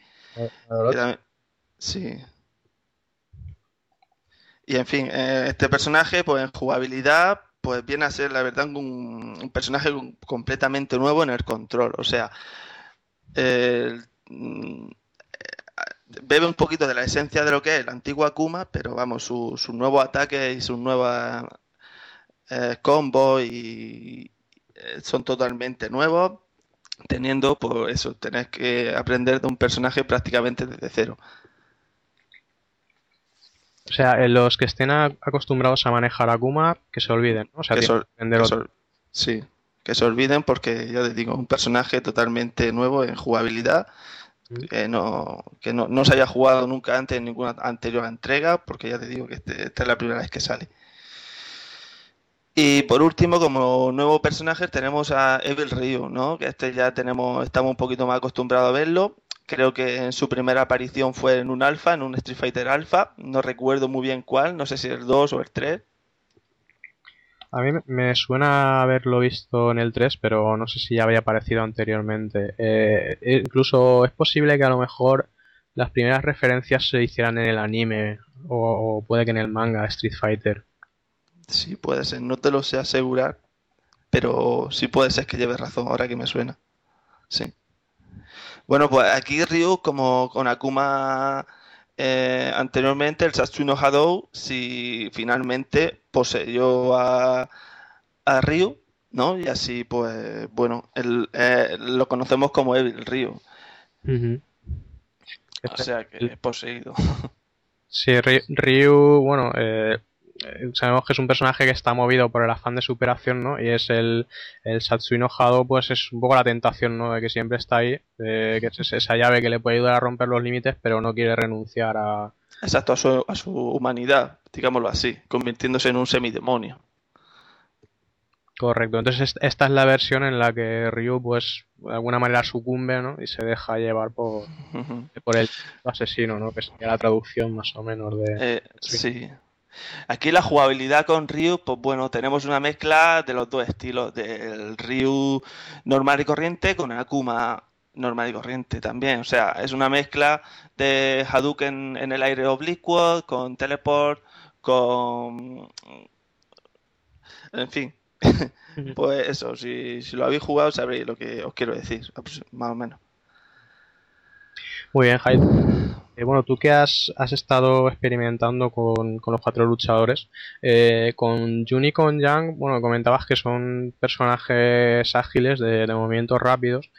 también- sí. Y en fin, eh, este personaje, pues en jugabilidad, pues viene a ser, la verdad, un, un personaje com- completamente nuevo en el control. O sea, el- mm, eh, bebe un poquito de la esencia de lo que es el antiguo Akuma, pero vamos, su- sus nuevos ataques y sus nuevas eh, combos y eh, son totalmente nuevos, teniendo, pues eso, tenés que aprender de un personaje prácticamente desde cero. o sea, en los que estén a- acostumbrados a manejar Akuma, que se olviden, ¿no? O sea, Que tienen se- que aprender que otro. se- sí, que se olviden porque ya les digo, un personaje totalmente nuevo en jugabilidad, que no, que no, no se haya jugado nunca antes en ninguna anterior entrega, porque ya te digo que este- esta es la primera vez que sale. Y por último, como nuevo personaje, tenemos a Evil Ryu, ¿no? Que este ya tenemos, estamos un poquito más acostumbrados a verlo. Creo que en su primera aparición fue en un alfa, en un Street Fighter Alpha. No recuerdo muy bien cuál, no sé si el 2 o el 3. A mí me- suena haberlo visto en el 3, pero no sé si ya había aparecido anteriormente. Eh, incluso es posible que a lo mejor las primeras referencias se hicieran en el anime o, o puede que en el manga Street Fighter. Sí, puede ser, no te lo sé asegurar, pero sí puede ser que lleves razón ahora que me suena. Sí. Bueno, pues aquí Ryu, como con Akuma eh, anteriormente, el Satsuno Hadou, si finalmente poseyó a, a Ryu, ¿no? Y así, pues, bueno, el- eh, lo conocemos como Evil Ryu. O sea que es poseído. Sí, Ry- Ryu, bueno, eh, sabemos que es un personaje que está movido por el afán de superación, ¿no? Y es el, el Satsui enojado, pues es un poco la tentación, ¿no? De que siempre está ahí, eh, que es esa llave que le puede ayudar a romper los límites, pero no quiere renunciar a... Exacto, a su, a su humanidad, digámoslo así, convirtiéndose en un semidemonio. Correcto, entonces est- esta es la versión en la que Ryu, pues, de alguna manera sucumbe, ¿no? Y se deja llevar por, por el asesino, ¿no? Que sería la traducción más o menos de... Eh, sí. Aquí la jugabilidad con Ryu, pues bueno, tenemos una mezcla de los dos estilos, del Ryu normal y corriente con Akuma normal y corriente también. O sea, es una mezcla de Hadouken en el aire oblicuo, con teleport, con... En fin. [laughs] Pues eso, si, si lo habéis jugado sabréis lo que os quiero decir, más o menos. Muy bien, Jaime. Eh, bueno, tú que has, estado experimentando con, los cuatro luchadores, eh, con Jun y con Yang, bueno, comentabas que son personajes ágiles, de, movimientos rápidos,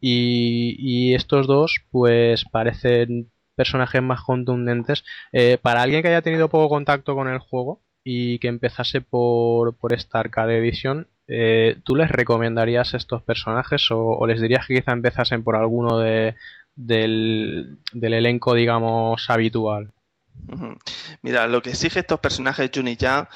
y, estos dos, pues parecen personajes más contundentes. Eh, para alguien que haya tenido poco contacto con el juego y que empezase por, por esta Arcade Edition, eh, ¿tú les recomendarías estos personajes o les dirías que quizá empezasen por alguno de, del, del elenco, digamos, habitual? Mira, lo que exige estos personajes Jun y Yang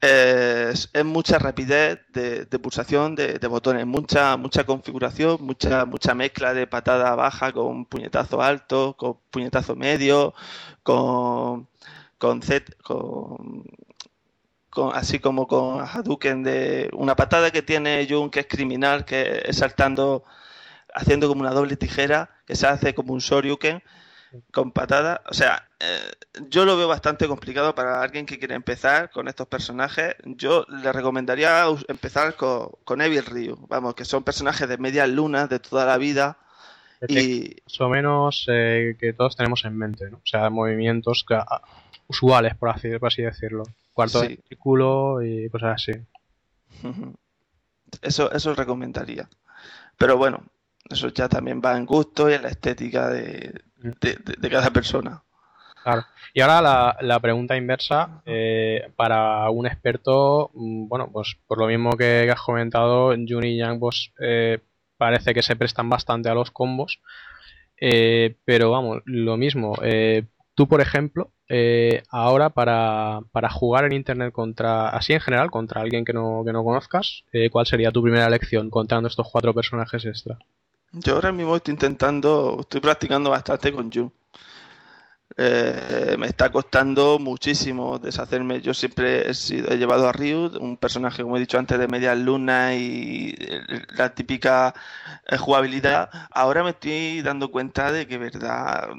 es, mucha rapidez de, pulsación de, de botones, mucha, mucha configuración, mucha, mucha mezcla de patada baja con puñetazo alto, con puñetazo medio, con, con Z, con, con- así como con Hadouken de una patada que tiene Jun que es criminal, que es saltando, haciendo como una doble tijera, que se hace como un Shoryuken con patada. O sea, eh, yo lo veo bastante complicado para alguien que quiere empezar con estos personajes. Yo le recomendaría empezar con, con Evil Ryu. Vamos, que son personajes de medias lunas de toda la vida. Y Más o menos eh, que todos tenemos en mente, ¿no? O sea, movimientos que- usuales, por así, por así decirlo. cuarto Sí. de círculo y cosas así. Eso, eso recomendaría. Pero bueno, eso ya también va en gusto y en la estética de, de- de- de cada persona. Claro. Y ahora la, la pregunta inversa, eh, para un experto, mm, bueno, pues por lo mismo que has comentado, Jun y Yang pues, eh, parece que se prestan bastante a los combos, eh, pero vamos, lo mismo, eh, tú por ejemplo, eh, ahora para, para jugar en internet contra, así en general, contra alguien que no, que no conozcas, eh, ¿cuál sería tu primera elección contando estos cuatro personajes extra? Yo ahora mismo estoy intentando, estoy practicando bastante con Jun. Eh, me está costando muchísimo deshacerme. Yo siempre he, sido- he llevado a Ryu, un personaje, como he dicho antes, de media luna y eh, la típica eh, jugabilidad. Ahora me estoy dando cuenta de que, verdad,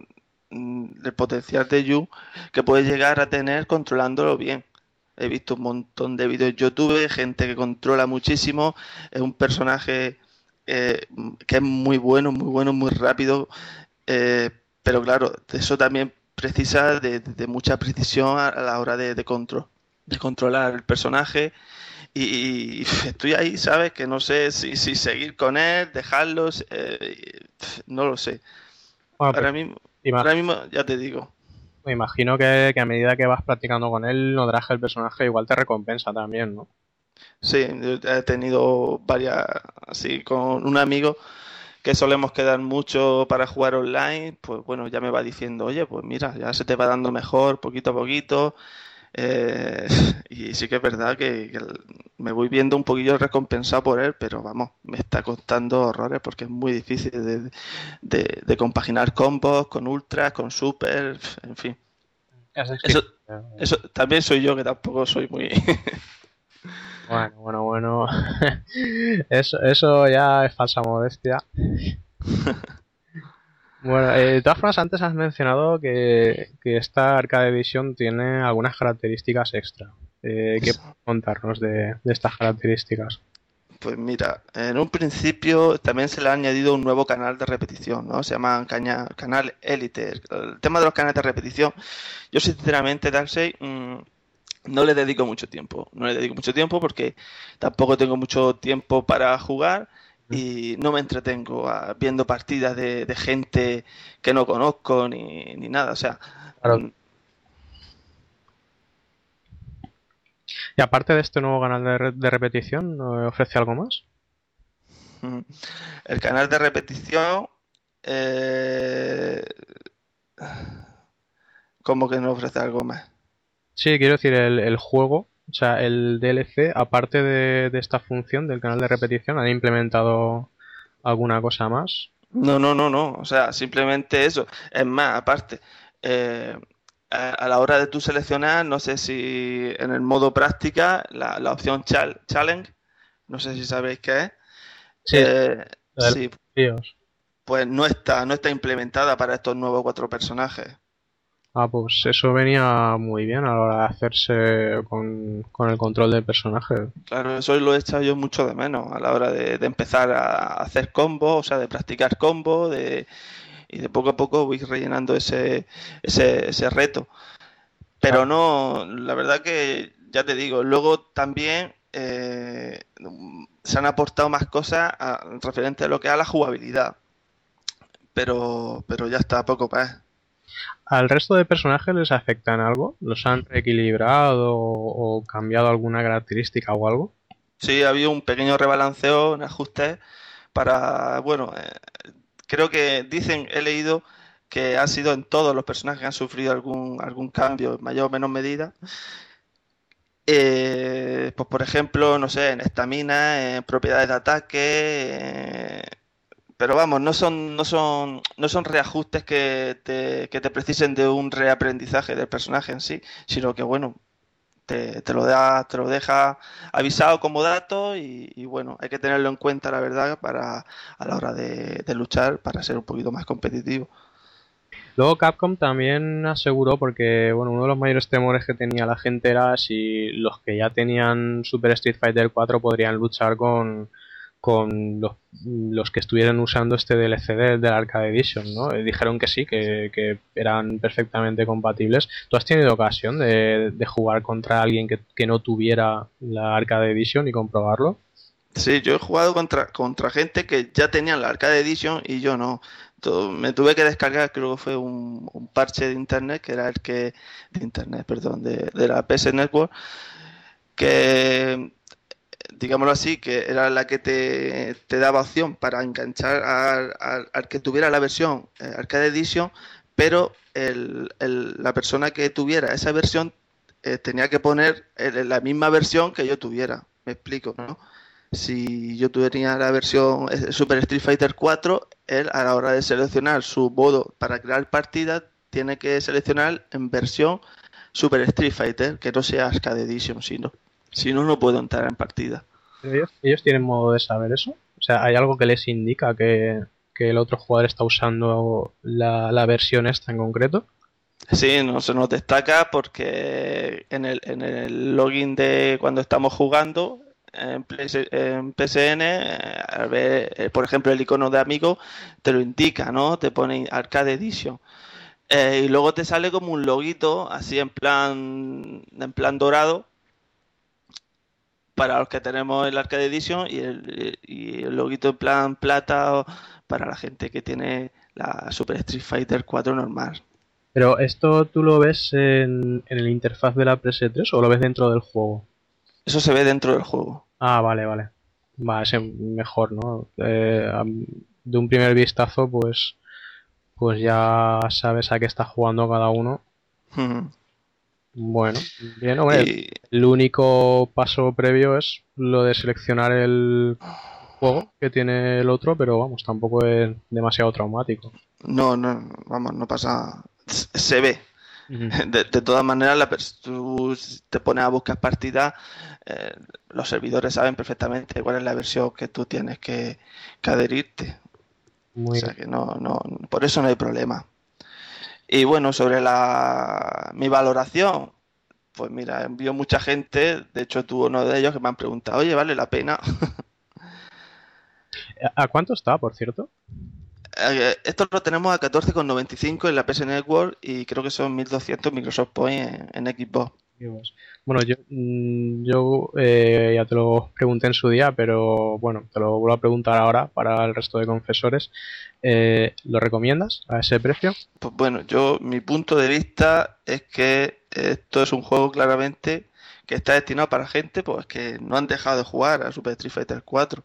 mm, el potencial de Yu que puede llegar a tener controlándolo bien. He visto un montón de vídeos en YouTube, gente que controla muchísimo. Es un personaje eh, que es muy bueno, muy bueno, muy rápido. eh, pero claro, eso también precisa de, de mucha precisión a, a la hora de, de control, de controlar el personaje. Y, y [laughs] estoy ahí, ¿sabes? Que no sé si, si seguir con él, dejarlos, eh, no lo sé. Bueno, Ahora mismo, ahora mismo ya te digo. Me imagino que, que a medida que vas practicando con él, notarás que el personaje igual te recompensa también, ¿no? Sí, he tenido varias, así, con un amigo que solemos quedar mucho para jugar online, pues bueno, ya me va diciendo, oye, pues mira, ya se te va dando mejor poquito a poquito. eh, [laughs] y sí que es verdad que, me voy viendo un poquillo recompensado por él, pero vamos, me está costando horrores porque es muy difícil de, de- de compaginar combos con ultras, con super, en fin. Eso, eso también soy yo que tampoco soy muy... [laughs] Bueno, bueno, bueno. [laughs] Eso, eso ya es falsa modestia. [laughs] Bueno, eh, de todas formas, antes has mencionado que, que esta Arcade Edition tiene algunas características extra. Eh, ¿Qué puedes [laughs] contarnos de, de estas características? Pues mira, en un principio también se le ha añadido un nuevo canal de repetición, ¿no? Se llama caña- canal Elite. El tema de los canales de repetición, yo sinceramente, Darkseid, mm, no le dedico mucho tiempo. No le dedico mucho tiempo porque tampoco tengo mucho tiempo para jugar y no me entretengo viendo partidas de, de gente que no conozco ni, ni nada. O sea, Y aparte de este nuevo canal de, re- de repetición, ¿no ofrece algo más? Mm. El canal de repetición, eh, como que no ofrece algo más. Sí, quiero decir, el, el juego, o sea, el DLC, aparte de, de esta función del canal de repetición, ¿han implementado alguna cosa más? No, no, no, no. O sea, simplemente eso. Es más, aparte, eh, a, a la hora de tú seleccionar, no sé si en el modo práctica, la, la opción chal- challenge, no sé si sabéis qué es. Sí, Eh, sí, pues no está, no está implementada para estos nuevos cuatro personajes. Ah, pues eso venía muy bien a la hora de hacerse con, con el control del personaje. Claro, eso lo he echado yo mucho de menos a la hora de, de empezar a hacer combos, o sea, de practicar combos, de, y de poco a poco voy rellenando ese, ese, ese reto. Pero no, la verdad que ya te digo, luego también eh, se han aportado más cosas a- referente a lo que es a la jugabilidad. Pero, pero ya está, poco más. ¿Al resto de personajes les afecta en algo? ¿Los han reequilibrado o, cambiado alguna característica o algo? Sí, ha habido un pequeño rebalanceo, un ajuste para, bueno, eh, creo que dicen, he leído que ha sido en todos los personajes que han sufrido algún, algún cambio en mayor o menor medida. Eh, pues por ejemplo, no sé, en estamina, en propiedades de ataque, pero vamos, no son, no son, no son reajustes que te, que te precisen de un reaprendizaje del personaje en sí, sino que bueno, te, te lo da, te lo deja avisado como dato y, bueno, hay que tenerlo en cuenta, la verdad, para a la hora de, de luchar para ser un poquito más competitivo. Luego Capcom también aseguró, porque bueno, uno de los mayores temores que tenía la gente era si los que ya tenían Super Street Fighter 4 podrían luchar con, con los, los que estuvieran usando este DLC del de la Arcade Edition, ¿no? Eh, dijeron que sí, que, que, eran perfectamente compatibles. ¿Tú has tenido ocasión de, de jugar contra alguien que, que, no tuviera la Arcade Edition y comprobarlo? Sí, yo he jugado contra, contra gente que ya tenían la Arcade Edition y yo no. Me tuve que descargar, creo que fue un, un parche de internet, que era el que. de internet, perdón, de, de la PS Network, que digámoslo así, que era la que te, te daba opción para enganchar al, que tuviera la versión eh, Arcade Edition, pero el, el, la persona que tuviera esa versión eh, tenía que poner el, la misma versión que yo tuviera. Me explico, ¿no? Si yo tuviera la versión eh, Super Street Fighter 4, él a la hora de seleccionar su modo para crear partida, tiene que seleccionar en versión Super Street Fighter, que no sea Arcade Edition, sino. Si no, no puedo entrar en partida. ¿Ellos, ¿Ellos tienen modo de saber eso? O sea, ¿hay algo que les indica que, que el otro jugador está usando la, la, versión esta en concreto? Sí, no se nos destaca porque en el, en el login de cuando estamos jugando en, en PSN, a ver, por ejemplo, el icono de amigo te lo indica, ¿no? Te pone Arcade Edition. Eh, y luego te sale como un loguito así en plan en plan dorado para los que tenemos el Arcade Edition y el, y el loguito en plan plata para la gente que tiene la Super Street Fighter 4 normal. Pero esto tú lo ves en, en el interfaz de la PS3 o lo ves dentro del juego? Eso se ve dentro del juego. Ah, vale, vale. Va, es mejor, ¿no? Eh, de un primer vistazo, pues, pues ya sabes a qué está jugando cada uno. Bueno, bien, hombre, y... el único paso previo es lo de seleccionar el juego que tiene el otro, pero vamos, tampoco es demasiado traumático. No, no, vamos, no pasa. Se ve. Uh [laughs] -huh. de, de, todas maneras, la, tú te pones a buscar partidas, eh, los servidores saben perfectamente cuál es la versión que tú tienes que, que adherirte. Muy o sea que no, no, por eso no hay problema. Y bueno, sobre la, mi valoración, pues mira, envió mucha gente, de hecho tuvo uno de ellos que me han preguntado, oye, ¿vale la pena? [laughs] ¿A cuánto está, por cierto? Eh, esto lo tenemos a 14,95 en la PS Network y creo que son 1200 Microsoft Points en, en Xbox. Bueno, yo, mm, yo eh, ya te lo pregunté en su día, pero bueno, te lo vuelvo a preguntar ahora para el resto de confesores. Eh, ¿Lo recomiendas a ese precio? Pues bueno, yo mi punto de vista es que esto es un juego claramente que está destinado para gente pues que no han dejado de jugar a Super Street Fighter 4.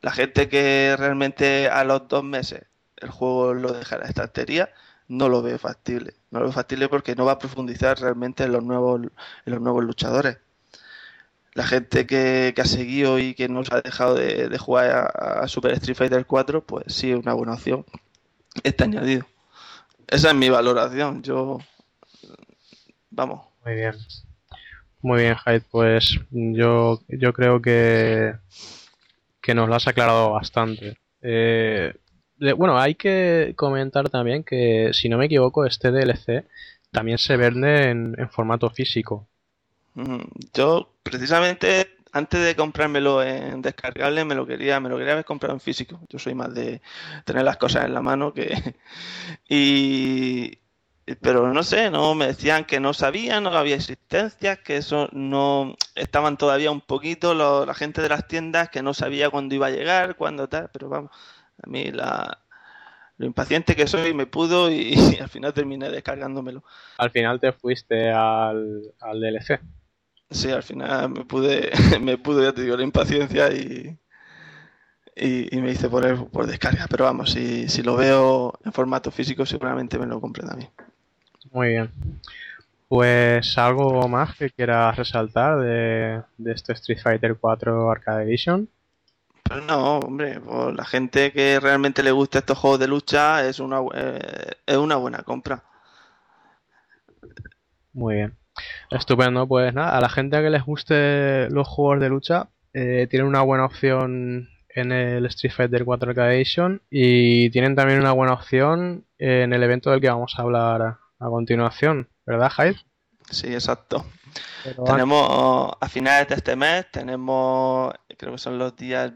La gente que realmente a los dos meses el juego lo deja en la estantería, no lo veo factible. No lo veo factible porque no va a profundizar realmente en los nuevos, en los nuevos luchadores. La gente que, que ha seguido y que no se ha dejado de, jugar a, a, Super Street Fighter 4, pues sí es una buena opción. Está añadido. Esa es mi valoración. Yo. Vamos. Muy bien. Muy bien, Hyde. Pues yo, yo creo que, que nos lo has aclarado bastante. Eh, bueno, hay que comentar también que, si no me equivoco, este DLC también se vende en, formato físico. Yo, precisamente, antes de comprármelo en descargable, me lo quería, me lo quería haber comprado en físico. Yo soy más de tener las cosas en la mano que. [laughs] y. Pero no sé, no me decían que no sabían, no había existencias, que eso no estaban todavía un poquito lo, la gente de las tiendas que no sabía cuándo iba a llegar, cuándo tal, pero vamos, a mí la, lo impaciente que soy me pudo y, [laughs] y, al final terminé descargándomelo. Al final te fuiste al, al DLC. Sí, al final me pude, [laughs] me pudo, ya te digo, la impaciencia y, y, y me hice por, por descarga. Pero vamos, si, si lo veo en formato físico seguramente me lo compré también. Muy bien. Pues algo más que quieras resaltar de, de este Street Fighter 4 Arcade Edition. Pero no, hombre, pues la gente que realmente le gusta estos juegos de lucha es una, eh, es una buena compra. Muy bien. Estupendo, pues nada, a la gente que les guste los juegos de lucha, eh, tienen una buena opción en el Street Fighter 4 Arcade Edition y tienen también una buena opción en el evento del que vamos a hablar a continuación, ¿verdad, Hyde? Sí, exacto. Pero tenemos a finales de este mes, tenemos, creo que son los días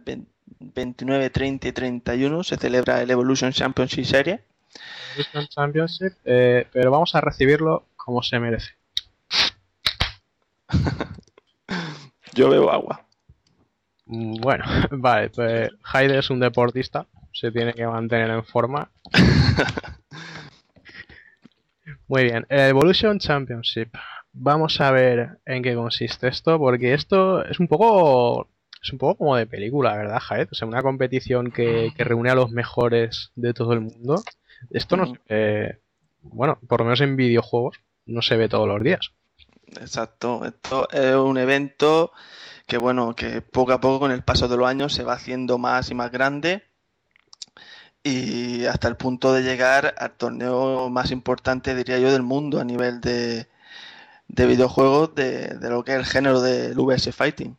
29, 30 y 31 se celebra el Evolution Championship Series. Evolution Championship, eh, pero vamos a recibirlo como se merece. [laughs] Yo bebo agua. Mm, Bueno, [laughs] vale, pues Haide es un deportista, se tiene que mantener en forma. [laughs] Muy bien, Evolution Championship. Vamos a ver en qué consiste esto, porque esto es un poco es un poco como de película, ¿verdad, Jaed? O sea, una competición que, que reúne a los mejores de todo el mundo. Esto no se ve- bueno, por lo menos en videojuegos, no se ve todos los días. Exacto, esto es un evento que bueno, que poco a poco con el paso de los años se va haciendo más y más grande y hasta el punto de llegar al torneo más importante, diría yo, del mundo a nivel de, de videojuegos de, de lo que es el género del VS Fighting.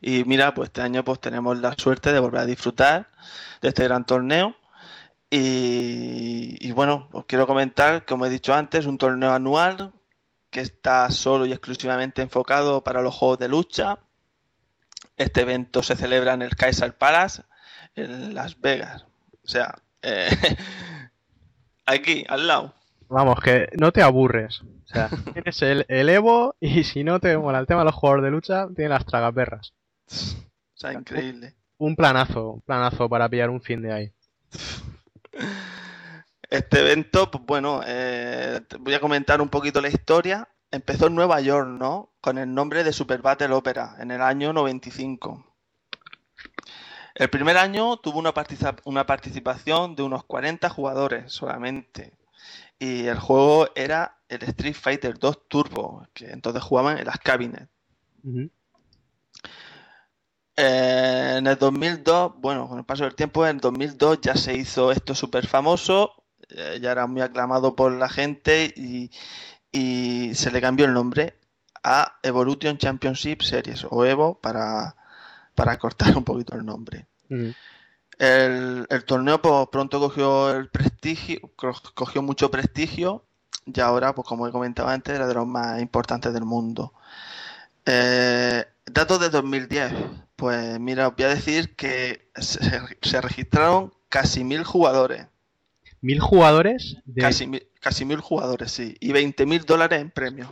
Y mira, pues este año pues tenemos la suerte de volver a disfrutar de este gran torneo. Y, y bueno, os quiero comentar, como he dicho antes, un torneo anual que está solo y exclusivamente enfocado para los juegos de lucha. Este evento se celebra en el Kaiser Palace, en Las Vegas. O sea, eh, [laughs] aquí, al lado. Vamos, que no te aburres. O sea, [laughs] tienes el, el Evo y si no te mola el tema de los juegos de lucha, tienes las tragaperras. O sea, increíble. Un planazo, un planazo para pillar un fin de ahí. Este evento, pues bueno, eh, te voy a comentar un poquito la historia. Empezó en Nueva York, ¿no? Con el nombre de Super Battle Opera en el año 95. El primer año tuvo una participación de unos 40 jugadores solamente. Y el juego era el Street Fighter 2 Turbo, que entonces jugaban en las cabinets. Eh, en el 2002, bueno, con el paso del tiempo, en el 2002 ya se hizo esto súper famoso, eh, ya era muy aclamado por la gente y, y se le cambió el nombre a Evolution Championship Series o Evo para, para cortar un poquito el nombre. El, el torneo pues, pronto cogió el prestigio, co- cogió mucho prestigio y ahora, pues como he comentado antes, era de los más importantes del mundo. Eh, datos de 2010. Pues mira, os voy a decir que se, se registraron casi mil jugadores. Mil jugadores de- Casi, mil- casi mil jugadores, sí. Y 20 mil dólares en premios.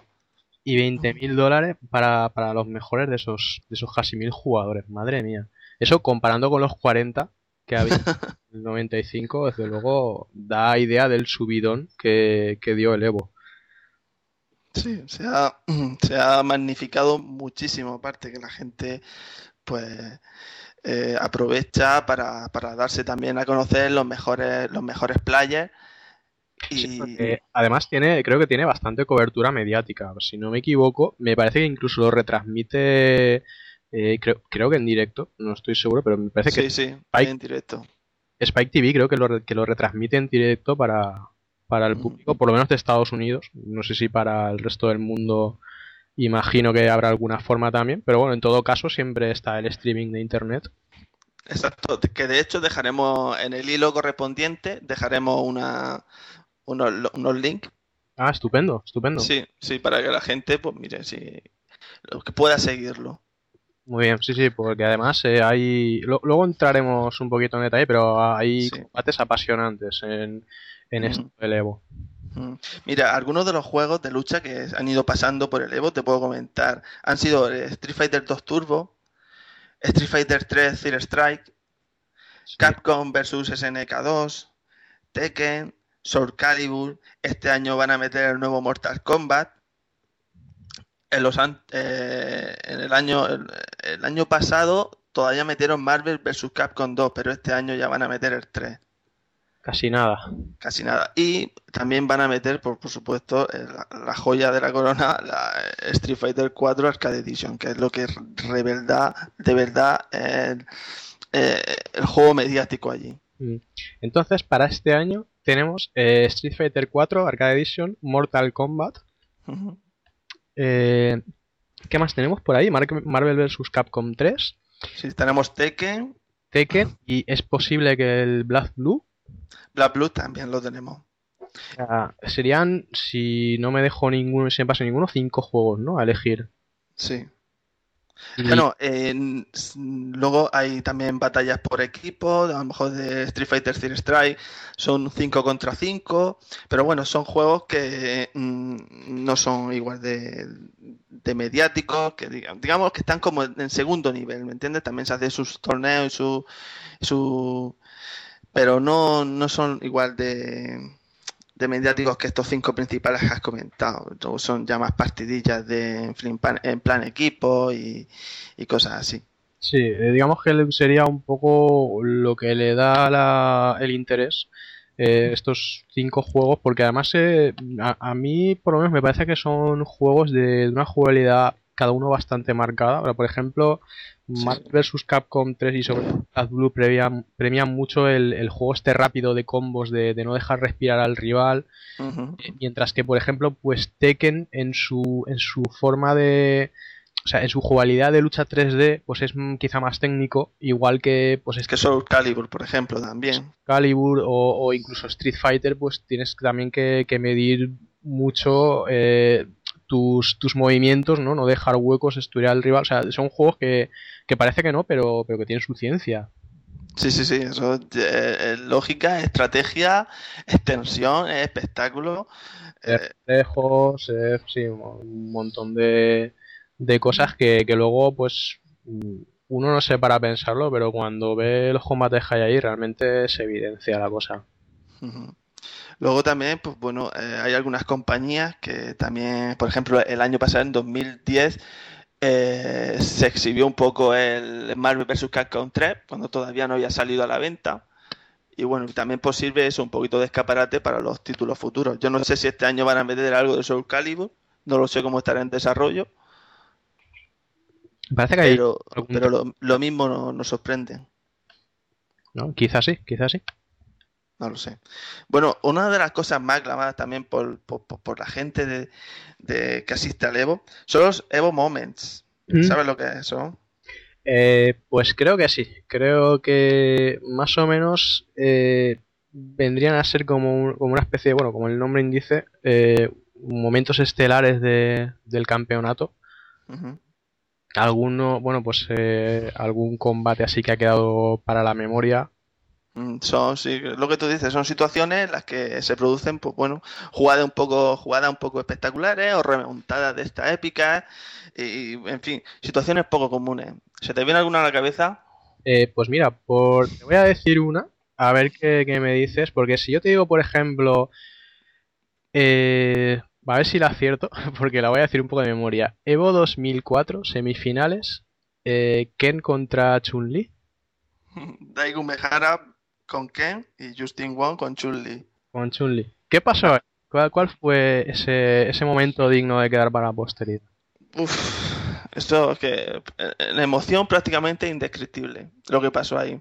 y 20 mil dólares para, para los mejores de esos, de esos casi mil jugadores. Madre mía. Eso comparando con los 40 que había en el 95, desde luego da idea del subidón que, que dio el Evo. Sí, se ha, [clears throat] se ha magnificado muchísimo, aparte que la gente pues eh, aprovecha para, para darse también a conocer los mejores, los mejores players y además tiene, creo que tiene bastante cobertura mediática. Si no me equivoco, me parece que incluso lo retransmite, eh, creo, creo que en directo, no estoy seguro, pero me parece que sí, sí, Spike, en directo. Spike TV creo que lo, que lo retransmite en directo para, para el público, por lo menos de Estados Unidos. No sé si para el resto del mundo imagino que habrá alguna forma también, pero bueno, en todo caso siempre está el streaming de internet. Exacto, que de hecho dejaremos en el hilo correspondiente, dejaremos una, unos, unos links. Ah, estupendo, estupendo. Sí, sí, para que la gente, pues mire, si lo que pueda seguirlo. Muy bien, sí, sí, porque además eh, hay. lo- luego entraremos un poquito en detalle, pero hay combates apasionantes en, en esto del Evo. Mm. Mira, algunos de los juegos de lucha que han ido pasando por el Evo, te puedo comentar, han sido eh, Street Fighter 2 Turbo, Street Fighter 3 Zero Strike, Capcom vs SNK 2, Tekken, Soul Calibur, este año van a meter el nuevo Mortal Kombat. En, los eh, en el año el, año pasado todavía metieron Marvel vs Capcom 2, pero este año ya van a meter el 3 Casi nada. casi nada. Y también van a meter, por, por supuesto, la, la joya de la corona, la eh, Street Fighter 4 Arcade Edition, que es lo que de verdad, de verdad, el, eh, el juego mediático allí. Mm. Entonces, para este año tenemos eh, Street Fighter 4 Arcade Edition, Mortal Kombat. Eh, ¿Qué más tenemos por ahí? Mar- Marvel vs. Capcom 3. Sí, tenemos Tekken, Tekken. Y es posible que el Black Blue. Black Blue también lo tenemos. serían, si no me dejo ninguno, si me paso ninguno, cinco juegos, ¿no? A elegir. Sí. Bueno, en- s- luego hay también batallas por equipo, a lo mejor de Street Fighter Third Strike son 5 contra 5, pero bueno, son juegos que mm, no son igual de, de mediáticos, que diga- digamos que están como en segundo nivel, ¿me entiendes? También se hacen sus torneos y su, su pero no, no son igual de, de mediáticos que estos cinco principales que has comentado. Son ya más partidillas de, en plan equipo y, cosas así. Sí, eh, digamos que sería un poco lo que le da la- el interés eh, estos cinco juegos, porque además eh, a, a mí por lo menos me parece que son juegos de, de una jugabilidad cada uno bastante marcada. Ahora, por ejemplo, Marvel vs. Capcom 3 y sobre todo Black Blue premian, premian mucho el, el juego este rápido de combos, de, de no dejar respirar al rival. Eh, Mientras que, por ejemplo, pues Tekken en su, en su forma de. O sea, en su jugabilidad de lucha 3D, pues es mm, quizá más técnico, igual que pues Que Soul Calibur, por ejemplo, también. Calibur o, o incluso Street Fighter, pues tienes también que, que medir mucho eh, tus, tus movimientos, ¿no? No dejar huecos, estudiar al rival. O sea, son juegos que, que parece que no, pero, pero que tienen su ciencia. Sí, sí, sí, eso eh, es lógica, estrategia, extensión, es espectáculo. Eh, reflejos, eh, sí, un montón de, de cosas que, que luego, pues, uno no sé para pensarlo, pero cuando ve los combates que hay ahí, realmente se evidencia la cosa. Luego también, pues bueno, eh, hay algunas compañías que también, por ejemplo, el año pasado, en 2010, eh, se exhibió un poco el Marvel vs. Capcom 3, cuando todavía no había salido a la venta. Y bueno, también pues sirve eso un poquito de escaparate para los títulos futuros. Yo no sé si este año van a meter algo de Soul Calibur, no lo sé cómo estará en desarrollo, parece que hay pero, algún- pero lo, lo mismo no- nos sorprende. ¿no? Quizás sí, quizás sí. No lo sé. Bueno, una de las cosas más aclamadas también por, por- la gente de, de- que asiste al Evo son los Evo Moments. Mm. ¿Sabes lo que eso? Eh, pues creo que sí. Creo que más o menos eh, vendrían a ser como, un- como una especie, bueno, como el nombre indice, eh, momentos estelares de- del campeonato. Ujú. Alguno, bueno, pues eh, algún combate así que ha quedado para la memoria. Mm, Son, sí, lo que tú dices, son situaciones en las que se producen, pues bueno, jugadas un poco, jugadas un poco espectaculares o remontadas de esta épica y, en fin, situaciones poco comunes. ¿Se te viene alguna a la cabeza? Eh, pues mira, por, te voy a decir una, a ver qué, qué me dices, porque si yo te digo, por ejemplo, eh, a ver si la acierto, [laughs] porque la voy a decir un poco de memoria. Evo 2004, semifinales, eh, Ken contra Chun-Li. [laughs] Daigo Mejara con Ken y Justin Wong con Chun-Li. Con Chun-Li. ¿Qué pasó? cuál fue ese, ese momento digno de quedar para la posteridad? Uf, esto que eh, la emoción prácticamente indescriptible lo que pasó ahí.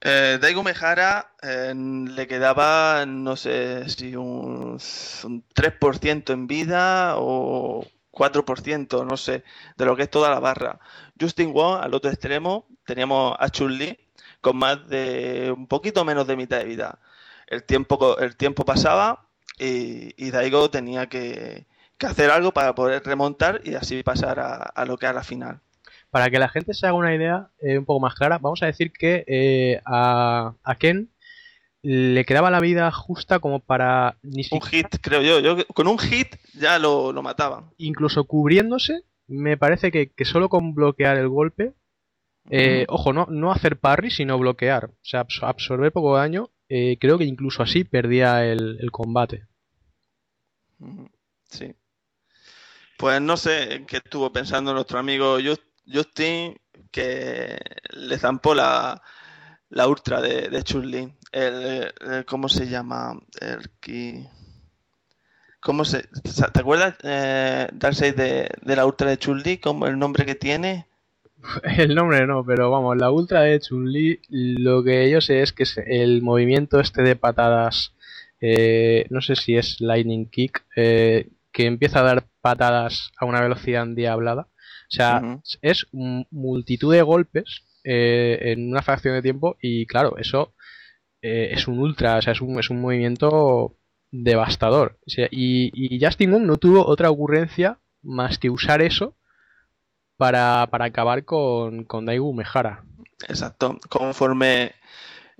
Eh, Daigo Mejara eh, le quedaba, no sé si un, un 3% en vida o 4%, no sé, de lo que es toda la barra. Justin Wong, al otro extremo, teníamos a Chun-Li con más de un poquito menos de mitad de vida. El tiempo, el tiempo pasaba y, y Daigo tenía que, que hacer algo para poder remontar y así pasar a, a lo que era la final. Para que la gente se haga una idea eh, un poco más clara, vamos a decir que eh, a, a Ken le quedaba la vida justa como para ni Un siquiera, hit, creo yo. yo con un hit ya lo, lo mataban. incluso cubriéndose, me parece que, que solo con bloquear el golpe, eh, ojo, no, no hacer parry, sino bloquear, o sea, abs- absorber poco daño, eh, creo que incluso así perdía el, el combate. Sí. Pues no sé qué estuvo pensando nuestro amigo Just- Justin, que le zampó la, la ultra de, de Chun-Li. El, el- ¿cómo se llama? El ki- ¿Cómo se, ¿Te acuerdas, eh, Darkseid, de, de la ultra de Chun-Li? ¿Cómo el nombre que tiene? [laughs] El nombre no, pero vamos, la ultra de Chun-Li, lo que yo sé es que es el movimiento este de patadas, eh, no sé si es Lightning Kick, eh, que empieza a dar patadas a una velocidad endiablada. O sea, es multitud de golpes eh, en una fracción de tiempo y claro, eso eh, es un ultra, o sea, es un, es un movimiento devastador. O sea, y, y Justin Wong no tuvo otra ocurrencia más que usar eso para, para acabar con, con Daigo Mejara. Exacto. Conforme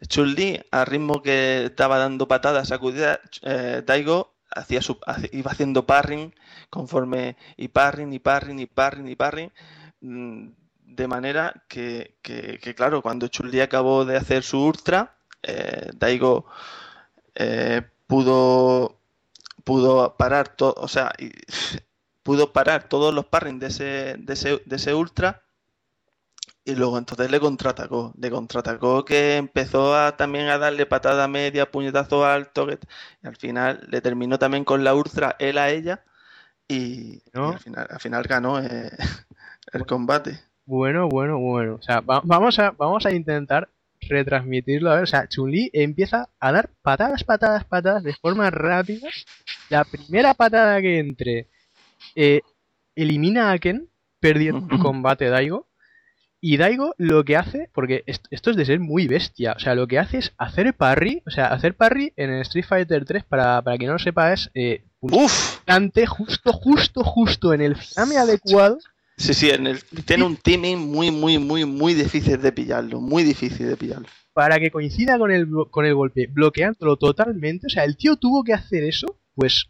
Chun-Li, al ritmo que estaba dando patadas, sacudidas, eh, Daigo hacía su, iba haciendo parring conforme y parring y parring y parring y parring. mm, De manera que, que- claro, cuando Chun-Li acabó de hacer su ultra, eh, Daigo eh, pudo, pudo parar todo, o sea, pudo parar todos los parring de ese, de ese, de ese ultra y luego entonces le contraatacó, le contraatacó que empezó a, también a darle patada media, puñetazo alto, que- y al final le terminó también con la ultra él a ella y, al final, al final ganó eh, [laughs] el combate. Bueno, bueno, bueno. O sea, va- vamos, a, vamos a intentar retransmitirlo. A ver, o sea, Chun-Li empieza a dar patadas, patadas, patadas de forma rápida. La primera patada que entre eh, elimina a Ken, perdiendo el combate Daigo. Y Daigo lo que hace, porque est- esto es de ser muy bestia, o sea, lo que hace es hacer parry, o sea, hacer parry en el Street Fighter 3, para, para quien no lo sepa, es eh, pulsante justo, justo, justo en el flame adecuado Sí, sí, en el, tiene un timing muy, muy, muy, muy difícil de pillarlo, muy difícil de pillarlo. para que coincida con el, con el golpe, bloqueándolo totalmente. O sea, el tío tuvo que hacer eso, pues.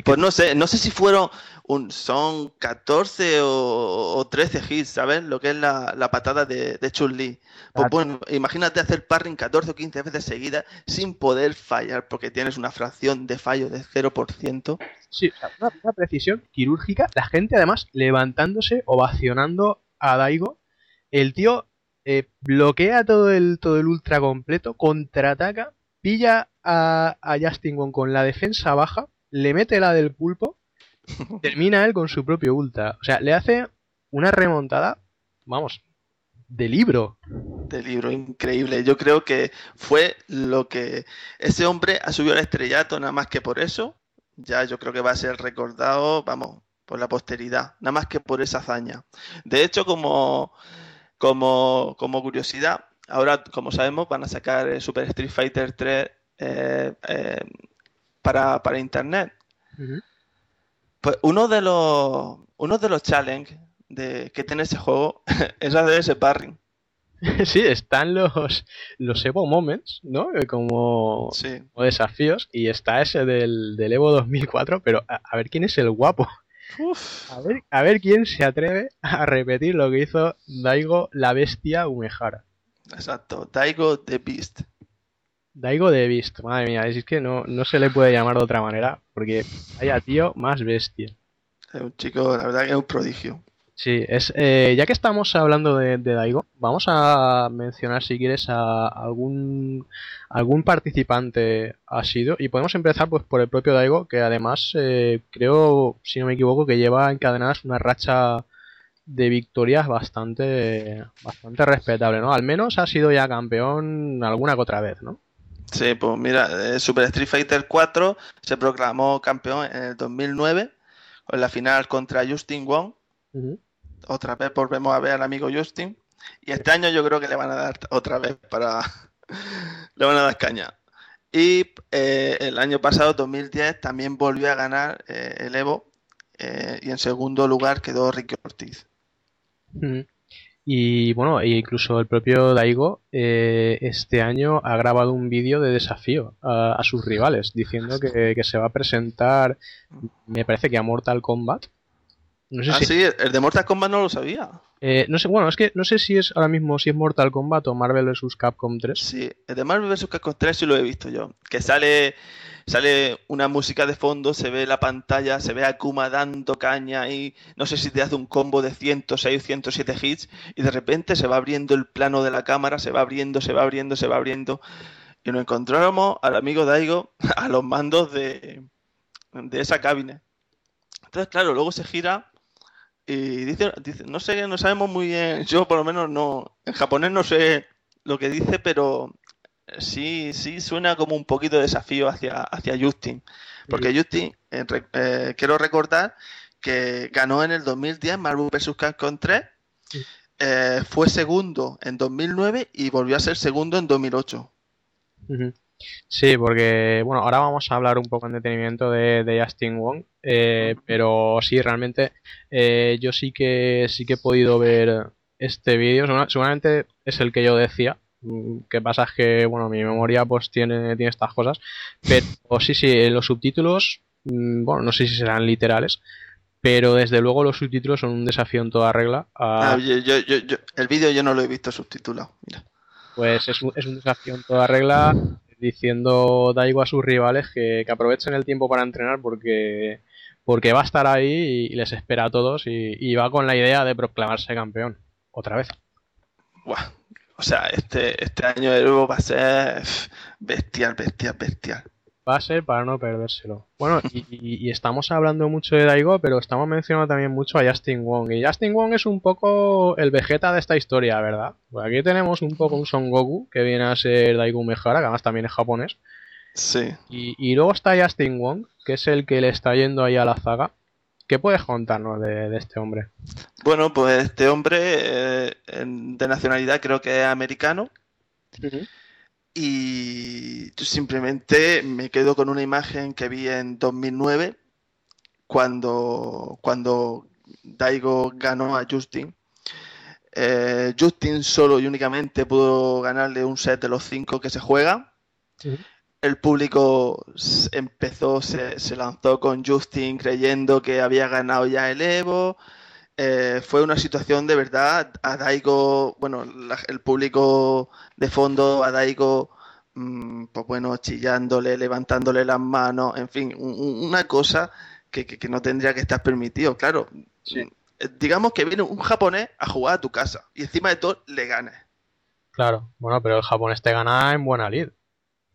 Pues no sé, no sé si fueron un, son 14 o, o 13 hits, ¿sabes? Lo que es la, la patada de, de Chun-Li. Pues bueno, imagínate hacer parring 14 o 15 veces seguidas sin poder fallar, porque tienes una fracción de fallo de 0%. Sí, o sea, una, una precisión quirúrgica. La gente, además, levantándose, ovacionando a Daigo. El tío eh, bloquea todo el, todo el ultra completo, contraataca, pilla a, a Justin Wong con la defensa baja, le mete la del pulpo, [laughs] termina él con su propio ultra. O sea, le hace una remontada, vamos, de libro. de libro increíble. Yo creo que fue lo que ese hombre ha subido al estrellato nada más que por eso. Ya yo creo que va a ser recordado, vamos, por la posteridad, nada más que por esa hazaña. De hecho, como, como, como curiosidad, ahora, como sabemos, van a sacar Super Street Fighter 3 eh, eh, para, para internet. Pues uno de los uno de los challenges de, que tiene ese juego [laughs] es hacer ese parring. [laughs] Sí, están los, los Evo Moments, ¿no? Eh, Como, como desafíos. Y está ese del, del Evo 2004, pero a, a ver quién es el guapo. A ver, a ver quién se atreve a repetir lo que hizo Daigo la bestia Umehara. Exacto, Daigo the Beast. Daigo de Beast, madre mía, es que no, no se le puede llamar de otra manera, porque vaya tío más bestia. Es un chico, la verdad que es un prodigio. Sí, es, eh, ya que estamos hablando de, de Daigo, vamos a mencionar si quieres a algún algún participante ha sido y podemos empezar pues por el propio Daigo que además eh, creo si no me equivoco que lleva encadenadas una racha de victorias bastante bastante respetable, ¿no? Al menos ha sido ya campeón alguna que otra vez, ¿no? Sí, pues mira, eh, Super Street Fighter 4 se proclamó campeón en el 2009 con la final contra Justin Wong. Otra vez volvemos a ver al amigo Justin. Y este año yo creo que le van a dar otra vez para... [laughs] le van a dar caña. Y eh, el año pasado, 2010, también volvió a ganar eh, el Evo. eh, y en segundo lugar quedó Ricky Ortiz. Y bueno, e incluso el propio Daigo eh, este año ha grabado un vídeo de desafío a, sus rivales, diciendo que, que se va a presentar, me parece que a Mortal Kombat. No sé ah, si, sí, el de Mortal Kombat no lo sabía. Eh, no sé, bueno, es que no sé si es ahora mismo si es Mortal Kombat o Marvel vs Capcom 3. Sí, el de Marvel vs. Capcom 3 sí lo he visto yo. Que sale, sale una música de fondo, se ve la pantalla, se ve a Akuma dando caña y no sé si te hace un combo de 106, 107 hits y de repente se va abriendo el plano de la cámara, se va abriendo, se va abriendo, se va abriendo. Y nos encontramos al amigo Daigo [laughs] a los mandos de, de esa cabina. Entonces, claro, luego se gira y dice, dice, no sé, no sabemos muy bien, yo por lo menos no, en japonés no sé lo que dice, pero sí, sí suena como un poquito de desafío hacia, hacia Justin. Porque Justin, eh, eh, quiero recordar que ganó en el 2010 Marvel vs. Capcom 3, eh, fue segundo en 2009 y volvió a ser segundo en 2008. Ujú. Sí, porque bueno, ahora vamos a hablar un poco en detenimiento de, de Justin Wong, eh, pero sí, realmente eh, yo sí que sí que he podido ver este vídeo, segura- seguramente es el que yo decía. Mm, Que pasa es que bueno, mi memoria pues tiene, tiene estas cosas, pero sí, sí, en los subtítulos, mm, bueno, no sé si serán literales, pero desde luego los subtítulos son un desafío en toda regla. a- Ah, yo- yo- yo- yo- el vídeo yo no lo he visto subtitulado. Mira. pues es un, es un desafío en toda regla diciendo Daigo a sus rivales que, que aprovechen el tiempo para entrenar porque, porque va a estar ahí y, les espera a todos y, va con la idea de proclamarse campeón. Otra vez. Buah. O sea, este, este año de Evo va a ser bestial, bestial, bestial. Va a ser para no perdérselo. Bueno, y, y- y estamos hablando mucho de Daigo, pero estamos mencionando también mucho a Justin Wong. Y Justin Wong es un poco el Vegeta de esta historia, ¿verdad? Pues aquí tenemos un poco un Son Goku, que viene a ser Daigo Umehara, que además también es japonés. Sí. Y, y luego está Justin Wong, que es el que le está yendo ahí a la zaga. ¿Qué puedes contarnos de, de este hombre? Bueno, pues este hombre eh, de nacionalidad creo que es americano. Y simplemente me quedo con una imagen que vi en 2009 cuando, cuando Daigo ganó a Justin. Eh, Justin solo y únicamente pudo ganarle un set de los cinco que se juegan. El público empezó, se, se lanzó con Justin creyendo que había ganado ya el Evo. Eh, fue una situación de verdad. A Daigo, bueno, la- el público de fondo, a Daigo, mm, pues bueno, chillándole, levantándole las manos, en fin, un- un- una cosa que, que- que no tendría que estar permitido. Claro, eh, digamos que viene un japonés a jugar a tu casa y encima de todo le ganas. Claro, bueno, pero el japonés te gana en buena lid.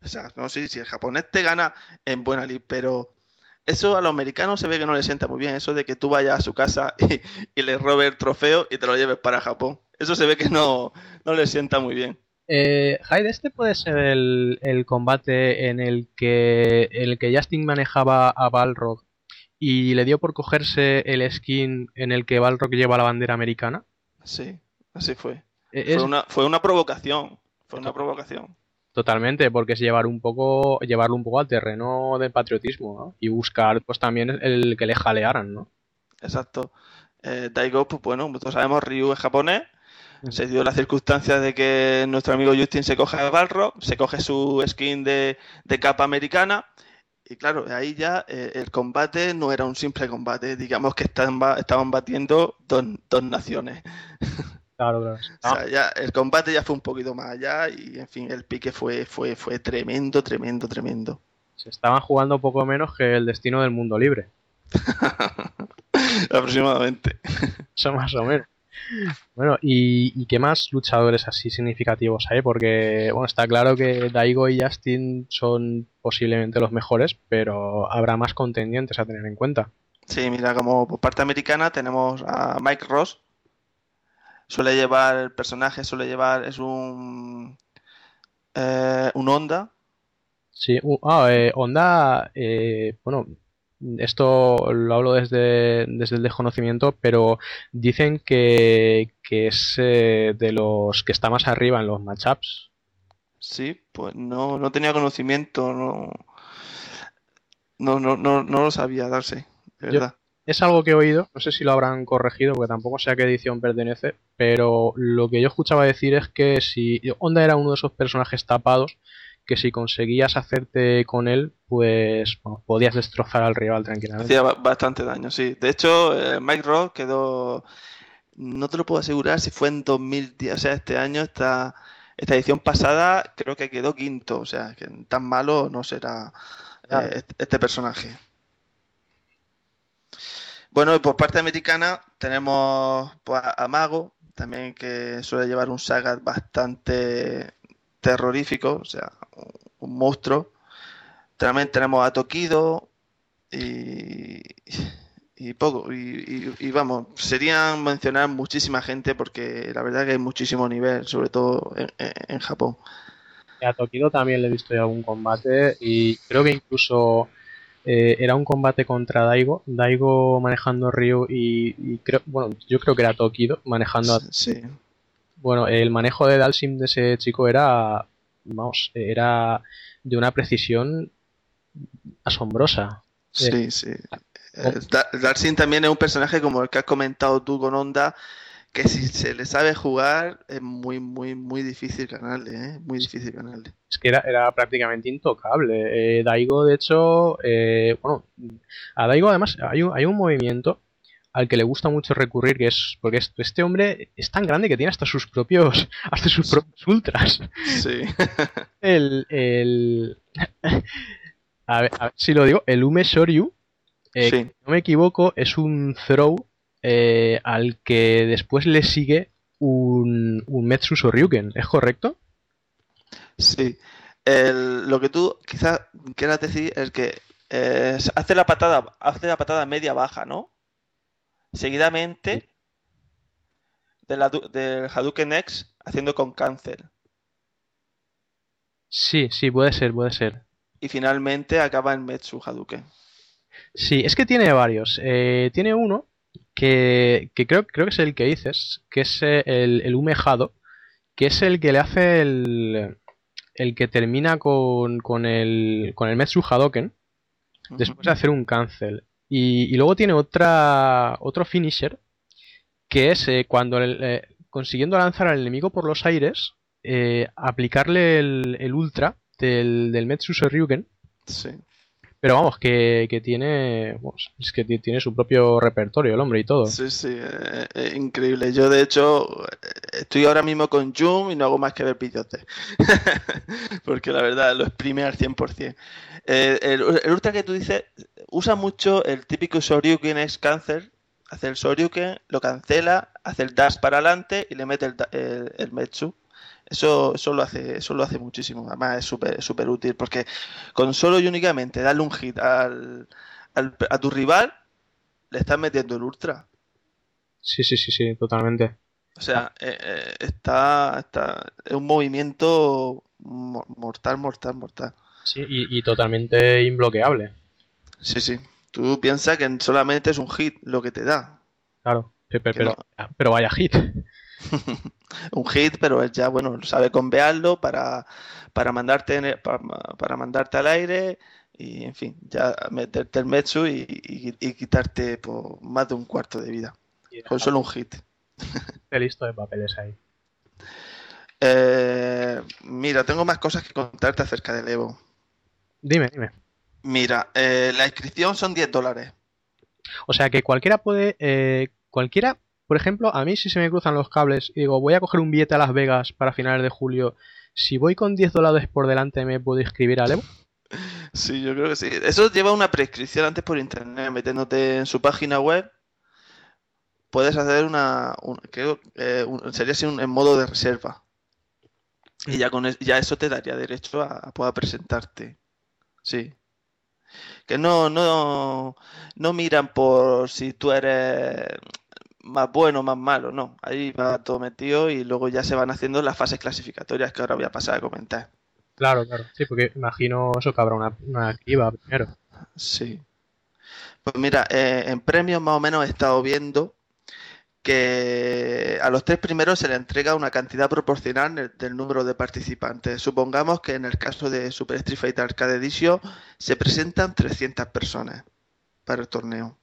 O sea, no sé si el japonés te gana en buena lid, pero eso a los americanos se ve que no les sienta muy bien, eso de que tú vayas a su casa [laughs] y, y le robes el trofeo y te lo lleves para Japón. Eso se ve que no, no les sienta muy bien. Eh, Hyde, este puede ser el, el combate en el que, en el que Justin manejaba a Balrog y le dio por cogerse el skin en el que Balrog lleva la bandera americana. Sí, así fue. Eh, Fue es- una, fue una provocación. Fue una provocación. Totalmente, porque es llevar un poco, llevarlo un poco al terreno del patriotismo, ¿no? Y buscar, pues también el que le jalearan, ¿no? Exacto. Eh, Daigo, pues bueno, todos sabemos, Ryu es japonés. Se dio la circunstancia de que nuestro amigo Justin se coge a Balrog, se coge su skin de, de capa americana. Y claro, ahí ya eh, el combate no era un simple combate. Digamos que estaban, ba- estaban batiendo dos, dos naciones. [laughs] Claro, claro. O sea, ya el combate ya fue un poquito más allá y, en fin, el pique fue, fue, fue tremendo, tremendo, tremendo. Se estaban jugando poco menos que el destino del mundo libre. [laughs] Aproximadamente. Eso más o menos. Bueno, ¿y, y qué más luchadores así significativos hay? Porque, bueno, está claro que Daigo y Justin son posiblemente los mejores, pero habrá más contendientes a tener en cuenta. Sí, mira, como por parte americana tenemos a Mike Ross. Suele llevar, el personaje suele llevar, es un, eh, un Honda. Sí, uh, ah, eh, Honda, eh, bueno, esto lo hablo desde, desde el desconocimiento, pero dicen que, que es eh, de los que está más arriba en los matchups. Sí, pues no, no tenía conocimiento, no, no, no, no, no lo sabía darse, de Yo- verdad. Es algo que he oído, no sé si lo habrán corregido, porque tampoco sé a qué edición pertenece, pero lo que yo escuchaba decir es que si Honda era uno de esos personajes tapados, que si conseguías hacerte con él, pues bueno, podías destrozar al rival tranquilamente. Hacía ba- bastante daño, sí. De hecho, eh, Mike Ross quedó, no te lo puedo asegurar si fue en 2010, o sea, este año, esta, esta edición pasada, creo que quedó quinto, o sea, que tan malo no será eh, este- este personaje. Bueno, y por parte americana tenemos pues, a Mago, también que suele llevar un Sagat bastante terrorífico, o sea, un- monstruo. También tenemos a Tokido y, y poco. Y, y- y vamos, serían mencionar muchísima gente porque la verdad que hay muchísimo nivel, sobre todo en, en- Japón. A Tokido también le he visto en algún combate y creo que incluso eh, era un combate contra Daigo, Daigo manejando Ryu y, y creo, bueno, yo creo que era Tokido manejando a... Sí. Bueno, el manejo de Dalsim de ese chico era, vamos, era de una precisión asombrosa. Sí, sí. Eh, Da- Darcy también es un personaje como el que has comentado tú con Onda, que si se le sabe jugar es muy, muy, muy difícil ganarle, ¿eh? Muy difícil ganarle. Es que era, era prácticamente intocable. Eh, Daigo, de hecho, eh, bueno, a Daigo además hay un, hay un movimiento al que le gusta mucho recurrir, que es porque es- este hombre es tan grande que tiene hasta sus propios, [laughs] hasta sus propios ultras. Sí. [laughs] El, el, [laughs] a ver, a ver si lo digo, el Ume Shoryu, eh, Sí. si no me equivoco, es un throw eh, al que después le sigue un, un Metsu Shoryuken, ¿es correcto? Sí. El- lo que tú quizás quieras decir es que eh, hace la patada, hace la patada media baja, ¿no? Seguidamente de del Hadouken X haciendo con cáncer. Sí, sí, puede ser, puede ser. Y finalmente acaba en Metsu Hadouken. Sí, es que tiene varios. Eh, tiene uno que, que creo, creo que es el que dices, que es el, el Umejado, que es el que le hace el, el que termina con, con el, con el Metsu Hadoken, después de hacer un cancel. Y, y luego tiene otra, otro finisher, que es eh, cuando el- eh, consiguiendo lanzar al enemigo por los aires, eh, aplicarle el, el ultra del, del Metsu Shoryuken. Sí. Pero vamos, que, que tiene. es que ti- tiene su propio repertorio el hombre y todo. Sí, sí, increíble. Yo, de hecho, estoy ahora mismo con Zoom y no hago más que ver de. [laughs] Porque la verdad, lo exprime al 100%. Eh, el, el ultra que tú dices usa mucho el típico Shoryuken X Cancer. Hace el Shoryuken, lo cancela, hace el dash para adelante y le mete el, el, el Metsu. Eso, eso lo hace, eso lo hace muchísimo. Además, es súper súper útil porque con solo y únicamente darle un hit al, al- a tu rival, le estás metiendo el ultra. Sí, sí, sí, sí, totalmente. O sea, eh, eh, está, está, es un movimiento mo- mortal, mortal, mortal. Sí, y, y totalmente imbloqueable. Sí, sí. Tú piensas que solamente es un hit lo que te da. Claro. Pero, pero vaya hit. [laughs] Un hit, pero él ya, bueno, sabe convearlo para, para mandarte para, para mandarte al aire y, en fin, ya meterte el Metsu y, y- y quitarte por más de un cuarto de vida. Con solo un hit. [laughs] Qué listo de papeles ahí. Eh, mira, tengo más cosas que contarte acerca del Evo. Dime, dime. Mira, eh, la inscripción son 10 dólares. O sea que cualquiera puede. eh, cualquiera, por ejemplo, a mí si se me cruzan los cables y digo, voy a coger un billete a Las Vegas para finales de julio. Si voy con 10 dólares por delante, ¿me puedo inscribir al Evo? Sí, yo creo que sí. Eso lleva una prescripción antes por internet, metiéndote en su página web. Puedes hacer una, un- creo, eh, sería así un- en modo de reserva. Y ya con ya eso te daría derecho a, a poder presentarte. Sí. Que no, no, no miran por si tú eres más bueno más malo, no. Ahí va todo metido y luego ya se van haciendo las fases clasificatorias que ahora voy a pasar a comentar. Claro, claro. Sí, porque imagino eso que habrá una, una criba primero. Sí. Pues mira, eh, en premios más o menos he estado viendo que a los tres primeros se le entrega una cantidad proporcional del, del número de participantes. Supongamos que en el caso de Super Street Fighter Arcade Edition se presentan 300 personas para el torneo.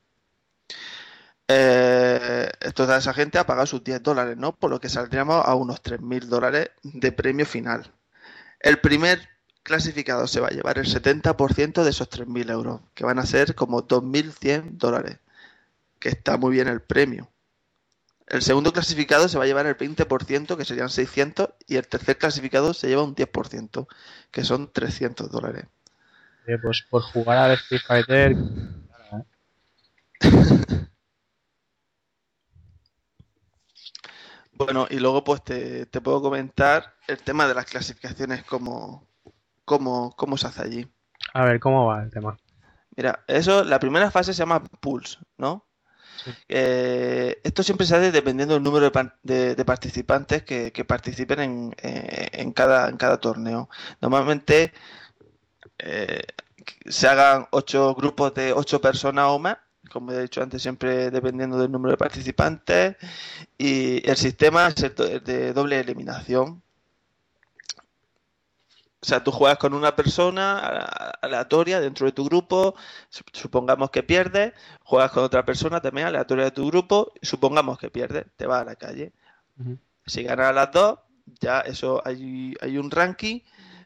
Eh, toda esa gente ha pagado sus 10 dólares, ¿no? Por lo que saldríamos a unos 3.000 dólares de premio final. El primer clasificado se va a llevar el 70% de esos 3.000 euros, que van a ser como 2.100 dólares, que está muy bien el premio. El segundo clasificado se va a llevar el 20%, que serían 600, y el tercer clasificado se lleva un 10%, que son 300 dólares. Eh, pues por jugar al Street Fighter. [laughs] Bueno, y luego pues te, te puedo comentar el tema de las clasificaciones, cómo, cómo, cómo se hace allí. A ver, ¿cómo va el tema? Mira, eso, la primera fase se llama Pulse, ¿no? Eh, esto siempre se hace dependiendo del número de, par- de- de participantes que, que participen en, eh, en cada, en cada torneo. Normalmente eh, se hagan ocho grupos de ocho personas o más, como he dicho antes, siempre dependiendo del número de participantes. Y el sistema es el de doble eliminación. O sea, tú juegas con una persona aleatoria dentro de tu grupo, sup- supongamos que pierdes, juegas con otra persona también aleatoria de tu grupo, supongamos que pierdes, te vas a la calle. Si ganas a las dos, ya eso hay, hay un ranking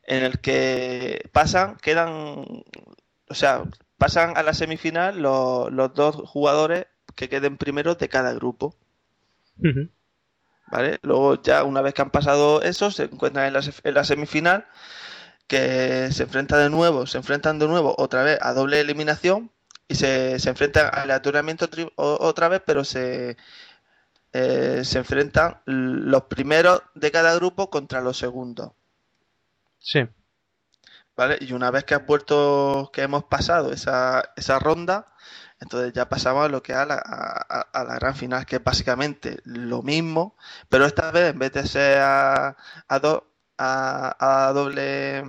en el que pasan, quedan, o sea, pasan a la semifinal los, los dos jugadores que queden primeros de cada grupo. ¿Vale? Luego ya una vez que han pasado eso, se encuentran en la, en la semifinal, que se enfrentan de nuevo, se enfrentan de nuevo otra vez a doble eliminación y se, se enfrentan aleatoriamente otra vez, pero se, eh, se enfrentan los primeros de cada grupo contra los segundos. Sí. ¿Vale? Y una vez que has vuelto, que hemos pasado esa, esa ronda, entonces ya pasamos a lo que a la, a- la gran final, que es básicamente lo mismo, pero esta vez en vez de ser a, a, do- a, a doble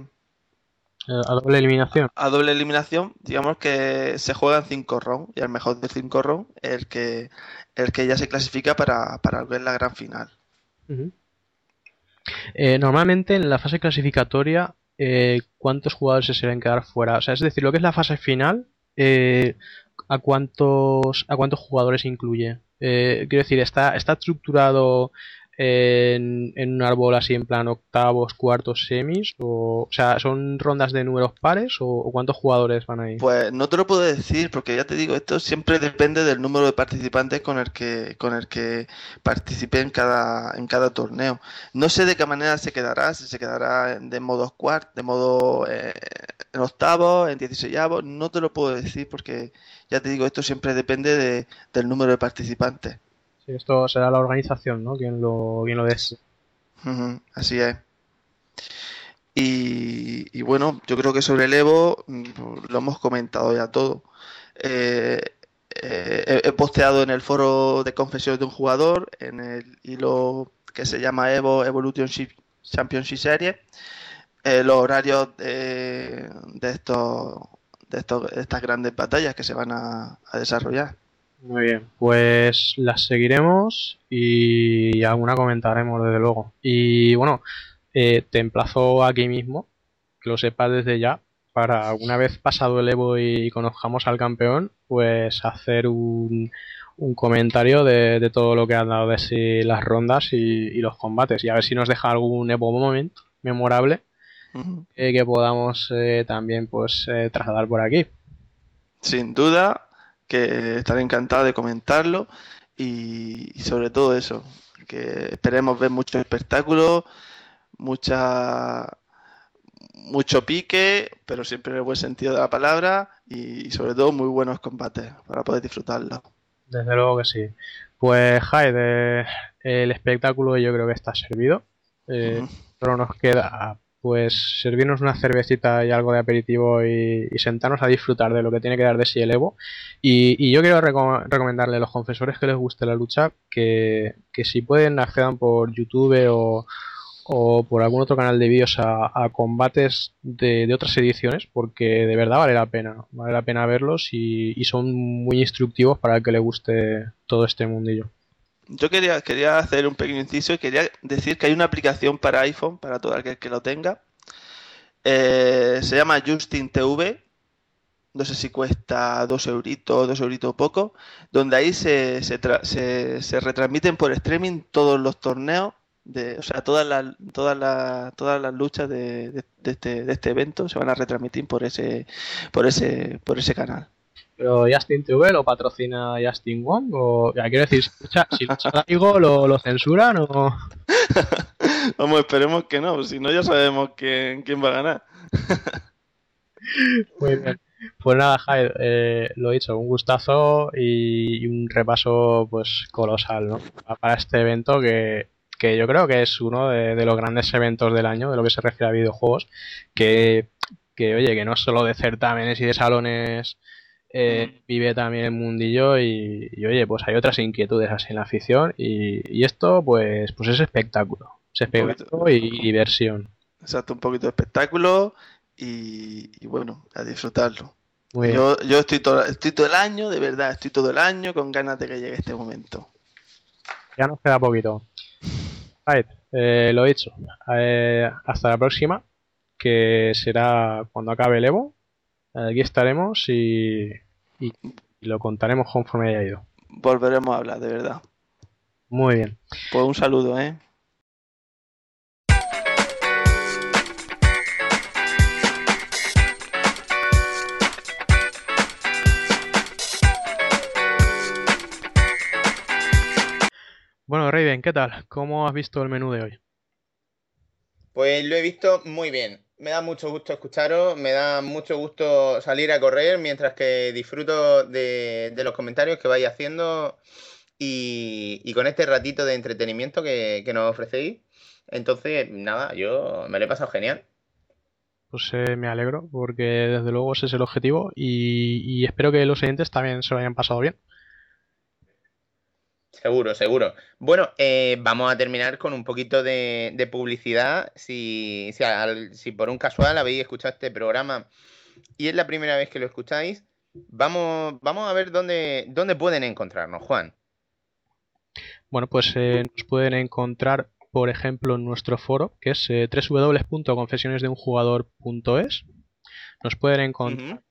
A doble eliminación. a doble eliminación, digamos que se juegan cinco rounds y el mejor de cinco rounds es el que, el que ya se clasifica para, para ver la gran final. Eh, normalmente en la fase clasificatoria, eh, ¿cuántos jugadores se quedar fuera? O sea, es decir, lo que es la fase final, eh, ¿a cuántos, a cuántos jugadores incluye? Eh, quiero decir, ¿está, está estructurado en, un árbol así en plan octavos, cuartos, semis? O, o sea, ¿son rondas de números pares o, cuántos jugadores van ahí? Pues no te lo puedo decir porque ya te digo, esto siempre depende del número de participantes con el que, con el que participe en cada, en cada torneo. No sé de qué manera se quedará, si se quedará de modo cuart, de modo eh, en octavos, en dieciséisavos, no te lo puedo decir porque ya te digo, esto siempre depende de- del número de participantes. Esto será la organización, ¿no? Quien lo, quien lo des. Así es. Y, bueno, yo creo que sobre el Evo lo hemos comentado ya todo. Eh, eh, he, posteado en el foro de confesiones de un jugador, en el hilo que se llama Evo Evolution Ship- Championship Series, eh, los horarios de, de estos, de estos, de estas grandes batallas que se van a desarrollar. Muy bien, pues las seguiremos y alguna comentaremos desde luego. Y bueno, eh, te emplazo aquí mismo, que lo sepas desde ya, para una vez pasado el Evo y conozcamos al campeón, pues hacer un, un comentario de, de todo lo que han dado de sí las rondas y, y los combates. Y a ver si nos deja algún Evo moment memorable eh, que podamos eh, también pues eh, trasladar por aquí. Sin duda, que estaré encantado de comentarlo y, y sobre todo eso, que esperemos ver mucho espectáculo, mucha, mucho pique, pero siempre en el buen sentido de la palabra y, sobre todo muy buenos combates para poder disfrutarlo. Desde luego que sí. Pues Jaide, el espectáculo yo creo que está servido. Eh, solo nos queda pues servirnos una cervecita y algo de aperitivo y, sentarnos a disfrutar de lo que tiene que dar de sí el Evo. Y, y yo quiero reco- recomendarle a los confesores que les guste la lucha que, que si pueden accedan por YouTube o, o por algún otro canal de vídeos a, combates de, de otras ediciones porque de verdad vale la pena, vale la pena verlos y, y son muy instructivos para el que le guste todo este mundillo. Yo quería, quería hacer un pequeño inciso y quería decir que hay una aplicación para iPhone, para todo aquel que lo tenga. Eh, se llama Justin TV. No sé si cuesta dos euritos, dos euritos poco. Donde ahí se, se, se- se retransmiten por streaming todos los torneos. De, o sea, todas las, todas las, todas las luchas de, de- de este, de este evento se van a retransmitir por ese, por ese, por ese canal. Pero Justin TV lo patrocina Justin Wong o ya quiero decir, si lucha Daigo, [laughs] lo, lo censuran o [laughs] Vamos, esperemos que no, si no ya sabemos quién, quién va a ganar. [laughs] Muy bien. Pues nada, Jaime, eh, lo dicho, un gustazo y, y un repaso pues colosal, ¿no? Para este evento que, que yo creo que es uno de, de los grandes eventos del año, de lo que se refiere a videojuegos, que, que oye, que no solo de certámenes y de salones eh, vive también el mundillo y, y, oye, pues hay otras inquietudes así en la afición y, y esto pues, pues es espectáculo, es espectáculo y diversión. Exacto, un poquito de espectáculo y, y bueno, a disfrutarlo. Muy yo, yo estoy todo, estoy todo el año, de verdad, estoy todo el año con ganas de que llegue este momento. Ya nos queda poquito. Right, eh, lo dicho. Eh, hasta la próxima. que será cuando acabe el Evo. Aquí estaremos y, y lo contaremos conforme haya ido. Volveremos a hablar, de verdad. Muy bien. Pues un saludo, ¿eh? Bueno, Raven, ¿qué tal? ¿Cómo has visto el menú de hoy? Pues lo he visto muy bien. Me da mucho gusto escucharos, me da mucho gusto salir a correr mientras que disfruto de, de los comentarios que vais haciendo y, con este ratito de entretenimiento que, que, nos ofrecéis. Entonces, nada, yo me lo he pasado genial. Pues eh, me alegro porque desde luego ese es el objetivo y, y espero que los oyentes también se lo hayan pasado bien. Seguro, seguro. Bueno, eh, vamos a terminar con un poquito de, de publicidad. Si, si, al, si, por un casual habéis escuchado este programa y es la primera vez que lo escucháis, vamos, vamos a ver dónde, dónde pueden encontrarnos, Juan. Bueno, pues eh, nos pueden encontrar, por ejemplo, en nuestro foro, que es eh, www.confesionesdeunjugador.es. Nos pueden encontrar uh -huh.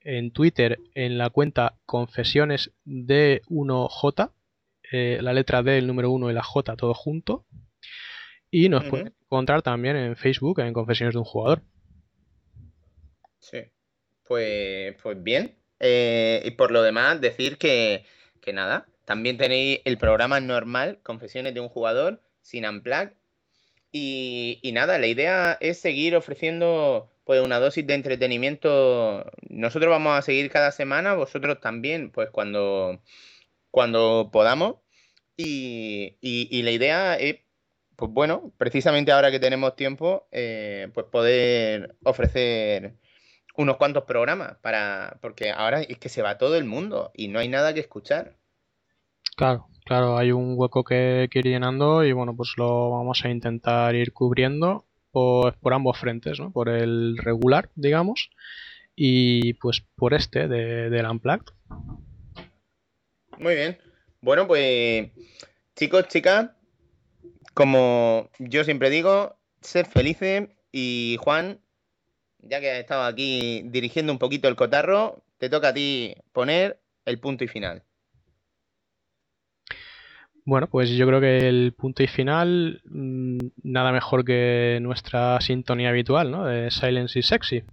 en Twitter en la cuenta confesiones de 1J eh, la letra D, el número 1 y la J todo junto. Y nos uh -huh. pueden encontrar también en Facebook en Confesiones de un Jugador. Sí, pues, pues bien. Eh, y por lo demás, decir que, que, nada, también tenéis el programa normal, Confesiones de un Jugador, sin Unplug. Y, y nada, la idea es seguir ofreciendo pues una dosis de entretenimiento. Nosotros vamos a seguir cada semana, vosotros también, pues cuando, cuando podamos. Y, y, y, la idea es, pues bueno, precisamente ahora que tenemos tiempo, eh, pues poder ofrecer unos cuantos programas para porque ahora es que se va todo el mundo y no hay nada que escuchar. Claro, claro, hay un hueco que, que ir llenando y bueno, pues lo vamos a intentar ir cubriendo por, por ambos frentes, ¿no? Por el regular, digamos, y pues por este de, del Unplugged. Muy bien. Bueno, pues chicos, chicas, como yo siempre digo, sed felices y Juan, ya que has estado aquí dirigiendo un poquito el cotarro, te toca a ti poner el punto y final. Bueno, pues yo creo que el punto y final, mmm, nada mejor que nuestra sintonía habitual, ¿no? De Silence is Sexy.